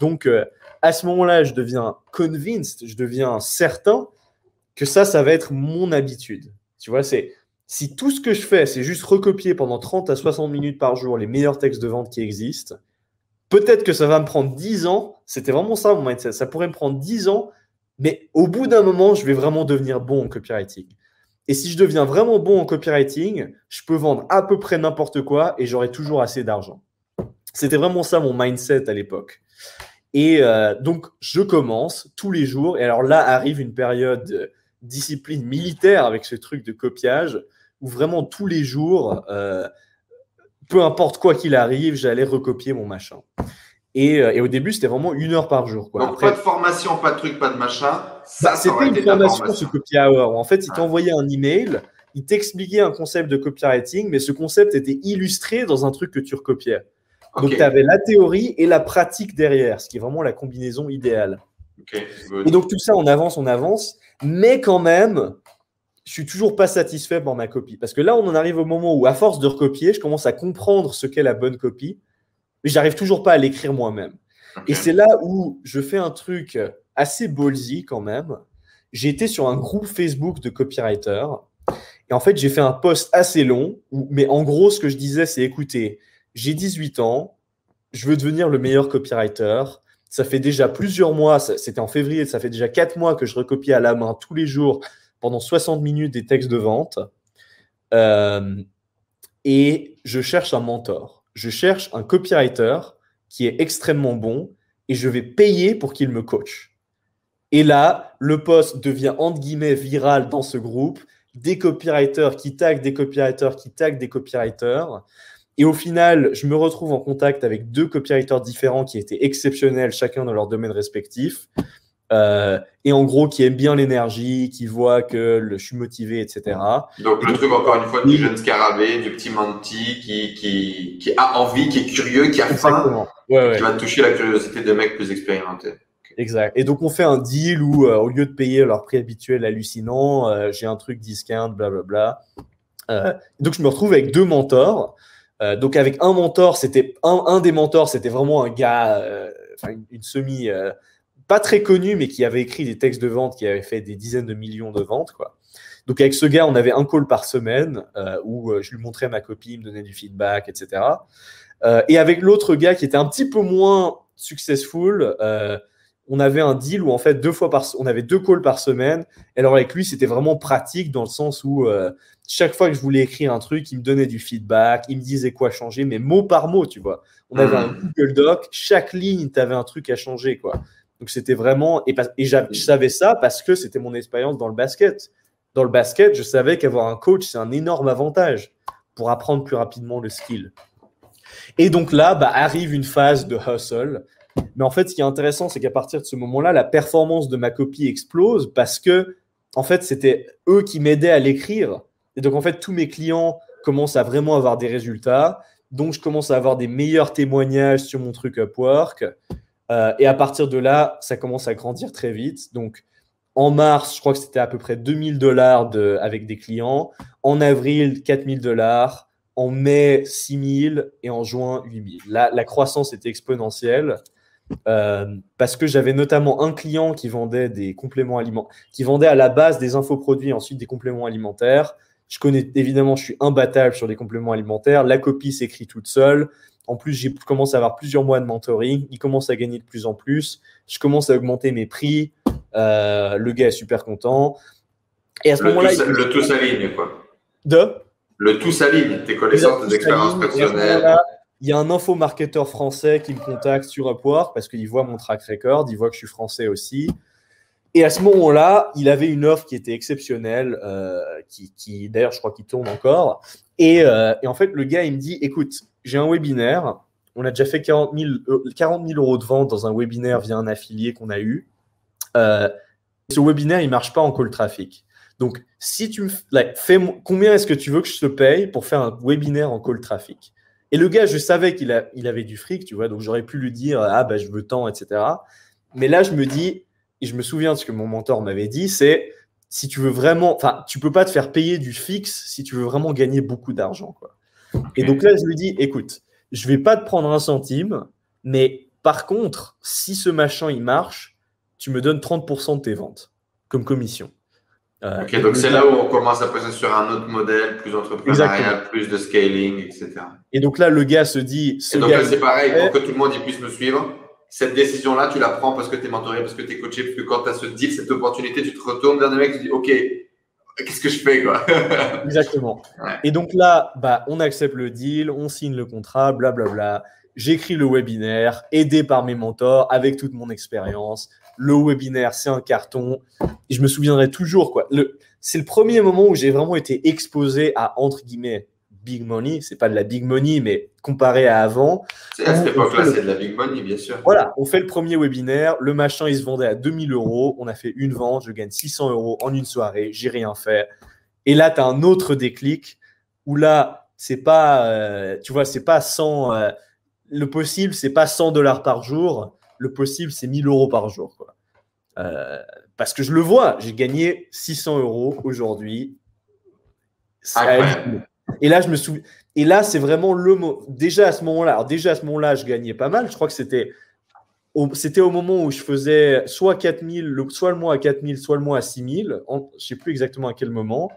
Donc, euh, à ce moment-là, je deviens convinced, je deviens certain que ça, ça va être mon habitude. Tu vois, c'est si tout ce que je fais, c'est juste recopier pendant 30 à 60 minutes par jour les meilleurs textes de vente qui existent, peut-être que ça va me prendre 10 ans. C'était vraiment ça mon mindset. Ça pourrait me prendre 10 ans, mais au bout d'un moment, je vais vraiment devenir bon en copywriting. Et si je deviens vraiment bon en copywriting, je peux vendre à peu près n'importe quoi et j'aurai toujours assez d'argent. C'était vraiment ça mon mindset à l'époque. Et euh, donc, je commence tous les jours. Et alors là arrive une période de discipline militaire avec ce truc de copiage où vraiment tous les jours, euh, peu importe quoi qu'il arrive, j'allais recopier mon machin. Et, euh, et au début, c'était vraiment une heure par jour. Quoi. Donc, pas de formation, pas de truc, pas de machin. Ça, bah, c'était une formation, ce copy hour. En fait, il t'envoyait un email, il t'expliquait un concept de copywriting, mais ce concept était illustré dans un truc que tu recopiais. Donc, tu avais la théorie et la pratique derrière, ce qui est vraiment la combinaison idéale. et donc, tout ça, on avance, on avance, mais quand même, je suis toujours pas satisfait par ma copie. Parce que là, on en arrive au moment où, à force de recopier, je commence à comprendre ce qu'est la bonne copie, mais j'arrive toujours pas à l'écrire moi-même. Et c'est là où je fais un truc assez ballsy quand même. J'ai été sur un groupe Facebook de copywriters. Et en fait, j'ai fait un post assez long, mais en gros, ce que je disais, c'est écoutez, j'ai 18 ans, je veux devenir le meilleur copywriter. Ça fait déjà plusieurs mois, c'était en février, ça fait déjà 4 mois que je recopie à la main tous les jours pendant 60 minutes des textes de vente euh, et je cherche un mentor. Je cherche un copywriter qui est extrêmement bon et je vais payer pour qu'il me coach. Et là, le post devient entre guillemets viral dans ce groupe. Des copywriters qui taguent des copywriters qui taguent des copywriters. Et au final, je me retrouve en contact avec deux copywriters différents qui étaient exceptionnels, chacun dans leur domaine respectif. Euh, et en gros qui aime bien l'énergie, qui voit que le, je suis motivé, etc. Donc le truc encore une fois du jeune scarabée, du petit manti qui, qui, qui a envie, qui est curieux, qui a faim, ouais, qui va toucher la curiosité de mecs plus expérimentés. Exact. Et donc on fait un deal où euh, au lieu de payer leur prix habituel hallucinant, euh, j'ai un truc discount, blablabla. Donc je me retrouve avec deux mentors. donc avec un mentor, c'était un, un des mentors, c'était vraiment un gars, une, une, semi pas très connu, mais qui avait écrit des textes de vente qui avaient fait des dizaines de millions de ventes. Quoi. Donc avec ce gars, on avait un call par semaine euh, où euh, je lui montrais ma copie, il me donnait du feedback, etc. Euh, et avec l'autre gars qui était un petit peu moins successful, on avait un deal où en fait deux fois par, on avait deux calls par semaine. Et alors avec lui, c'était vraiment pratique dans le sens où chaque fois que je voulais écrire un truc, il me donnait du feedback, il me disait quoi changer, mais mot par mot, tu vois. On avait un mmh. Google Doc, chaque ligne, tu avais un truc à changer, quoi. Donc c'était vraiment et, je savais ça parce que c'était mon expérience dans le basket. Dans le basket, je savais qu'avoir un coach c'est un énorme avantage pour apprendre plus rapidement le skill. Et donc là, bah, arrive une phase de hustle. Mais en fait, ce qui est intéressant, c'est qu'à partir de ce moment-là, la performance de ma copie explose parce que, en fait, c'était eux qui m'aidaient à l'écrire. Et donc, en fait, tous mes clients commencent à vraiment avoir des résultats. Donc, je commence à avoir des meilleurs témoignages sur mon truc Upwork. Euh, et à partir de là, ça commence à grandir très vite. Donc, en mars, je crois que c'était à peu près 2000 dollars avec des clients. En avril, 4000 dollars. En mai, 6000 et en juin, 8000. La, la croissance était exponentielle euh, parce que j'avais notamment un client qui vendait des compléments qui vendait à la base des infoproduits, ensuite des compléments alimentaires. Je connais évidemment, je suis imbattable sur les compléments alimentaires. La copie s'écrit toute seule. En plus, j'ai commencé à avoir plusieurs mois de mentoring. Il commence à gagner de plus en plus. Je commence à augmenter mes prix. Euh, le gars est super content. Et à ce moment-là. Le tout s'aligne, quoi. De? Le tout s'aligne, tes connaissances, tes expériences personnelles. Il y a un info-marketeur français qui me contacte sur Upwork parce qu'il voit mon track record, il voit que je suis français aussi. Et à ce moment-là, il avait une offre qui était exceptionnelle, euh, qui, qui d'ailleurs, je crois qu'il tourne encore. Et, euh, et, en fait, le gars, il me dit, écoute, j'ai un webinaire on a déjà fait 40 000, 40 000 euros de vente dans un webinaire via un affilié qu'on a eu. Euh, ce webinaire, il marche pas en call traffic. Donc, si tu fais, combien est-ce que tu veux que je te paye pour faire un webinaire en call traffic? Et le gars, je savais qu'il il avait du fric, tu vois, donc j'aurais pu lui dire, ah, bah, je veux tant, etc. Mais là, je me dis, et je me souviens de ce que mon mentor m'avait dit, c'est si tu veux vraiment, enfin, tu peux pas te faire payer du fixe si tu veux vraiment gagner beaucoup d'argent, quoi. Et donc là, je lui dis, écoute, je vais pas te prendre un centime, mais par contre, si ce machin il marche, tu me donnes 30% de tes ventes comme commission. Euh, ok, donc c'est là où on commence à passer sur un autre modèle, plus entrepreneurial, plus de scaling, etc. Et donc là, le gars se dit. et donc là, c'est pareil, pour que tout le monde y puisse me suivre. Cette décision-là, tu la prends parce que tu es mentoré, parce que tu es coaché, parce que quand tu as ce deal, cette opportunité, tu te retournes vers des mecs et tu dis Ok, qu'est-ce que je fais quoi Exactement. Et donc là, bah, on accepte le deal, on signe le contrat, blablabla. J'écris le webinaire, aidé par mes mentors, avec toute mon expérience le webinaire, c'est un carton. Et je me souviendrai toujours, quoi. c'est le premier moment où j'ai vraiment été exposé à, entre guillemets, big money. C'est pas de la big money, mais comparé à avant. À cette époque-là, c'est de la big money, bien sûr. Voilà, on fait le premier webinaire. Le machin, il se vendait à 2000 euros. On a fait une vente. Je gagne 600 euros en une soirée. J'ai rien fait. Et là, tu as un autre déclic où là, c'est pas, euh, tu vois, c'est pas 100, euh, le possible, c'est pas 100 dollars par jour le possible, c'est 1000 euros par jour. Quoi. Euh, parce que je le vois, j'ai gagné 600 euros aujourd'hui. Et là, je me souviens. Et là, c'est vraiment le mot. Déjà à ce moment-là, déjà à ce moment-là, je gagnais pas mal. Je crois que c'était au, c'était au moment où je faisais soit 4000, soit le mois à 4000, soit le mois à 6000. je ne sais plus exactement à quel moment.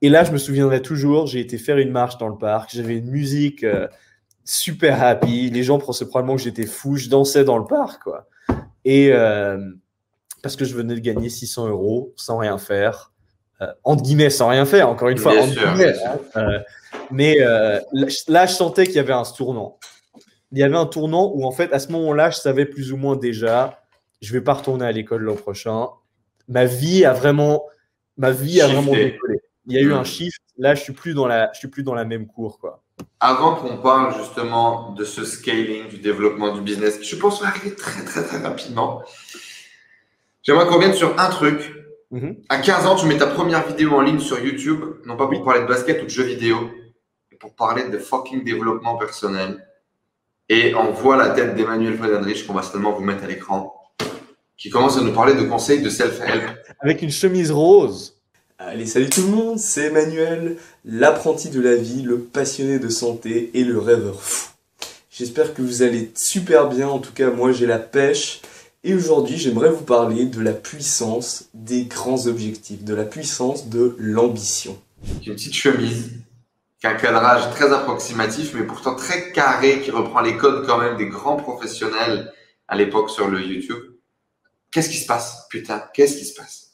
Et là, je me souviendrai toujours, j'ai été faire une marche dans le parc. J'avais une musique. Euh, super happy. Les gens pensaient probablement que j'étais fou. Je dansais dans le parc, quoi. Et euh, parce que je venais de gagner 600 euros sans rien faire. Euh, entre guillemets, sans rien faire, encore une fois. Hein. Euh, mais là, je sentais qu'il y avait un tournant. Il y avait un tournant où, en fait, à ce moment-là, je savais plus ou moins déjà, je vais pas retourner à l'école l'an prochain. Ma vie a vraiment, ma vie a vraiment décollé. Il y a eu un shift. Là, je suis plus dans la, je suis plus dans la même cour, quoi avant qu'on parle justement de ce scaling, du développement du business, je pense va arriver très très très rapidement, j'aimerais qu'on revienne sur un truc. Mhm. À 15 ans, tu mets ta première vidéo en ligne sur YouTube, non pas pour parler de basket ou de jeux vidéo, mais pour parler de fucking développement personnel. Et on voit la tête d'Emmanuel Friedenrich qu'on va seulement vous mettre à l'écran, qui commence à nous parler de conseils de self-help. Avec une chemise rose. Allez, salut tout le monde, c'est Emmanuel, l'apprenti de la vie, le passionné de santé et le rêveur fou. J'espère que vous allez super bien, en tout cas moi j'ai la pêche. Et aujourd'hui j'aimerais vous parler de la puissance des grands objectifs, de la puissance de l'ambition. Une petite chemise, qui a un cadrage très approximatif mais pourtant très carré, qui reprend les codes quand même des grands professionnels à l'époque sur le YouTube. Qu'est-ce qui se passe Putain, qu'est-ce qui se passe?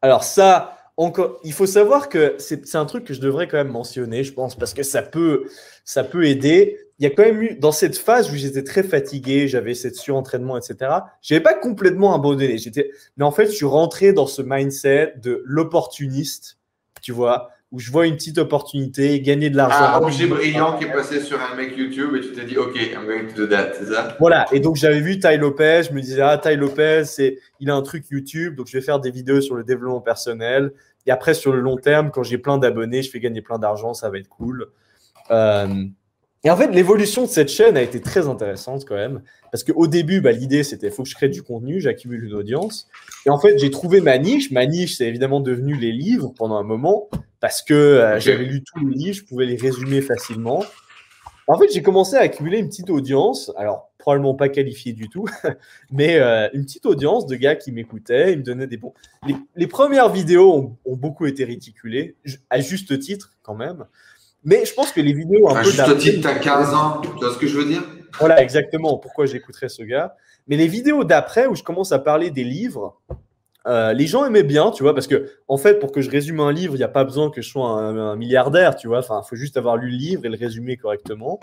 Alors ça, encore, il faut savoir que c'est un truc que je devrais quand même mentionner, je pense, parce que ça peut, ça peut aider. Il y a quand même eu, dans cette phase où j'étais très fatigué, j'avais cette surentraînement, etc., je n'avais pas complètement abandonné. Mais en fait, je suis rentré dans ce mindset de l'opportuniste, tu vois, où je vois une petite opportunité, gagner de l'argent. Un objet brillant qui est passé sur un mec YouTube et tu t'es dit, OK, I'm going to do that, c'est ça? Voilà, et donc j'avais vu Ty Lopez, je me disais, ah, Ty Lopez, il a un truc YouTube, donc je vais faire des vidéos sur le développement personnel. Et après, sur le long terme, quand j'ai plein d'abonnés, je fais gagner plein d'argent, ça va être cool. Euh, et en fait, l'évolution de cette chaîne a été très intéressante quand même. Parce qu'au début, bah, l'idée, c'était faut que je crée du contenu, j'accumule une audience. Et en fait, j'ai trouvé ma niche. Ma niche, c'est évidemment devenu les livres pendant un moment. Parce que euh, j'avais lu tous les livres, je pouvais les résumer facilement. En fait, j'ai commencé à accumuler une petite audience. Alors, probablement pas qualifiée du tout, mais euh, une petite audience de gars qui m'écoutaient, ils me donnaient des bons. Les, premières vidéos ont, beaucoup été réticulées, à juste titre quand même. Mais je pense que les vidéos un à peu. Juste titre, t'as 15 ans, tu vois ce que je veux dire? Voilà, exactement. Pourquoi j'écouterais ce gars. Mais les vidéos d'après, où je commence à parler des livres, euh, les gens aimaient bien, tu vois, parce que en fait, pour que je résume un livre, il n'y a pas besoin que je sois un, milliardaire, tu vois. Enfin, il faut juste avoir lu le livre et le résumer correctement.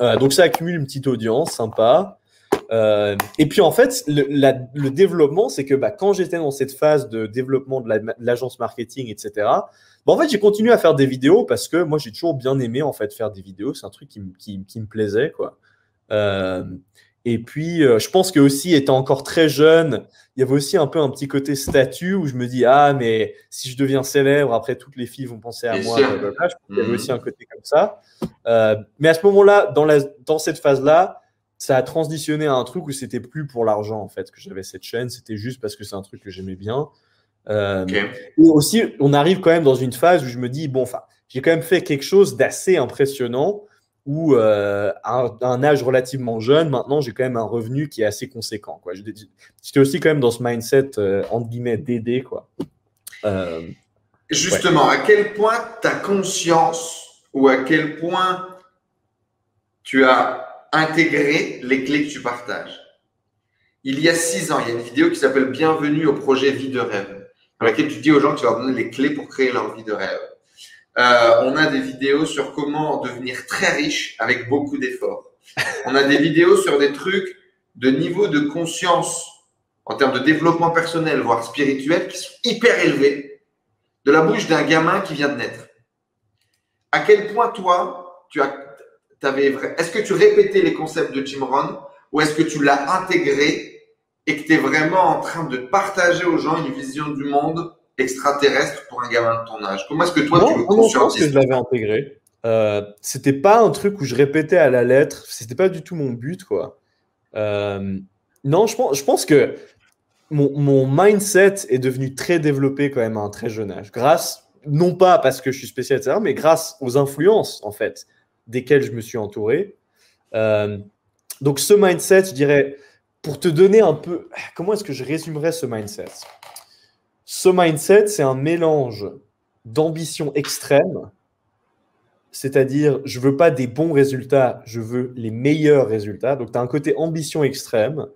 Euh, donc ça accumule une petite audience, sympa. Euh, et puis en fait, le, le développement, c'est que bah, quand j'étais dans cette phase de développement de l'agence marketing, etc., bah, en fait, j'ai continué à faire des vidéos parce que moi, j'ai toujours bien aimé en fait faire des vidéos. C'est un truc qui, qui, qui, me plaisait, quoi. Euh, et puis, euh, je pense que aussi, étant encore très jeune, il y avait aussi un peu un petit côté statut où je me dis ah mais si je deviens célèbre, après toutes les filles vont penser à moi. Il y avait aussi un côté comme ça. Euh, mais à ce moment-là, dans, la, dans cette phase-là, ça a transitionné à un truc où c'était plus pour l'argent en fait que j'avais cette chaîne, c'était juste parce que c'est un truc que j'aimais bien. Euh, Et aussi, on arrive quand même dans une phase où je me dis bon, enfin, j'ai quand même fait quelque chose d'assez impressionnant où euh, à, un, âge relativement jeune, maintenant, j'ai quand même un revenu qui est assez conséquent. Quoi. J'étais aussi quand même dans ce mindset euh, entre guillemets d'aider quoi. Justement, à quel point tu as conscience ou à quel point tu as intégrer les clés que tu partages? Il y a six ans, il y a une vidéo qui s'appelle Bienvenue au projet Vie de rêve, dans laquelle tu dis aux gens que tu vas leur donner les clés pour créer leur vie de rêve. Euh, on a des vidéos sur comment devenir très riche avec beaucoup d'efforts. On a des vidéos sur des trucs de niveau de conscience en termes de développement personnel, voire spirituel, qui sont hyper élevés de la bouche d'un gamin qui vient de naître. À quel point toi, tu as est-ce que tu répétais les concepts de Jim Rohn ou est-ce que tu l'as intégré et que tu es vraiment en train de partager aux gens une vision du monde extraterrestre pour un gamin de ton âge Comment est-ce que toi tu le conscientises Je pense que je l'avais intégré. Euh, c'était pas un truc où je répétais à la lettre. C'était pas du tout mon but, quoi. Euh, non, je pense, je pense que mon, mon, mindset est devenu très développé quand même à un très jeune âge. Grâce, non pas parce que je suis spécial, etc., mais grâce aux influences, en fait desquels je me suis entouré. Euh, donc ce mindset, je dirais, pour te donner un peu, comment est-ce que je résumerais ce mindset? Ce mindset, c'est un mélange d'ambition extrême, c'est-à-dire je veux pas des bons résultats, je veux les meilleurs résultats. Donc tu as un côté ambition extrême,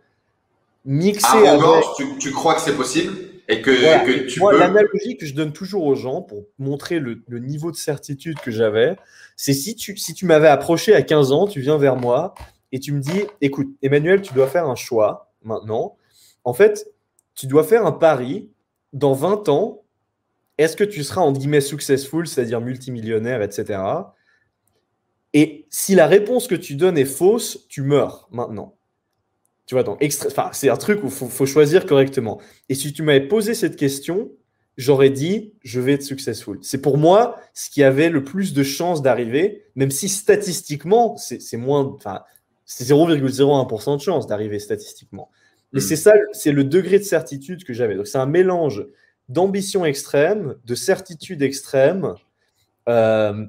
mixé avec... Tu, tu crois que c'est possible et que, que tu Moi, l'analogie que je donne toujours aux gens pour montrer le, le niveau de certitude que j'avais, c'est si tu, si tu m'avais approché à 15 ans, tu viens vers moi et tu me dis, écoute, Emmanuel, tu dois faire un choix maintenant. En fait, tu dois faire un pari. Dans 20 ans, est-ce que tu seras en guillemets successful, c'est-à-dire multimillionnaire, etc. Et si la réponse que tu donnes est fausse, tu meurs maintenant. Tu vois, donc, c'est un truc où il faut, choisir correctement. Et si tu m'avais posé cette question, j'aurais dit je vais être successful. C'est pour moi ce qui avait le plus de chances d'arriver, même si statistiquement, c'est moins, c'est 0,01% de chance d'arriver statistiquement. Mais hmm. c'est ça, c'est le degré de certitude que j'avais. Donc c'est un mélange d'ambition extrême, de certitude extrême, euh,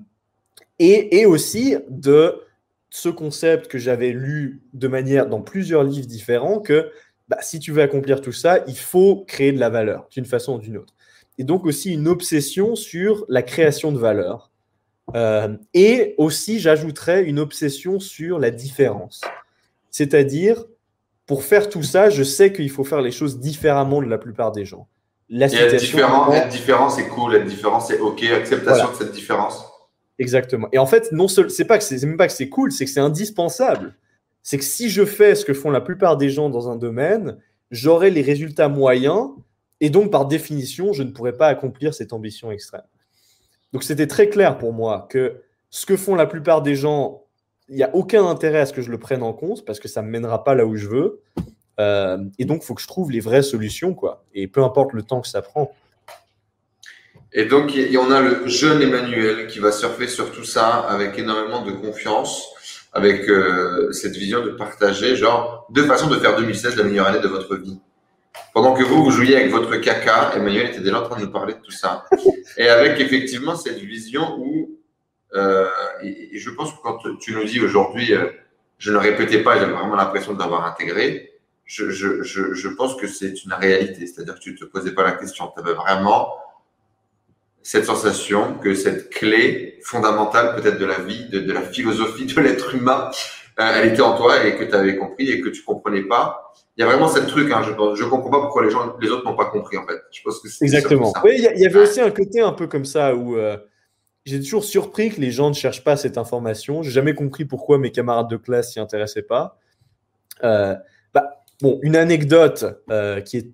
et, et, aussi de ce concept que j'avais lu de manière dans plusieurs livres différents que bah, si tu veux accomplir tout ça, il faut créer de la valeur d'une façon ou d'une autre et donc aussi une obsession sur la création de valeur. Euh, et aussi, j'ajouterais une obsession sur la différence. C'est-à-dire, pour faire tout ça, je sais qu'il faut faire les choses différemment de la plupart des gens. La et être différent, être différent, c'est cool, être différent, c'est OK, acceptation de cette différence. Exactement. Et en fait, non c'est pas que c'est même pas que c'est cool, c'est que c'est indispensable. C'est que si je fais ce que font la plupart des gens dans un domaine, j'aurai les résultats moyens et donc, par définition, je ne pourrais pas accomplir cette ambition extrême. Donc, c'était très clair pour moi que ce que font la plupart des gens, il n'y a aucun intérêt à ce que je le prenne en compte parce que ça ne me mènera pas là où je veux. Euh, et donc, il faut que je trouve les vraies solutions, quoi. Et peu importe le temps que ça prend. Et donc, il y en a le jeune Emmanuel qui va surfer sur tout ça avec énormément de confiance, avec euh, cette vision de partager, genre, deux façons de faire 2016 la meilleure année de votre vie. Pendant que vous, vous jouiez avec votre caca, Emmanuel était déjà en train de nous parler de tout ça. Et avec effectivement cette vision où, euh, et, je pense que quand tu nous dis aujourd'hui, euh, je ne répétais pas, j'avais vraiment l'impression d'avoir intégré, je, pense que c'est une réalité. C'est-à-dire que tu ne te posais pas la question. Tu avais vraiment cette sensation que cette clé fondamentale peut-être de la vie, de, de la philosophie de l'être humain, euh, elle était en toi et que tu avais compris et que tu comprenais pas il y a vraiment cette truc, hein, je ne comprends pas pourquoi les, gens, les autres n'ont pas compris en fait. Je pense que Exactement. Oui, il y, avait aussi un côté un peu comme ça où euh, j'ai toujours surpris que les gens ne cherchent pas cette information. J'ai jamais compris pourquoi mes camarades de classe s'y intéressaient pas. Euh, bah, bon, une anecdote euh, qui est,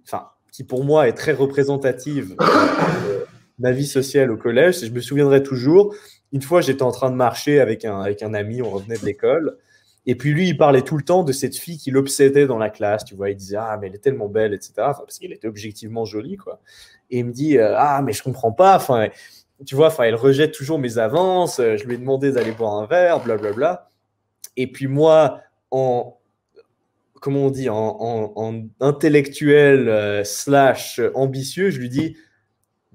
qui pour moi est très représentative de ma vie sociale au collège, je me souviendrai toujours. Une fois, j'étais en train de marcher avec un, avec un ami, on revenait de l'école. Et puis lui, il parlait tout le temps de cette fille qui l'obsédait dans la classe. Tu vois, il disait ah mais elle est tellement belle, etc. parce qu'elle était objectivement jolie, quoi. Et il me dit ah mais je comprends pas. Enfin, tu vois, enfin, elle rejette toujours mes avances. Je lui ai demandé d'aller boire un verre, blablabla. Bla, bla. Et puis moi, en comment on dit, en, intellectuel euh, slash ambitieux, je lui dis,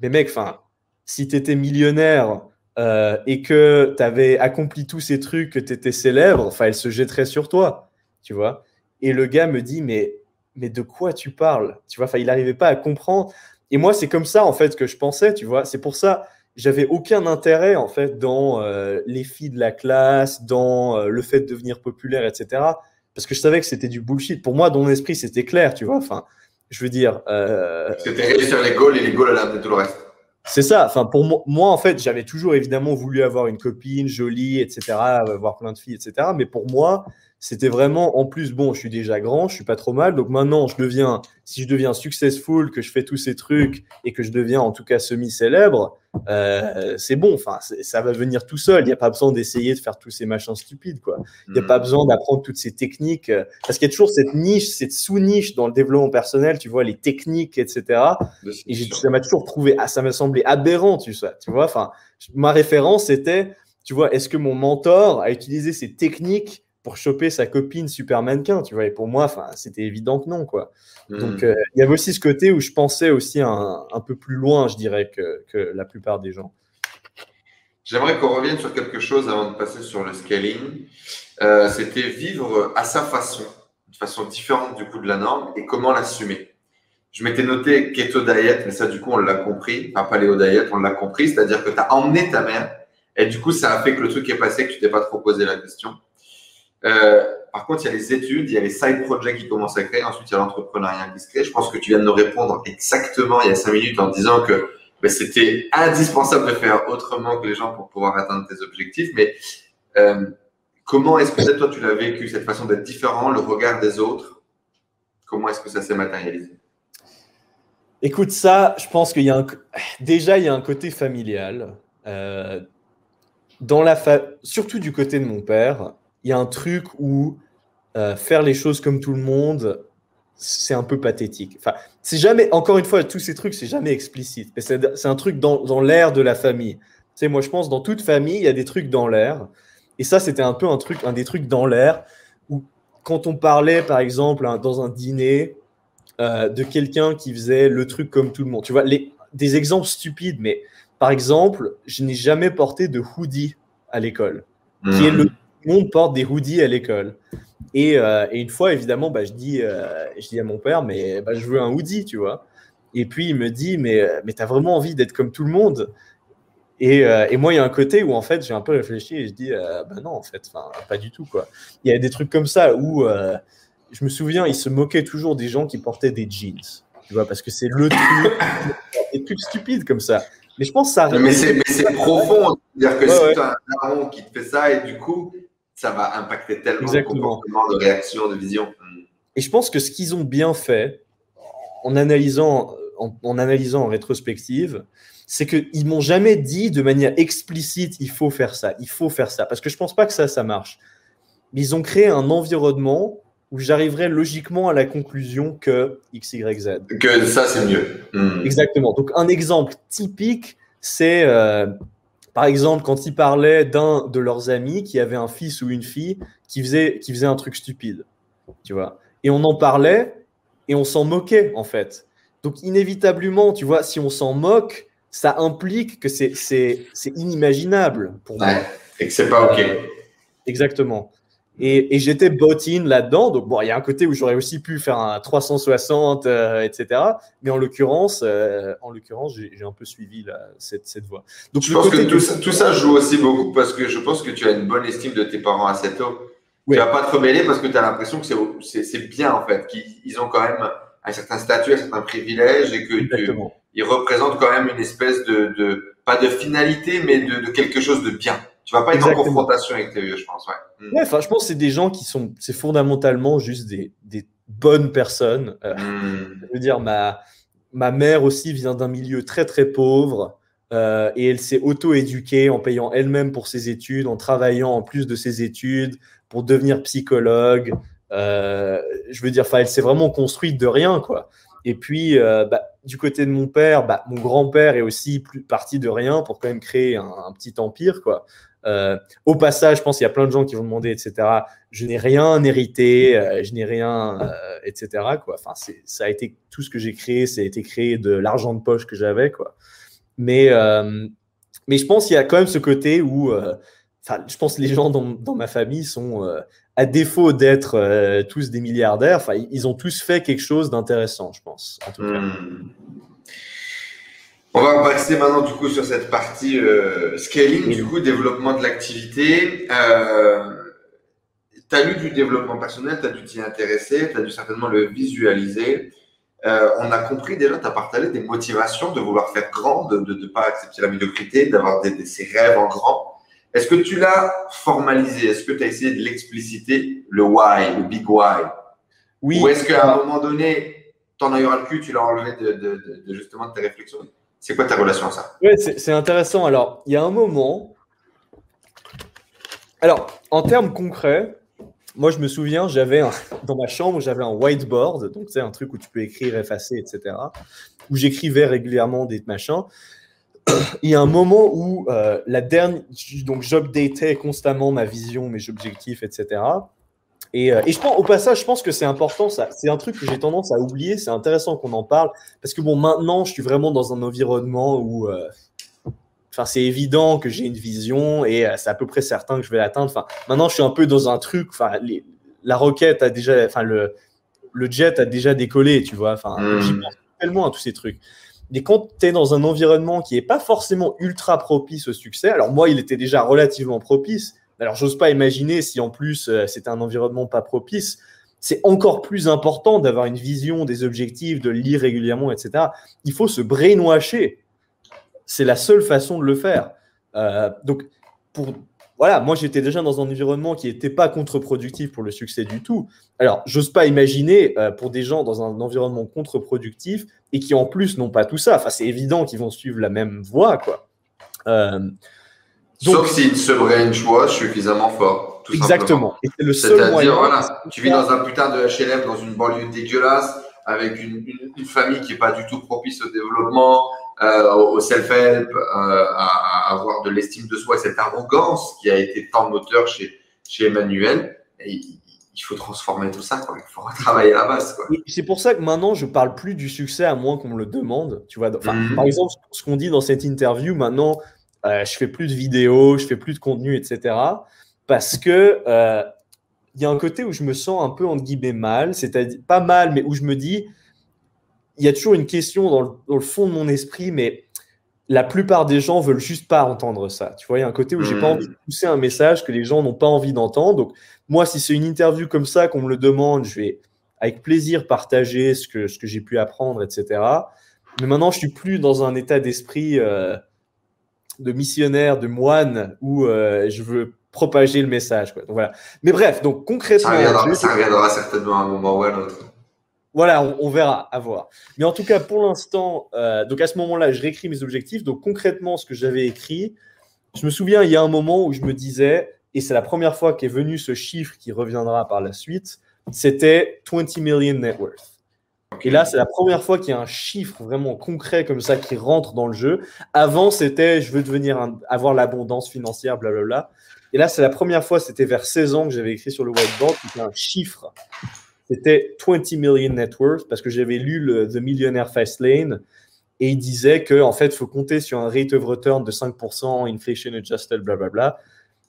mais mec, enfin, si tu étais millionnaire euh, et que tu avais accompli tous ces trucs, que tu étais célèbre, enfin, elle se jetterait sur toi, tu vois. Et le gars me dit, mais, mais de quoi tu parles Tu vois, enfin, il n'arrivait pas à comprendre. Et moi, c'est comme ça, en fait, que je pensais, tu vois. C'est pour ça, j'avais aucun intérêt, en fait, dans euh, les filles de la classe, dans le fait de devenir populaire, etc parce que je savais que c'était du bullshit. Pour moi, dans mon esprit, c'était clair, tu vois. Enfin, je veux dire. Euh... C'était sur les goals et les goals à tout le reste. C'est ça. Enfin, pour moi, moi en fait, j'avais toujours évidemment voulu avoir une copine jolie, etc., avoir plein de filles, etc. Mais pour moi, c'était vraiment, en plus, bon, je suis déjà grand, je suis pas trop mal, donc maintenant, je deviens, si je deviens successful, que je fais tous ces trucs et que je deviens en tout cas semi-célèbre, euh, c'est bon, enfin, ça va venir tout seul. Il n'y a pas besoin d'essayer de faire tous ces machins stupides, quoi. Il n'y a pas hmm. besoin d'apprendre toutes ces techniques, euh, parce qu'il y a toujours cette niche, cette sous-niche dans le développement personnel, tu vois, les techniques, etc. Et ça m'a toujours trouvé, ah, ça m'a semblé aberrant, tu sais, tu vois. Enfin, ma référence c'était, tu vois, est-ce que mon mentor a utilisé ces techniques pour choper sa copine super mannequin, tu vois. Et pour moi, c'était évident que non, quoi. Hmm. Donc, euh, il y avait aussi ce côté où je pensais aussi un, un peu plus loin, je dirais, que, que la plupart des gens. J'aimerais qu'on revienne sur quelque chose avant de passer sur le scaling. Euh, c'était vivre à sa façon, de façon différente du coup de la norme, et comment l'assumer. Je m'étais noté keto diet, mais ça, du coup, on l'a compris. Enfin, paléo diet, on l'a compris. C'est-à-dire que tu as emmené ta mère, et du coup, ça a fait que le truc est passé, que tu t'es pas trop posé la question. Euh, par contre, il y a les études, il y a les side projects qui commencent à créer, ensuite il y a l'entrepreneuriat qui. Je pense que tu viens de nous répondre exactement il y a cinq minutes en disant que ben, c'était indispensable de faire autrement que les gens pour pouvoir atteindre tes objectifs. Mais euh, comment est-ce que toi tu l'as vécu, cette façon d'être différent, le regard des autres? Comment est-ce que ça s'est matérialisé? Écoute, ça, je pense qu'il y a un... déjà il y a un côté familial. Euh, dans la. Surtout du côté de mon père, il y a un truc où euh, faire les choses comme tout le monde, c'est un peu pathétique. Enfin, c'est jamais, encore une fois, tous ces trucs, c'est jamais explicite. Mais c'est un truc dans, dans l'air de la famille. Tu sais, moi, je pense, dans toute famille, il y a des trucs dans l'air. Et ça, c'était un peu un truc, un des trucs dans l'air où, quand on parlait, par exemple, dans un dîner, euh, de quelqu'un qui faisait le truc comme tout le monde. Tu vois, les, des exemples stupides, mais par exemple, je n'ai jamais porté de hoodie à l'école, qui est le mmh monde porte des hoodies à l'école. Et, euh, et, une fois, évidemment, bah, je, dis, euh, je dis à mon père, mais bah, je veux un hoodie, tu vois. Et puis il me dit, mais, mais tu as vraiment envie d'être comme tout le monde? Et, euh, et, moi, il y a un côté où en fait, j'ai un peu réfléchi et je dis, bah non, en fait, pas du tout. quoi. Il y a des trucs comme ça où je me souviens, il se moquait toujours des gens qui portaient des jeans. Tu vois, parce que c'est le truc, des trucs stupides comme ça. Mais je pense que ça. Mais c'est profond. C'est-à-dire que si tu as un daron qui te fait ça et du coup, ça va impacter tellement le comportement, de réaction, de vision. Hmm. Et je pense que ce qu'ils ont bien fait, en analysant en, analysant en rétrospective, c'est qu'ils m'ont jamais dit de manière explicite il faut faire ça, il faut faire ça, parce que je pense pas que ça, ça marche. Mais ils ont créé un environnement où j'arriverai logiquement à la conclusion que X, Y, Z. Que ça, c'est mieux. Hmm. Exactement. Donc, un exemple typique, c'est euh, par exemple, quand ils parlaient d'un de leurs amis qui avait un fils ou une fille qui faisait, qui faisait un truc stupide, tu vois. Et on en parlait et on s'en moquait, en fait. Donc, inévitablement, tu vois, si on s'en moque, ça implique que c'est inimaginable pour moi. et que c'est pas OK. exactement. Et, j'étais bot-in là-dedans. Donc, bon, il y a un côté où j'aurais aussi pu faire un 360, euh, etc. Mais en l'occurrence, euh, en l'occurrence, j'ai un peu suivi cette, cette voie. Donc, je pense que tout ça, tout ça, joue aussi beaucoup parce que je pense que tu as une bonne estime de tes parents assez tôt. Tu vas pas te rebeller parce que tu as l'impression que c'est bien, en fait, qu'ils ont quand même un certain statut, un certain privilège et que ils représentent quand même une espèce de, de pas de finalité, mais de, de quelque chose de bien Tu vas pas être en confrontation avec tes vieux, je pense. Ouais. Enfin, je pense que c'est des gens qui sont, c'est fondamentalement juste des, des bonnes personnes. Euh, hmm. Je veux dire, ma, ma mère aussi vient d'un milieu très très pauvre. Euh, et elle s'est auto-éduquée en payant elle-même pour ses études, en travaillant en plus de ses études pour devenir psychologue. Euh, je veux dire, elle s'est vraiment construite de rien, quoi. Et puis, euh, bah, du côté de mon père, bah, mon grand-père est aussi plus parti de rien pour quand même créer un, petit empire, quoi. Au passage, je pense qu'il y a plein de gens qui vont demander, etc. Je n'ai rien hérité, je n'ai rien, etc. Quoi. Enfin, ça a été tout ce que j'ai créé, ça a été créé de l'argent de poche que j'avais. Mais, euh, mais je pense qu'il y a quand même ce côté où, euh, je pense que les gens dans, ma famille sont, euh, à défaut d'être tous des milliardaires, ils ont tous fait quelque chose d'intéressant, je pense, en tout cas. Hmm. On va passer maintenant du coup sur cette partie scaling, du coup développement de l'activité. Euh, tu as lu du développement personnel, tu as dû t'y intéresser, tu as dû certainement le visualiser. Euh, on a compris déjà, tu as partagé des motivations de vouloir faire grand, de ne pas accepter la médiocrité, d'avoir des, ces rêves en grand. Est-ce que tu l'as formalisé? Est-ce que tu as essayé de l'expliciter, le why, le big why? Oui. Ou est-ce qu'à un moment donné, t'en as eu le cul, tu l'as enlevé de, justement de tes réflexions? C'est quoi ta relation à ça? Oui, c'est intéressant. Alors, il y a un moment. Alors, en termes concrets, moi, je me souviens, j'avais dans ma chambre, j'avais un whiteboard, donc c'est un truc où tu peux écrire, effacer, etc., où j'écrivais régulièrement des machins. Il y a un moment où euh, la dernière, donc j'updatais constamment ma vision, mes objectifs, etc. Et, euh, et, je pense, au passage, je pense que c'est important. Ça, c'est un truc que j'ai tendance à oublier. C'est intéressant qu'on en parle parce que bon, maintenant, je suis vraiment dans un environnement où euh, c'est évident que j'ai une vision et euh, c'est à peu près certain que je vais l'atteindre. Enfin, maintenant, je suis un peu dans un truc. Enfin, la roquette a déjà, enfin, le, le jet a déjà décollé, tu vois. Enfin, hmm. j'y pense tellement à tous ces trucs. Mais quand tu es dans un environnement qui n'est pas forcément ultra propice au succès, alors moi, il était déjà relativement propice. Alors, j'ose pas imaginer si en plus euh, c'était un environnement pas propice. C'est encore plus important d'avoir une vision, des objectifs, de lire régulièrement, etc. Il faut se brainwasher c'est la seule façon de le faire. Euh, donc, pour, voilà, moi j'étais déjà dans un environnement qui n'était pas contre-productif pour le succès du tout. Alors, j'ose pas imaginer euh, pour des gens dans un environnement contre-productif et qui en plus n'ont pas tout ça. Enfin, c'est évident qu'ils vont suivre la même voie, quoi. Donc, Sauf s'ils se brain choix suffisamment fort. Tout exactement. Et c'est le seul moyen. Voilà, tu vis dans un putain de HLM dans une banlieue dégueulasse avec une, une famille qui n'est pas du tout propice au développement, euh, au self-help, euh, à, avoir de l'estime de soi, cette arrogance qui a été tant moteur chez, chez Emmanuel. Et il faut transformer tout ça, quoi. il faut retravailler la base. C'est pour ça que maintenant, je parle plus du succès à moins qu'on me le demande. Tu vois, mhm. Par exemple, ce qu'on dit dans cette interview, maintenant, euh, je fais plus de vidéos, je fais plus de contenu, etc. Parce que euh, il y a un côté où je me sens un peu, entre guillemets, mal, c'est-à-dire pas mal, mais où je me dis, il y a toujours une question dans le, fond de mon esprit, mais la plupart des gens veulent juste pas entendre ça. Tu vois, il y a un côté où j'ai pas hmm. envie de pousser un message que les gens n'ont pas envie d'entendre. Donc, moi, si c'est une interview comme ça qu'on me le demande, je vais avec plaisir partager ce que, ce que j'ai pu apprendre, etc. Mais maintenant, je suis plus dans un état d'esprit euh, de missionnaire, de moine, où euh, je veux propager le message. Donc, voilà. Mais bref, donc concrètement. Ça reviendra, ça reviendra certainement à un moment ou à un autre. Voilà, on, verra, à voir. Mais en tout cas, pour l'instant, euh, donc à ce moment-là, je réécris mes objectifs. Donc concrètement, ce que j'avais écrit, je me souviens, il y a un moment où je me disais, et c'est la première fois qu'est venu ce chiffre qui reviendra par la suite, c'était 20 million net worth. Et là, c'est la première fois qu'il y a un chiffre vraiment concret comme ça qui rentre dans le jeu. Avant, c'était je veux devenir avoir l'abondance financière, blablabla. Et là, c'est la première fois, c'était vers 16 ans que j'avais écrit sur le whiteboard, c'était un chiffre c'était 20 million net worth parce que j'avais lu The Millionaire Fast Lane et il disait qu'en en fait, il faut compter sur un rate of return de 5%, inflation adjusted, blablabla.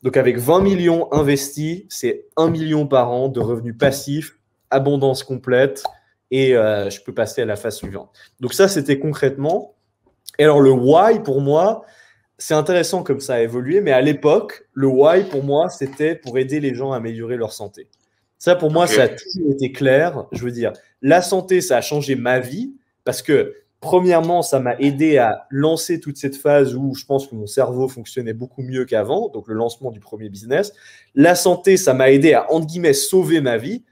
Donc, avec 20 millions investis, c'est 1 million par an de revenus passifs, abondance complète, et euh, je peux passer à la phase suivante. Donc, ça, c'était concrètement. Et alors, le why, pour moi, c'est intéressant comme ça a évolué, mais à l'époque, le why, pour moi, c'était pour aider les gens à améliorer leur santé. Ça, pour moi, ça a toujours été clair. Je veux dire, la santé, ça a changé ma vie parce que premièrement, ça m'a aidé à lancer toute cette phase où je pense que mon cerveau fonctionnait beaucoup mieux qu'avant, donc le lancement du premier business. La santé, ça m'a aidé à, entre guillemets, sauver ma vie.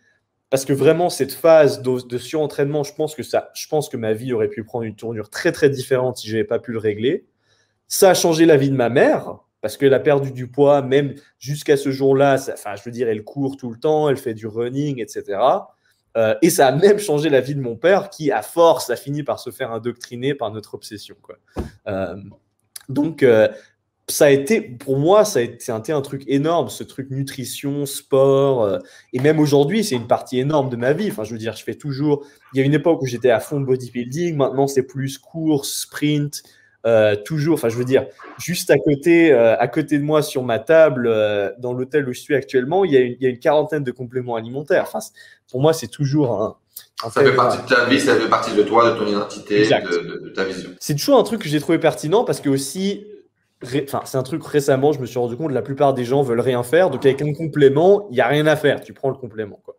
Parce que vraiment, cette phase de, surentraînement, je pense, que ça, je pense que ma vie aurait pu prendre une tournure très, très différente si je n'avais pas pu le régler. Ça a changé la vie de ma mère, parce qu'elle a perdu du poids, même jusqu'à ce jour-là. Enfin, je veux dire, elle court tout le temps, elle fait du running, etc. Euh, et ça a même changé la vie de mon père, qui, à force, a fini par se faire indoctriner par notre obsession. Euh, donc, euh, ça a été, pour moi, ça a été un truc énorme, ce truc nutrition, sport. Euh, et même aujourd'hui, c'est une partie énorme de ma vie. Enfin, je veux dire, je fais toujours. Il y a une époque où j'étais à fond bodybuilding. Maintenant, c'est plus course, sprint. Euh, toujours, enfin, je veux dire, juste à côté, euh, à côté de moi sur ma table, dans l'hôtel où je suis actuellement, il y, a une, il y, a une, quarantaine de compléments alimentaires. Enfin, pour moi, c'est toujours un. ça fait, partie de ta vie, ça fait partie de toi, de ton identité, de, de, de, ta vision. C'est toujours un truc que j'ai trouvé pertinent parce que aussi, Enfin, c'est un truc récemment, je me suis rendu compte, la plupart des gens veulent rien faire. Donc, avec un complément, il n'y a rien à faire. Tu prends le complément. Quoi.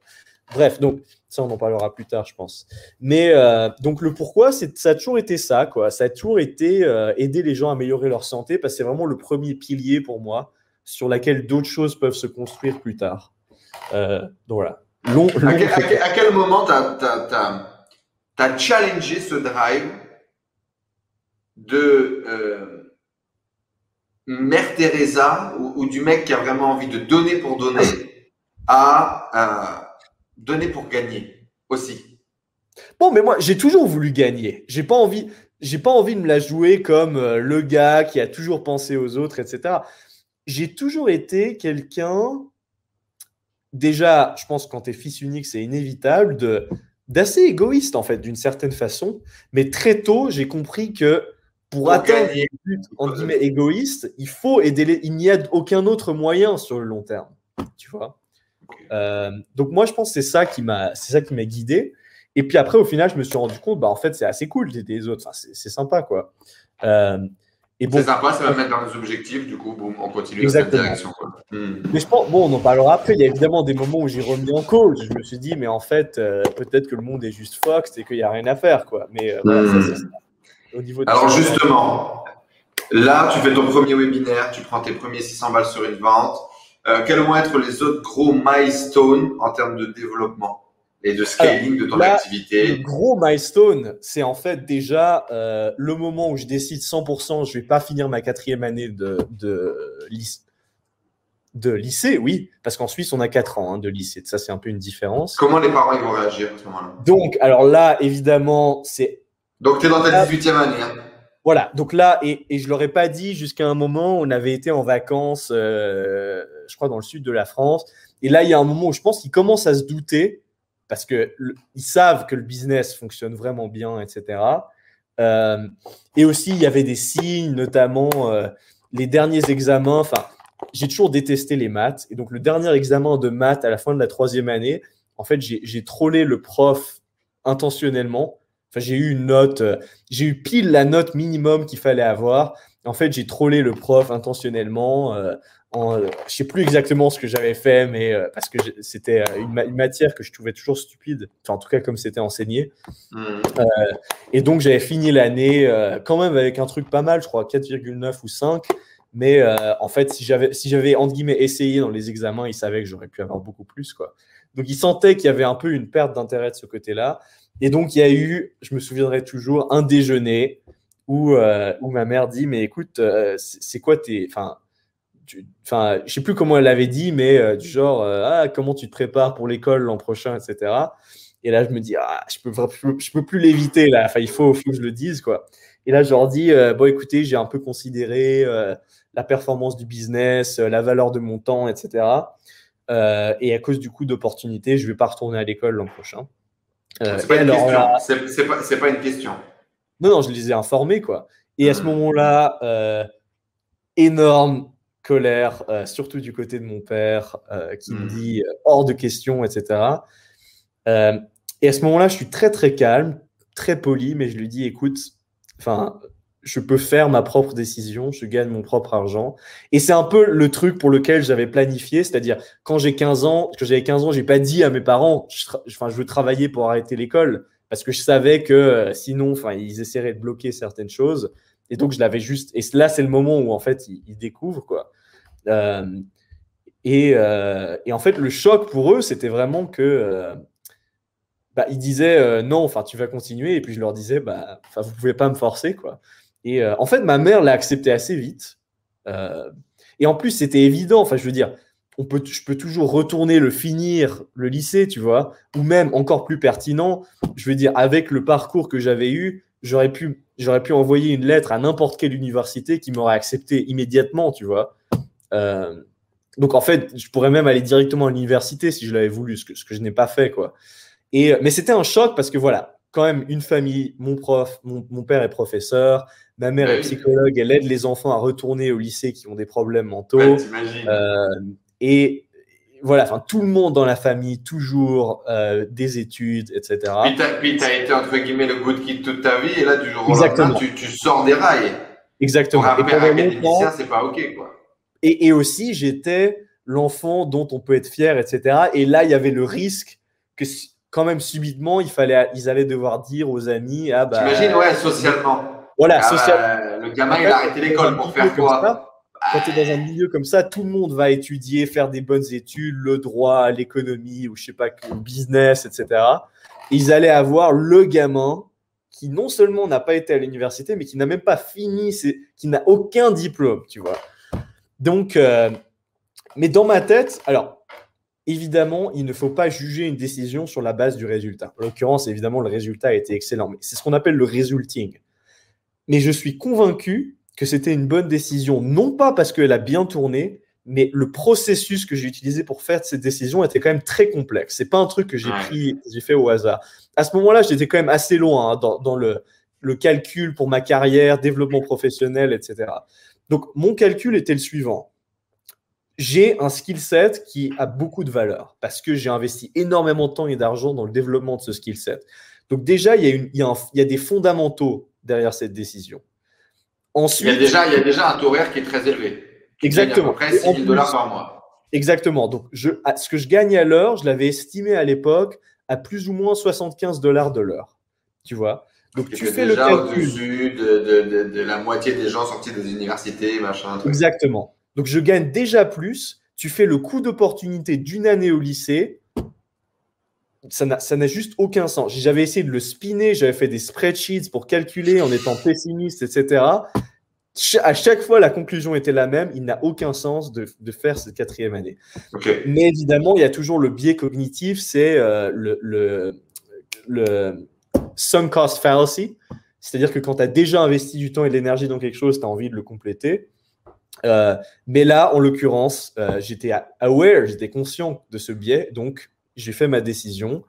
Bref, donc, ça, on en parlera plus tard, je pense. Mais euh, donc, le pourquoi, ça a toujours été ça. Quoi. Ça a toujours été euh, aider les gens à améliorer leur santé parce que c'est vraiment le premier pilier pour moi sur laquelle d'autres choses peuvent se construire plus tard. Euh, donc, voilà. Long, long à, quel, à, quel, à, quel, moment tu as, as, challengé ce drive de euh, Mère Teresa ou, du mec qui a vraiment envie de donner pour donner à euh, donner pour gagner aussi. Bon, mais moi, j'ai toujours voulu gagner. J'ai pas envie, j'ai pas envie de me la jouer comme euh, le gars qui a toujours pensé aux autres, etc. J'ai toujours été quelqu'un. Déjà, je pense quand tu es fils unique, c'est inévitable de d'assez égoïste en fait, d'une certaine façon. Mais très tôt, j'ai compris que pour atteindre des buts en guillemets égoïstes, il faut aider les... Il n'y a aucun autre moyen sur le long terme. Tu vois euh, Donc moi, je pense que c'est ça qui m'a, c'est ça qui m'a guidé. Et puis après, au final, je me suis rendu compte, bah en fait, c'est assez cool d'aider les autres. Enfin, c'est sympa, quoi. Euh, et bon, c'est sympa, ça va mettre dans nos objectifs. Du coup, boum, on continue dans cette direction. Quoi. Hmm. Mais je pense, bon, on en parlera après. Il y a évidemment des moments où j'ai remis en cause. Je me suis dit, mais en fait, euh, peut-être que le monde est juste Fox et qu'il n'y a rien à faire, quoi. Mais euh, voilà, hmm. ça, c'est alors justement, là, tu fais ton premier webinaire, tu prends tes premiers 600 balles sur une vente. Euh, quels vont être les autres gros milestones en termes de développement et de scaling de ton là, activité Le gros milestone, c'est en fait déjà euh, le moment où je décide 100%, je vais pas finir ma quatrième année de, de, de lycée, oui, parce qu'en Suisse, on a 4 ans hein, de lycée. Ça, c'est un peu une différence. Comment les parents ils vont réagir à ce moment-là? Donc, alors là, évidemment, c'est donc, tu es dans ta 18e année. Hein. Voilà, donc là, et, et je ne l'aurais pas dit jusqu'à un moment, on avait été en vacances, euh, je crois, dans le sud de la France. Et là, il y a un moment où je pense qu'ils commencent à se douter, parce qu'ils savent que le business fonctionne vraiment bien, etc. Euh, et aussi, il y avait des signes, notamment euh, les derniers examens. Enfin, j'ai toujours détesté les maths. Et donc, le dernier examen de maths à la fin de la troisième année, en fait, j'ai trollé le prof intentionnellement Enfin, j'ai eu une note, euh, j'ai eu pile la note minimum qu'il fallait avoir. En fait, j'ai trollé le prof intentionnellement. Euh, en, euh, je sais plus exactement ce que j'avais fait, mais euh, parce que c'était une, une, matière que je trouvais toujours stupide. Enfin, en tout cas, comme c'était enseigné. Mmh. et donc, j'avais fini l'année quand même avec un truc pas mal, je crois 4,9 ou 5. Mais en fait, si j'avais, si j'avais entre guillemets essayé dans les examens, ils savaient que j'aurais pu avoir beaucoup plus, quoi. Donc, ils sentaient qu'il y avait un peu une perte d'intérêt de ce côté-là. Et donc, il y a eu, je me souviendrai toujours, un déjeuner où, euh, où ma mère dit Mais écoute, euh, c'est quoi tes. Enfin, enfin, je sais plus comment elle l'avait dit, mais euh, du genre, ah, comment tu te prépares pour l'école l'an prochain, etc. Et là, je me dis, ah, je peux, peux, peux plus l'éviter, là. Enfin, il faut, que je le dise, quoi. Et là, je leur dis, bon, écoutez, j'ai un peu considéré la performance du business, la valeur de mon temps, etc. et à cause du coup d'opportunité, je vais pas retourner à l'école l'an prochain. Euh, c'est pas, une question. Non, non, je les ai informés, quoi. Et à ce hmm. moment-là, euh, énorme colère, euh, surtout du côté de mon père, euh, qui mmh. me hmm. dit euh, hors de question, etc. Et à ce moment-là, je suis très, très calme, très poli, mais je lui dis, écoute, enfin, je peux faire ma propre décision, je gagne mon propre argent. Et c'est un peu le truc pour lequel j'avais planifié, c'est-à-dire quand j'ai 15 ans, que j'avais 15 ans, j'ai pas dit à mes parents, je, je veux travailler pour arrêter l'école. parce que je savais que euh, sinon, enfin, ils essaieraient de bloquer certaines choses. Et donc, je l'avais juste. Et là, c'est le moment où, en fait, ils, découvrent, quoi. Euh, et, euh, et, en fait, le choc pour eux, c'était vraiment que. bah, ils disaient non, enfin, tu vas continuer. Et puis, je leur disais, bah, enfin, vous pouvez pas me forcer, quoi. Et en fait, ma mère l'a accepté assez vite. et en plus, c'était évident. Enfin, je veux dire, peut, je peux toujours retourner le finir, le lycée, tu vois, ou même encore plus pertinent, je veux dire, avec le parcours que j'avais eu, j'aurais pu, j'aurais pu envoyer une lettre à n'importe quelle université qui m'aurait accepté immédiatement, tu vois. Euh, donc en fait, je pourrais même aller directement à l'université si je l'avais voulu, ce que, ce que je n'ai pas fait, quoi. Et, mais c'était un choc parce que voilà, quand même une famille, mon prof, mon, mon père est professeur, ma mère est psychologue, elle aide les enfants à retourner au lycée qui ont des problèmes mentaux. euh, et voilà, enfin, tout le monde dans la famille, toujours euh, des études, etc. Puis tu as, été, entre guillemets, le good kid toute ta vie, et là, du jour au lendemain, tu, tu, sors des rails. Exactement. Pour un académicien, c'est pas OK, quoi. Et, et aussi, j'étais l'enfant dont on peut être fier, etc. Et là, il y avait le risque que, quand même, subitement, il fallait, ils allaient devoir dire aux amis, ah bah. T'imagines, ouais, socialement. Voilà, ah, socialement. le gamin, il a arrêté l'école pour faire quoi quand tu es dans un milieu comme ça, tout le monde va étudier, faire des bonnes études, le droit, l'économie, ou je sais pas, le business, etc. Et ils allaient avoir le gamin qui non seulement n'a pas été à l'université, mais qui n'a même pas fini, qui n'a aucun diplôme, tu vois. Donc, euh, mais dans ma tête, alors, évidemment, il ne faut pas juger une décision sur la base du résultat. En l'occurrence, évidemment, le résultat a été excellent, mais c'est ce qu'on appelle le resulting. Mais je suis convaincu que c'était une bonne décision, non pas parce qu'elle a bien tourné, mais le processus que j'ai utilisé pour faire cette décision était quand même très complexe. C'est pas un truc que j'ai pris, j'ai fait au hasard. À ce moment-là, j'étais quand même assez loin hein, dans, le, le, calcul pour ma carrière, développement professionnel, etc. Donc, mon calcul était le suivant. J'ai un skill set qui a beaucoup de valeur parce que j'ai investi énormément de temps et d'argent dans le développement de ce skill set. Donc, déjà, il y, a une, il, y a il y a des fondamentaux derrière cette décision. Ensuite, il, y a déjà, il y a déjà un taux horaire qui est très élevé. Exactement. À peu près 6 000 dollars par mois. Exactement. Donc, je, ce que je gagnais à l'heure, je l'avais estimé à l'époque à plus ou moins 75 dollars de l'heure. Tu vois? Donc, tu fais le calcul. au-dessus de, de, de, la moitié des gens sortis des universités, machin. Exactement. Donc, je gagne déjà plus. Tu fais le coût d'opportunité d'une année au lycée ça n'a juste aucun sens. J'avais essayé de le spinner, j'avais fait des spreadsheets pour calculer en étant pessimiste, etc. À chaque fois, la conclusion était la même. Il n'a aucun sens de, faire cette quatrième année. Mais évidemment, il y a toujours le biais cognitif, c'est euh, le, le, le sunk cost fallacy. C'est-à-dire que quand tu as déjà investi du temps et de l'énergie dans quelque chose, tu as envie de le compléter. Euh, mais là, en l'occurrence, euh, j'étais aware, j'étais conscient de ce biais. Donc, j'ai fait ma décision.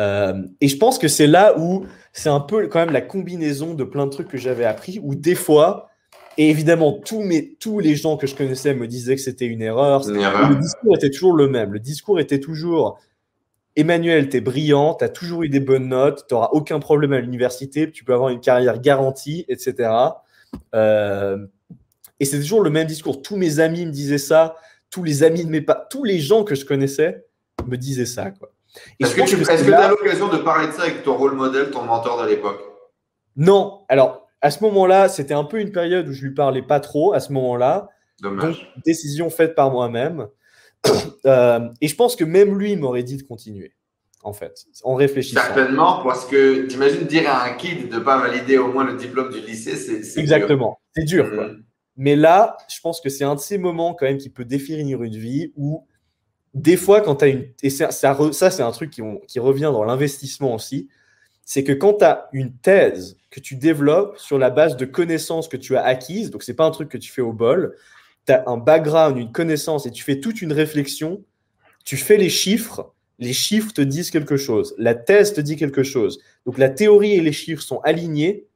Euh, et je pense que c'est là où c'est un peu quand même la combinaison de plein de trucs que j'avais appris, où des fois, et évidemment, tous, mes, tous les gens que je connaissais me disaient que c'était une erreur. Le discours était toujours le même. Le discours était toujours Emmanuel, tu es brillant, tu as toujours eu des bonnes notes, tu n'auras aucun problème à l'université, tu peux avoir une carrière garantie, etc. Euh, et c'est toujours le même discours. Tous mes amis me disaient ça, tous les amis de mes pas, tous les gens que je connaissais me disait ça. Quoi. Est-ce que tu as l'occasion de parler de ça avec ton rôle modèle, ton mentor de l'époque? Non. Alors, à ce moment-là, c'était un peu une période où je lui parlais pas trop à ce moment-là. Donc, décision faite par moi-même. Euh, et je pense que même lui m'aurait dit de continuer, en fait, en réfléchissant. Certainement, parce que t'imagines dire à un kid de ne pas valider au moins le diplôme du lycée, c'est Exactement, c'est dur. Quoi. Mm. Mais là, je pense que c'est un de ces moments quand même qui peut définir une vie où des fois, quand tu as une. Et ça, ça, c'est un truc qui, revient dans l'investissement aussi. C'est que quand tu as une thèse que tu développes sur la base de connaissances que tu as acquises, donc c'est pas un truc que tu fais au bol, tu as un background, une connaissance et tu fais toute une réflexion, tu fais les chiffres, les chiffres te disent quelque chose, la thèse te dit quelque chose. Donc la théorie et les chiffres sont alignés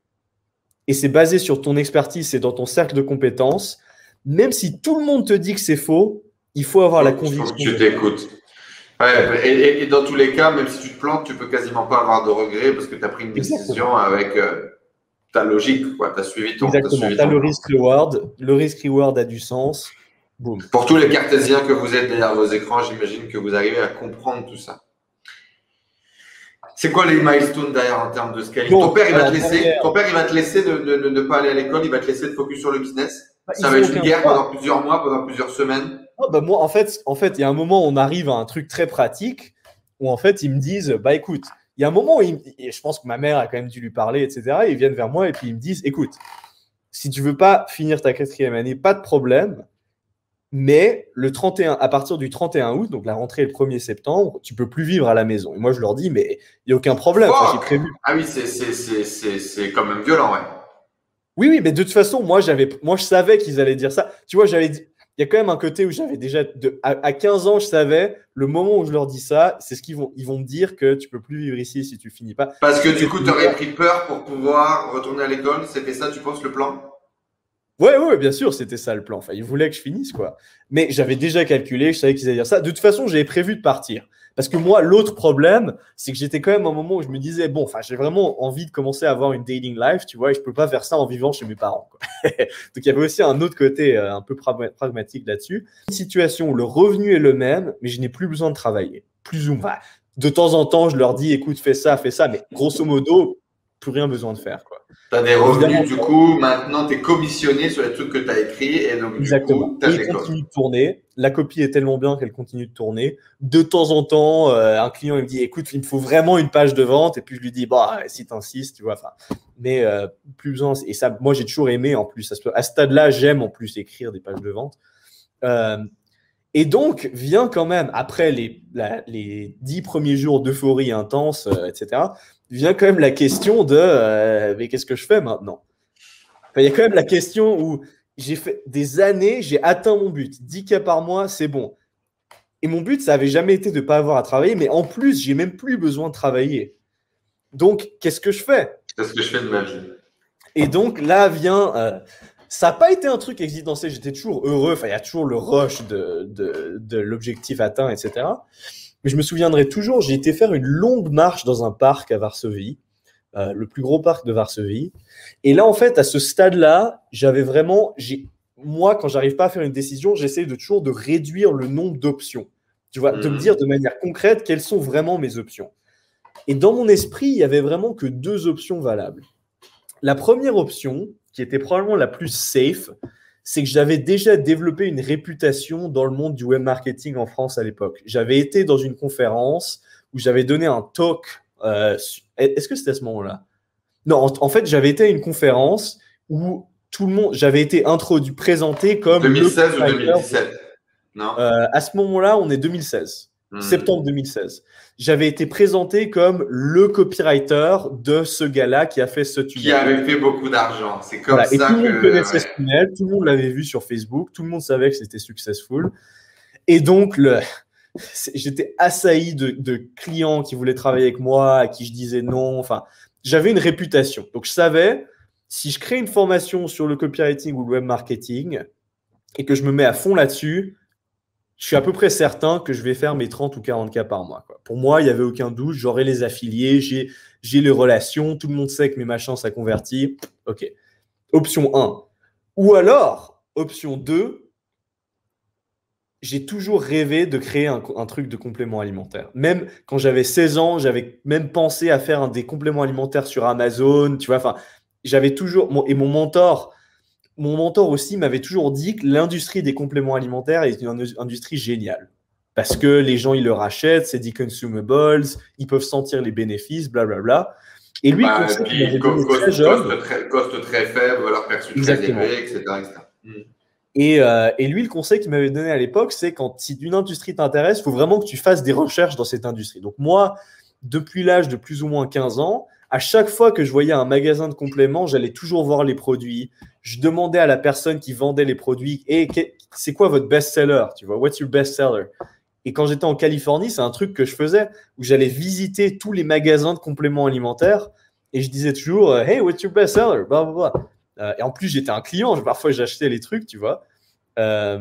et c'est basé sur ton expertise, c'est dans ton cercle de compétences. Même si tout le monde te dit que c'est faux, il faut avoir la conviction. tu t'écoutes. et, dans tous les cas, même si tu te plantes, tu peux quasiment pas avoir de regrets parce que tu as pris une décision avec euh, ta logique, Tu as suivi ton. Exactement. Tu as, le risk reward. Le risk reward a du sens. Boom. Pour tous les cartésiens que vous êtes derrière vos écrans, j'imagine que vous arrivez à comprendre tout ça. C'est quoi les milestones derrière en termes de scaling ton, père, il va te laisser, ton père, il va te laisser de ne pas aller à l'école, il va te laisser de focus sur le business. Bah, ça va être une guerre pendant plusieurs mois, pendant plusieurs semaines. Ah, bah moi, en fait, en fait, il y a un moment où on arrive à un truc très pratique où en fait, ils me disent, bah écoute, il y a un moment où je pense que ma mère a quand même dû lui parler, etc. ils viennent vers moi et puis ils me disent, écoute, si tu veux pas finir ta quatrième année, pas de problème. Mais le 31, à partir du 31 août, donc la rentrée est le 1er septembre, tu peux plus vivre à la maison. Et moi, je leur dis, mais il n'y a aucun problème. J'ai prévu. Ah oui, c'est quand même violent, ouais. Oui, oui, mais de toute façon, moi, j'avais, moi, je savais qu'ils allaient dire ça. Tu vois, j'avais dit, il y a quand même un côté où j'avais déjà, de, à, 15 ans, je savais, le moment où je leur dis ça, c'est ce qu'ils vont, ils vont me dire que tu peux plus vivre ici si tu finis pas. Parce que du coup, tu aurais pris peur pour pouvoir retourner à l'école. C'était ça, tu penses, le plan? Ouais, ouais, bien sûr, c'était ça le plan. Enfin, ils voulaient que je finisse, quoi. Mais j'avais déjà calculé, je savais qu'ils allaient dire ça. De toute façon, j'avais prévu de partir. Parce que moi, l'autre problème, c'est que j'étais quand même à un moment où je me disais, bon, enfin, j'ai vraiment envie de commencer à avoir une dating life, tu vois, et je peux pas faire ça en vivant chez mes parents. Donc, il y avait aussi un autre côté euh, un peu pragmatique là-dessus. Une situation où le revenu est le même, mais je n'ai plus besoin de travailler. Plus ou moins. De temps en temps, je leur dis, écoute, fais ça, fais ça, mais grosso modo, plus rien besoin de faire, quoi. Tu as des revenus, du coup, maintenant, tu es commissionné sur les trucs que tu as écrits. Et donc, Exactement. Du coup, et il continue de tourner. La copie est tellement bien qu'elle continue de tourner. De temps en temps, euh, un client il me dit écoute, il me faut vraiment une page de vente. Et puis je lui dis bah, si tu insistes, tu vois. Enfin, mais euh, plus besoin. Et ça, moi, j'ai toujours aimé en plus. À ce stade-là, j'aime en plus écrire des pages de vente. Euh, et donc, vient quand même, après les, les dix premiers jours d'euphorie intense, etc., vient quand même la question de euh, mais qu'est-ce que je fais maintenant? Il y a quand même la question où j'ai fait des années, j'ai atteint mon but. 10 cas par mois, c'est bon. Et mon but, ça n'avait jamais été de ne pas avoir à travailler, mais en plus, j'ai même plus besoin de travailler. Donc, qu'est-ce que je fais? Qu'est-ce que je fais de ma vie? Et donc, là vient. Euh, ça n'a pas été un truc existentiel, j'étais toujours heureux. Enfin, il y a toujours le rush de, de, de l'objectif atteint, etc. Mais je me souviendrai toujours, j'ai été faire une longue marche dans un parc à Varsovie, euh, le plus gros parc de Varsovie. Et là, en fait, à ce stade-là, j'avais vraiment, moi, quand j'arrive pas à faire une décision, j'essaie de toujours de réduire le nombre d'options. Tu vois, de me mmh. dire de manière concrète quelles sont vraiment mes options. Et dans mon esprit, il y avait vraiment que deux options valables. La première option, qui était probablement la plus safe, c'est que j'avais déjà développé une réputation dans le monde du web marketing en France à l'époque. J'avais été dans une conférence où j'avais donné un talk. Euh, est-ce que c'était à ce moment-là? Non, en, fait, j'avais été à une conférence où tout le monde, j'avais été introduit, présenté comme 2016 ou 2017 Non. Euh, à ce moment-là, on est 2016. Hmm. septembre 2016. J'avais été présenté comme le copywriter de ce gars-là qui a fait ce tunnel. Qui avait fait beaucoup d'argent. C'est comme ça et tout le monde connaissait ce tunnel, tout le monde l'avait vu sur Facebook, tout le monde savait que c'était successful. Et donc, le... j'étais assailli de, de, clients qui voulaient travailler avec moi, à qui je disais non. Enfin, j'avais une réputation. Donc, je savais, si je crée une formation sur le copywriting ou le web marketing et que je me mets à fond là-dessus, je suis à peu près certain que je vais faire mes 30 ou 40 cas par mois. Pour moi, il n'y avait aucun doute. J'aurai les affiliés, j'ai, les relations, tout le monde sait que mes machins, ça convertit. OK. Option 1. Ou alors, option 2, j'ai toujours rêvé de créer un, truc de complément alimentaire. Même quand j'avais 16 ans, j'avais même pensé à faire un des compléments alimentaires sur Amazon. Tu vois, enfin, j'avais toujours. et mon mentor, mon mentor aussi m'avait toujours dit que l'industrie des compléments alimentaires est une industrie géniale. Parce que les gens, ils le rachètent, c'est des consumables, ils peuvent sentir les bénéfices, blablabla. Bla, bla. Et lui, bah, coste, très coste, très, faible, valeur perçue très élevée, etc. Hmm. Et, euh, et, lui, le conseil qu'il m'avait donné à l'époque, c'est quand si une industrie t'intéresse, il faut vraiment que tu fasses des recherches dans cette industrie. Donc moi, depuis l'âge de plus ou moins 15 ans, à chaque fois que je voyais un magasin de compléments, j'allais toujours voir les produits. Je demandais à la personne qui vendait les produits, et c'est quoi votre best-seller? Tu vois, what's your best-seller? Et quand j'étais en Californie, c'est un truc que je faisais où j'allais visiter tous les magasins de compléments alimentaires et je disais toujours, hey, what's your best-seller? Euh, Et en plus, j'étais un client, parfois j'achetais les trucs, tu vois. Euh,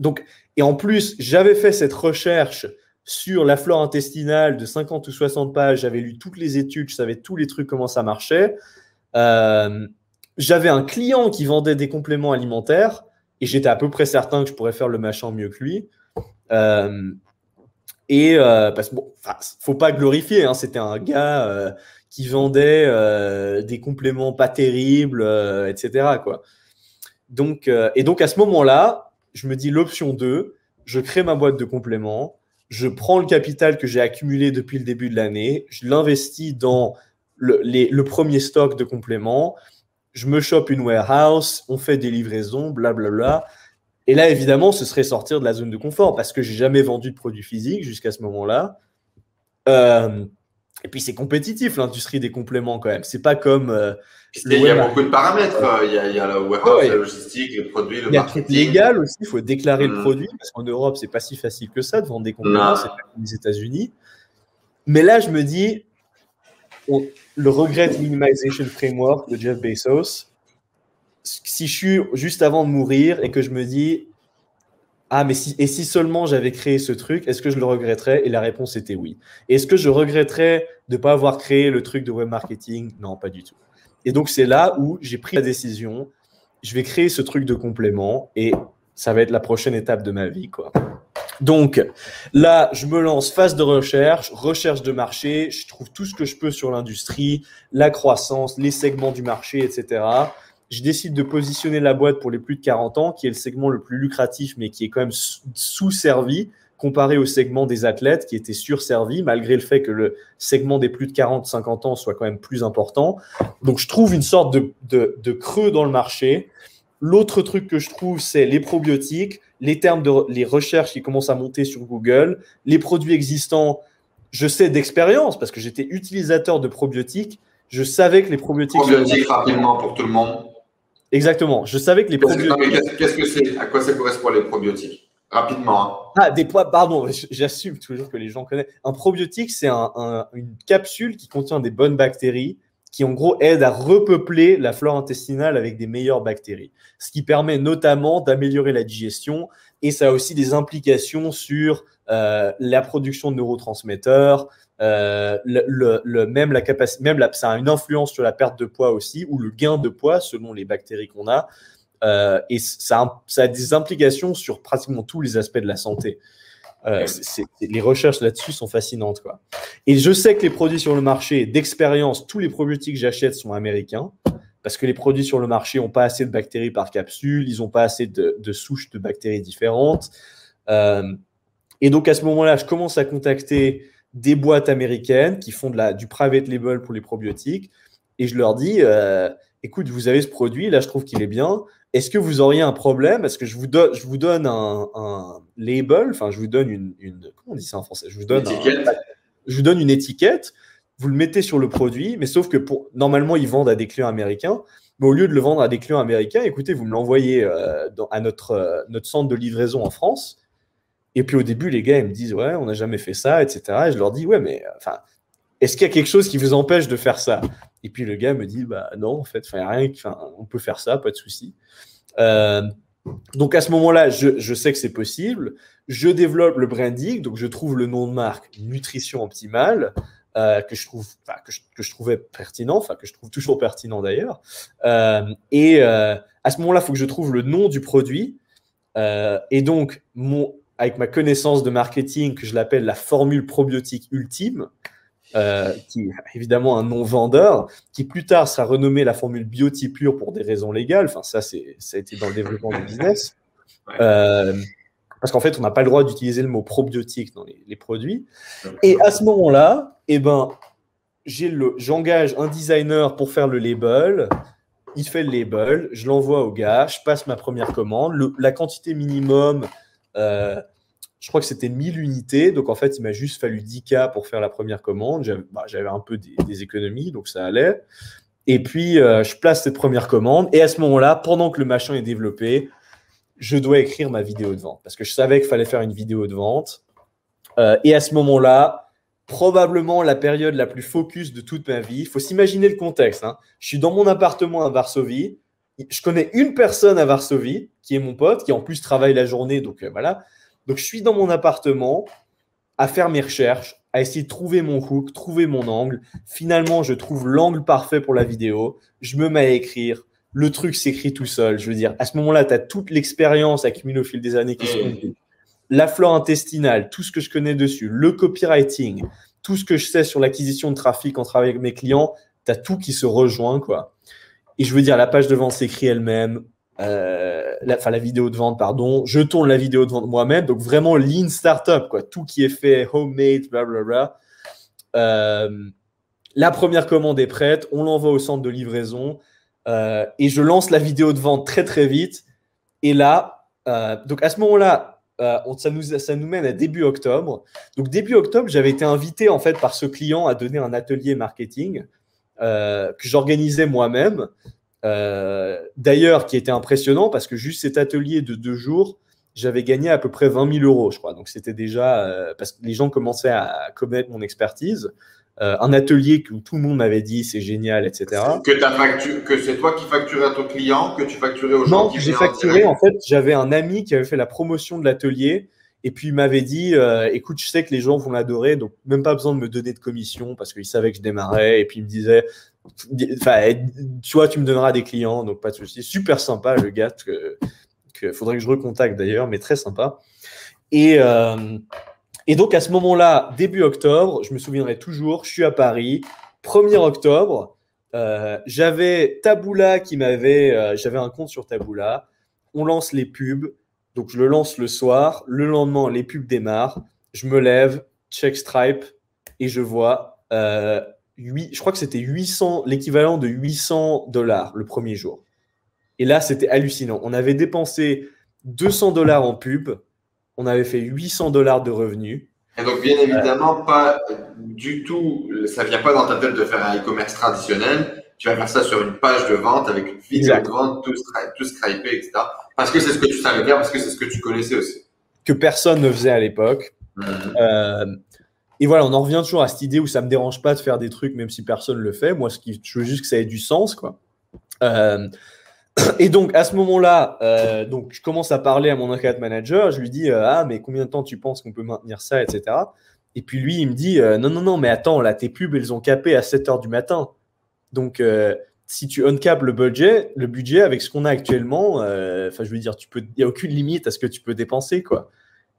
donc, et en plus, j'avais fait cette recherche sur la flore intestinale de 50 ou 60 pages. J'avais lu toutes les études, je savais tous les trucs, comment ça marchait. Euh, j'avais un client qui vendait des compléments alimentaires et j'étais à peu près certain que je pourrais faire le machin mieux que lui. Euh, Et euh, parce que bon, faut pas glorifier, hein, c'était un gars qui vendait des compléments pas terribles, etc. Donc, et donc à ce moment-là, je me dis l'option 2, je crée ma boîte de compléments, je prends le capital que j'ai accumulé depuis le début de l'année, je l'investis dans le, premier stock de compléments, je me chope une warehouse, on fait des livraisons, blablabla. Bla, bla, et là, évidemment, ce serait sortir de la zone de confort parce que j'ai jamais vendu de produits physiques jusqu'à ce moment-là. Euh, et puis c'est compétitif l'industrie des compléments quand même. C'est pas comme. Euh, il y a beaucoup de paramètres. Il y a, il y a la warehouse, la logistique, les produits, le marketing. Il y a légal aussi. Il faut déclarer le hmm. produit parce qu'en Europe c'est pas si facile que ça de vendre des compléments. C'est pas comme les États-Unis. Mais là, je me dis, le regret minimization framework de Jeff Bezos, si je suis juste avant de mourir et que je me dis ah mais si et si seulement j'avais créé ce truc, est-ce que je le regretterais? Et la réponse était oui. Est-ce que je regretterais de ne pas avoir créé le truc de web marketing? Non, pas du tout. Et donc c'est là où j'ai pris la décision, je vais créer ce truc de complément et ça va être la prochaine étape de ma vie quoi. Donc là, je me lance phase de recherche, recherche de marché, je trouve tout ce que je peux sur l'industrie, la croissance, les segments du marché, etc je décide de positionner la boîte pour les plus de 40 ans, qui est le segment le plus lucratif, mais qui est quand même sous-servi comparé au segment des athlètes qui était surservi, malgré le fait que le segment des plus de 40-50 ans soit quand même plus important. Donc, je trouve une sorte de, de, creux dans le marché. L'autre truc que je trouve, c'est les probiotiques, les termes de les recherches qui commencent à monter sur Google, les produits existants. Je sais d'expérience parce que j'étais utilisateur de probiotiques. Je savais que les probiotiques. Probiotiques rapidement pour tout le monde. Exactement. Je savais que les probiotiques. Qu'est-ce que c'est? À quoi ça correspond les probiotiques? Rapidement. Hein. Ah, des poids, pardon, j'assume toujours que les gens connaissent. Un probiotique, c'est une capsule qui contient des bonnes bactéries qui, en gros, aide à repeupler la flore intestinale avec des meilleures bactéries. Ce qui permet notamment d'améliorer la digestion et ça a aussi des implications sur euh, la production de neurotransmetteurs, euh, le, même la capacité, même la, ça a une influence sur la perte de poids aussi, ou le gain de poids selon les bactéries qu'on a. Euh, et ça a, ça a, des implications sur pratiquement tous les aspects de la santé. Euh, les recherches là-dessus sont fascinantes. Quoi. Et je sais que les produits sur le marché, d'expérience, tous les probiotiques que j'achète sont américains, parce que les produits sur le marché n'ont pas assez de bactéries par capsule, ils n'ont pas assez de, de, souches de bactéries différentes. Euh, et donc à ce moment-là, je commence à contacter des boîtes américaines qui font de la, du private label pour les probiotiques. Et je leur dis, euh, écoute, vous avez ce produit, là je trouve qu'il est bien. Est-ce que vous auriez un problème? Est-ce que je vous, donne, je vous donne un, label, enfin je vous donne une, Comment on dit ça en français? Je vous donne, je vous donne une étiquette, vous le mettez sur le produit, mais sauf que pour, normalement ils vendent à des clients américains. Mais au lieu de le vendre à des clients américains, écoutez, vous me l'envoyez euh, à notre, euh, notre centre de livraison en France. Et puis au début, les gars, ils me disent, ouais, on n'a jamais fait ça, etc. Et je leur dis, ouais, mais enfin, est-ce qu'il y a quelque chose qui vous empêche de faire ça? Et puis le gars me dit, bah non, en fait, il on peut faire ça, pas de souci. Euh, donc à ce moment-là, je, sais que c'est possible. Je développe le branding, donc je trouve le nom de marque Nutrition Optimale. Euh, que, je trouve, que, trouvais pertinent, que je trouve toujours pertinent d'ailleurs. Euh, et à ce moment-là, il faut que je trouve le nom du produit. Et donc, avec ma connaissance de marketing que je l'appelle la formule probiotique ultime, euh, qui est évidemment un nom vendeur, qui plus tard sera renommée la formule biotipure pour des raisons légales. Enfin, ça, c'est, ça a été dans le développement du business. Euh, parce qu'en fait, on n'a pas le droit d'utiliser le mot probiotique dans les, produits. Et à ce moment-là, eh ben, j'ai le, j'engage un designer pour faire le label. Il fait le label, je l'envoie au gars, je passe ma première commande. la quantité minimum, euh, je crois que c'était 1000 unités. Donc, en fait, il m'a juste fallu 10K pour faire la première commande. J'avais bah, un peu des, économies, donc ça allait. Et puis, euh, je place cette première commande. Et à ce moment-là, pendant que le machin est développé, je dois écrire ma vidéo de vente. Parce que je savais qu'il fallait faire une vidéo de vente. Euh, et à ce moment-là, probablement la période la plus focus de toute ma vie. Il faut s'imaginer le contexte. Hein. Je suis dans mon appartement à Varsovie je connais une personne à Varsovie qui est mon pote, qui en plus travaille la journée. Donc euh, voilà. Donc je suis dans mon appartement à faire mes recherches, à essayer de trouver mon hook, trouver mon angle. Finalement, je trouve l'angle parfait pour la vidéo. Je me mets à écrire. Le truc s'écrit tout seul. Je veux dire, à ce moment-là, tu as toute l'expérience accumulée au fil des années qui se la flore intestinale, tout ce que je connais dessus, le copywriting, tout ce que je sais sur l'acquisition de trafic en travaillant avec mes clients, tu as tout qui se rejoint, quoi. Et je veux dire, la page de vente s'écrit elle-même, euh, la, la vidéo de vente, pardon. Je tourne la vidéo de vente moi-même, donc vraiment lean startup, quoi. Tout qui est fait, homemade, blablabla. Euh, la première commande est prête, on l'envoie au centre de livraison euh, et je lance la vidéo de vente très très vite. Et là, euh, donc à ce moment-là, ça, nous, ça nous mène à début octobre. Donc début octobre, j'avais été invité en fait par ce client à donner un atelier marketing que j'organisais moi-même. D'ailleurs, qui était impressionnant parce que juste cet atelier de deux jours, j'avais gagné à peu près 20 000 euros, je crois. Donc c'était déjà parce que les gens commençaient à connaître mon expertise. Euh, un atelier où tout le monde m'avait dit c'est génial, etc. Que, que c'est toi qui facturais à ton client, que tu facturais aux gens non, j'ai facturé. En, fait, j'avais un ami qui avait fait la promotion de l'atelier. Et puis il m'avait dit, euh, écoute, je sais que les gens vont l'adorer, donc même pas besoin de me donner de commission parce qu'il savait que je démarrais. Et puis il me disait, enfin, tu tu me donneras des clients, donc pas de souci. Super sympa le gars, que, faudrait que je recontacte d'ailleurs, mais très sympa. Et euh, et donc à ce moment-là, début octobre, je me souviendrai toujours, je suis à Paris, 1er octobre, euh, j'avais Taboula qui m'avait, euh, j'avais un compte sur Taboula, on lance les pubs, donc je le lance le soir, le lendemain les pubs démarrent, je me lève, check Stripe et je vois, 8, je crois que c'était 800, l'équivalent de 800 dollars le premier jour. Et là, c'était hallucinant. On avait dépensé 200 dollars en pub, on avait fait 800 dollars de revenus. Et donc, bien évidemment, pas du tout, ça vient pas dans ta tête de faire un e-commerce traditionnel. Tu vas faire ça sur une page de vente avec une vidéo de vente, tout, tout scrapé, etc. Parce que c'est ce que tu savais faire, parce que c'est ce que tu connaissais aussi. Que personne ne faisait à l'époque. Mhm. Euh, et voilà, on en revient toujours à cette idée où ça me dérange pas de faire des trucs, même si personne le fait. Moi, ce qui, je veux juste que ça ait du sens, quoi. Euh, et donc, à ce moment-là, euh, donc, je commence à parler à mon account manager. Je lui dis euh, Ah, mais combien de temps tu penses qu'on peut maintenir ça, etc. Et puis lui, il me dit Non, non, non, mais attends, là, tes pubs, elles ont capé à 7 heures du matin. Donc, si tu uncapes le budget, le budget avec ce qu'on a actuellement, enfin, je veux dire, il n'y a aucune limite à ce que tu peux dépenser, quoi.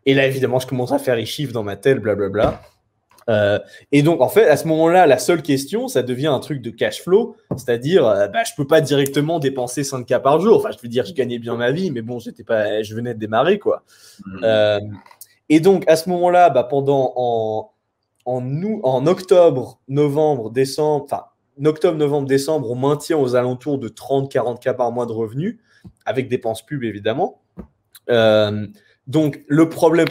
Et là, évidemment, je commence à faire les chiffres dans ma tête, blablabla. Bla, bla. Euh, et donc, en fait, à ce moment-là, la seule question, ça devient un truc de cash flow, c'est-à-dire, euh, bah, je peux pas directement dépenser 5K par jour. Enfin, je veux dire, je gagnais bien ma vie, mais bon, j'étais pas, je venais de démarrer, quoi. Mmh. Euh, et donc, à ce moment-là, bah, pendant en, en, en octobre, novembre, décembre, enfin, octobre, novembre, décembre, on maintient aux alentours de 30-40K par mois de revenus, avec dépenses pub, évidemment. Donc, le problème,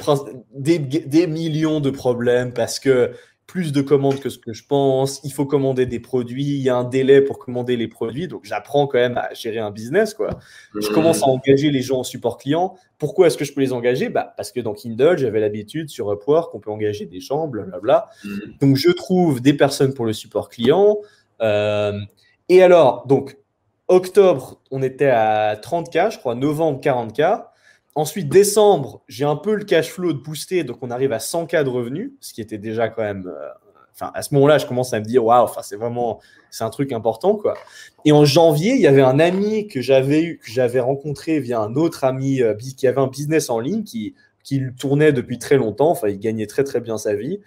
des, des millions de problèmes parce que plus de commandes que ce que je pense, il faut commander des produits, il y a un délai pour commander les produits, donc j'apprends quand même à gérer un business. Quoi. Je commence à engager les gens en support client. Pourquoi est-ce que je peux les engager? Bah, Parce que dans Kindle, j'avais l'habitude sur Upwork qu'on peut engager des gens, blablabla. Mm. Donc je trouve des personnes pour le support client. Euh, et alors, donc, octobre, on était à 30K, je crois, novembre, 40K. Ensuite, décembre, j'ai un peu le cash flow de booster, donc on arrive à 100K de revenus, ce qui était déjà quand même. Euh, enfin, à ce moment-là, je commence à me dire, waouh, c'est vraiment, c'est un truc important, quoi. Et en janvier, il y avait un ami que j'avais eu, que j'avais rencontré via un autre ami euh, qui avait un business en ligne, qui, qui tournait depuis très longtemps. Enfin, il gagnait très très bien sa vie.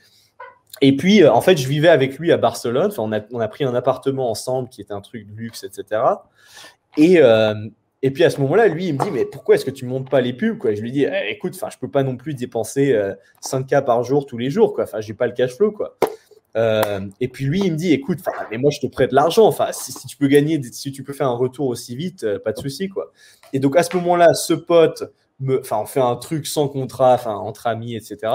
Et puis, euh, en fait, je vivais avec lui à Barcelone. Enfin, on a, on a pris un appartement ensemble qui était un truc de luxe, etc. Et, et puis à ce moment-là, lui, il me dit, mais pourquoi est-ce que tu ne montes pas les pubs quoi? Je lui dis, eh, écoute, je ne peux pas non plus dépenser 5K euh, par jour tous les jours. Je n'ai pas le cash flow. Quoi. Euh, et puis lui, il me dit, écoute, mais moi, je te prête l'argent. Enfin, si, tu peux gagner, si tu peux faire un retour aussi vite, euh, pas de souci. Et donc à ce moment-là, ce pote, me, on fait un truc sans contrat, entre amis, etc.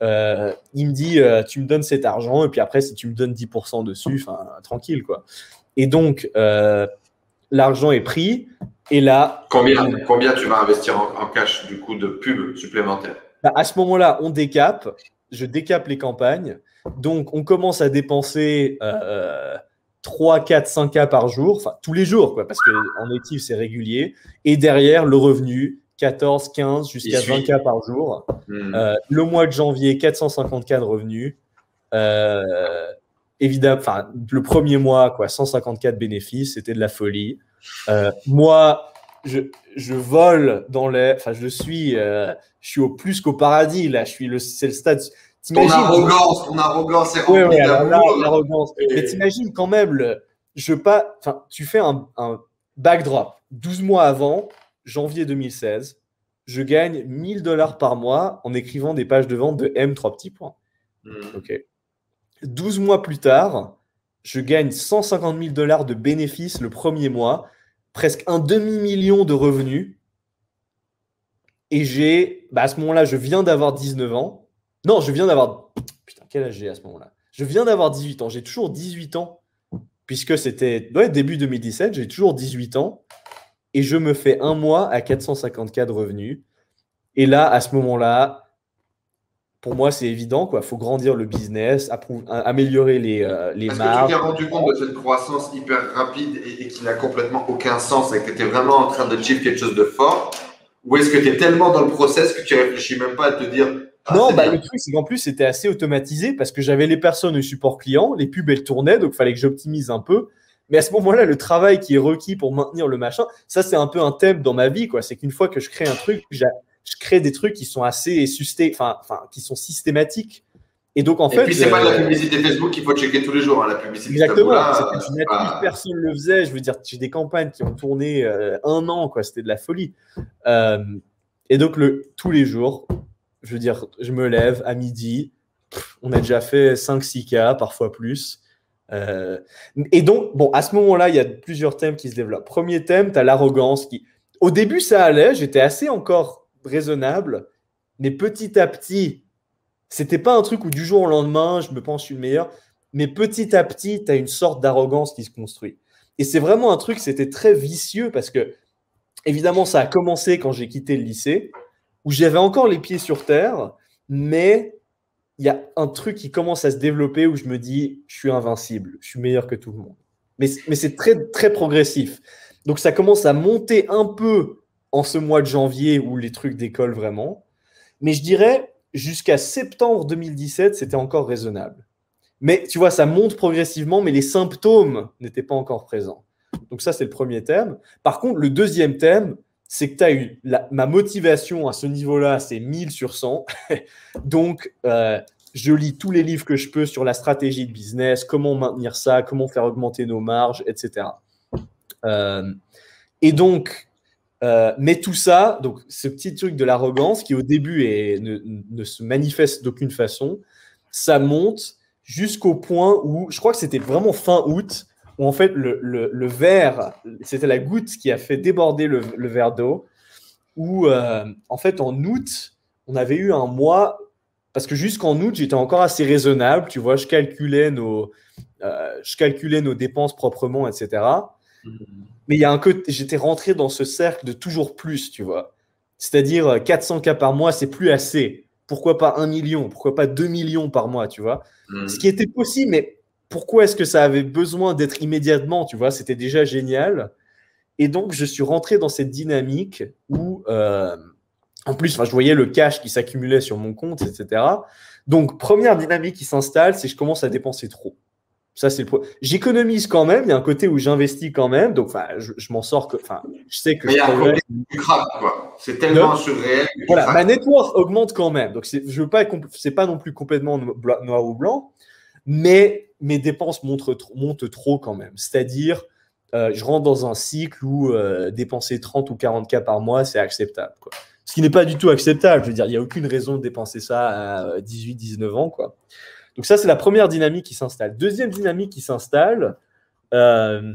il me dit, tu me donnes cet argent, et puis après, si tu me donnes 10% dessus, tranquille. Quoi. Et donc, l'argent est pris. Et là. Combien, combien tu vas investir en, cash du coup de pub supplémentaire bah, À ce moment-là, on décape. Je décape les campagnes. Donc, on commence à dépenser euh, 3, 4, 5K par jour, enfin tous les jours, quoi, parce qu'en native, c'est régulier. Et derrière, le revenu, 14, 15, jusqu'à 20K par jour. Hmm. Euh, le mois de janvier, 450K de revenus. Euh, évidemment, enfin, le premier mois, quoi, 154 bénéfices, c'était de la folie. Euh, moi, je, je vole dans les. Enfin, je suis, euh, je suis au plus qu'au paradis, là. Je suis le, c'est le stade. Ton arrogance, ton arrogance est ouais, l'arrogance. Mais t'imagines quand même, le, je pas. Enfin, tu fais un, un backdrop. 12 mois avant, janvier 2016, je gagne 1000 dollars par mois en écrivant des pages de vente de M, 3 petits points. Hmm. Ok. 12 mois plus tard, je gagne 150 000 dollars de bénéfices le premier mois, presque un demi-million de revenus. Et j'ai, bah à ce moment-là, je viens d'avoir 19 ans. Non, je viens d'avoir. Putain, quel âge j'ai à ce moment-là? Je viens d'avoir 18 ans. J'ai toujours 18 ans, puisque c'était ouais, début 2017, j'ai toujours 18 ans. Et je me fais un mois à 454 de revenus. Et là, à ce moment-là, pour moi, c'est évident. Il faut grandir le business, améliorer les, euh, les marges. Est-ce que tu t'es rendu compte de cette croissance hyper rapide et, qui n'a complètement aucun sens et que tu étais vraiment en train de chiffrer quelque chose de fort Ou est-ce que tu es tellement dans le process que tu réfléchis même pas à te dire ah, non, bah, le truc, c'est qu'en plus, c'était assez automatisé parce que j'avais les personnes au support client, les pubs, elles tournaient, donc il fallait que j'optimise un peu. Mais à ce moment-là, le travail qui est requis pour maintenir le machin, ça, c'est un peu un thème dans ma vie, quoi. C'est qu'une fois que je crée un truc, je crée des trucs qui sont assez susté, enfin, enfin, qui sont systématiques. Et donc, en fait. Et puis, c'est pas de la euh, publicité Facebook qu'il faut checker tous les jours, hein, la publicité. Exactement. C'était une personne le faisait. Je veux dire, j'ai des campagnes qui ont tourné euh, un an, quoi. C'était de la folie. Euh, et donc, le, tous les jours, je veux dire, je me lève à midi. on a déjà fait 5-6 cas, parfois plus. et donc, bon, à ce moment-là, il y a plusieurs thèmes qui se développent. Premier thème, tu as l'arrogance qui. Au début, ça allait. J'étais assez encore raisonnable, mais petit à petit, c'était pas un truc où du jour au lendemain, je me pense une meilleure, mais petit à petit, tu as une sorte d'arrogance qui se construit. Et c'est vraiment un truc, c'était très vicieux parce que, évidemment, ça a commencé quand j'ai quitté le lycée, où j'avais encore les pieds sur terre, mais il y a un truc qui commence à se développer où je me dis, je suis invincible, je suis meilleur que tout le monde. Mais, mais c'est très, très progressif. Donc ça commence à monter un peu en ce mois de janvier où les trucs décollent vraiment. Mais je dirais, jusqu'à septembre 2017, c'était encore raisonnable. Mais tu vois, ça monte progressivement, mais les symptômes n'étaient pas encore présents. Donc ça, c'est le premier thème. Par contre, le deuxième thème, c'est que tu as eu ma motivation à ce niveau-là, c'est 1000 sur 100. Donc, euh, je lis tous les livres que je peux sur la stratégie de business, comment maintenir ça, comment faire augmenter nos marges, etc. Euh, et donc, euh, mais tout ça, donc ce petit truc de l'arrogance qui au début ne, se manifeste d'aucune façon, ça monte jusqu'au point où, je crois que c'était vraiment fin août, où en fait le, verre, c'était la goutte qui a fait déborder le, verre d'eau, où euh, en fait en août, on avait eu un mois, parce que jusqu'en août, j'étais encore assez raisonnable, tu vois, je calculais nos, euh, je calculais nos dépenses proprement, etc. Mais il y a un côté, j'étais rentré dans ce cercle de toujours plus, tu vois. C'est-à-dire 400 euh, cas par mois, c'est plus assez. Pourquoi pas 1 million? Pourquoi pas 2 millions par mois, tu vois? Mm. Ce qui était possible, mais pourquoi est-ce que ça avait besoin d'être immédiatement, tu vois? C'était déjà génial. Et donc, je suis rentré dans cette dynamique où, euh, en plus, je voyais le cash qui s'accumulait sur mon compte, etc. Donc, première dynamique qui s'installe, c'est que je commence à dépenser trop. Ça, c'est le J'économise quand même. Il y a un côté où j'investis quand même. Donc, enfin, je, m'en sors. Que, enfin, je sais que. Mais il y a un quoi. C'est tellement surréel. Voilà, ma network augmente quand même. Donc, je veux pas. C'est pas non plus complètement noir ou blanc, mais mes dépenses montent, montent trop quand même. C'est-à-dire, euh, je rentre dans un cycle où euh, dépenser 30 ou 40 k par mois, c'est acceptable. Quoi. Ce qui n'est pas du tout acceptable. Je veux dire, il n'y a aucune raison de dépenser ça à 18, 19 ans, quoi. Donc ça, c'est la première dynamique qui s'installe. Deuxième dynamique qui s'installe, euh,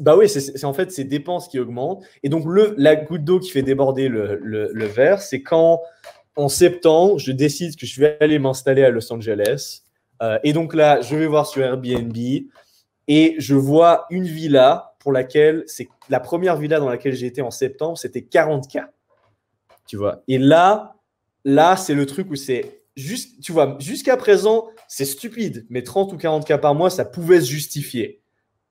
bah oui, c'est en fait ces dépenses qui augmentent. Et donc le, la goutte d'eau qui fait déborder le, verre, c'est quand en septembre, je décide que je vais aller m'installer à Los Angeles. Euh, et donc là, je vais voir sur Airbnb et je vois une villa pour laquelle c'est la première villa dans laquelle j'ai été en septembre, c'était 40K. Tu vois. Et là, là, c'est le truc où c'est tu vois, jusqu'à présent, c'est stupide, mais 30 ou 40 cas par mois, ça pouvait se justifier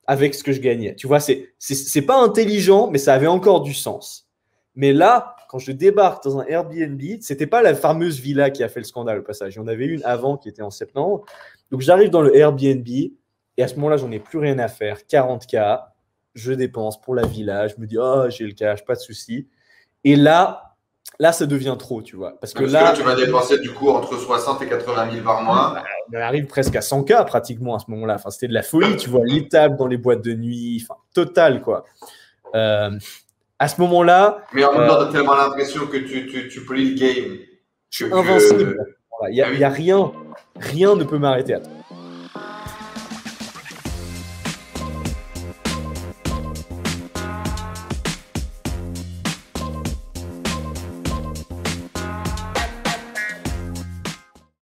avec ce que je gagnais. Tu vois, c'est, c'est, pas intelligent, mais ça avait encore du sens. Mais là, quand je débarque dans un Airbnb, c'était pas la fameuse villa qui a fait le scandale au passage. Il y en avait une avant qui était en septembre. Donc j'arrive dans le Airbnb et à ce moment-là, j'en ai plus rien à faire. 40K. je dépense pour la villa, je me dis, oh, j'ai le cash, pas de souci. Et là, là, ça devient trop, tu vois. Parce que Parce là, que tu vas dépenser du coup entre 60 et 80 000 par mois. on arrive presque à 100K pratiquement à ce moment-là. Enfin, c'était de la folie, tu vois, les tables dans les boîtes de nuit, enfin, total, quoi. Euh, à ce moment-là, Mais en même Euh, temps, t'as tellement l'impression que tu, tu, tu plies le game. je suis invincible. Il n'y a, Ah oui. a rien, rien ne peut m'arrêter.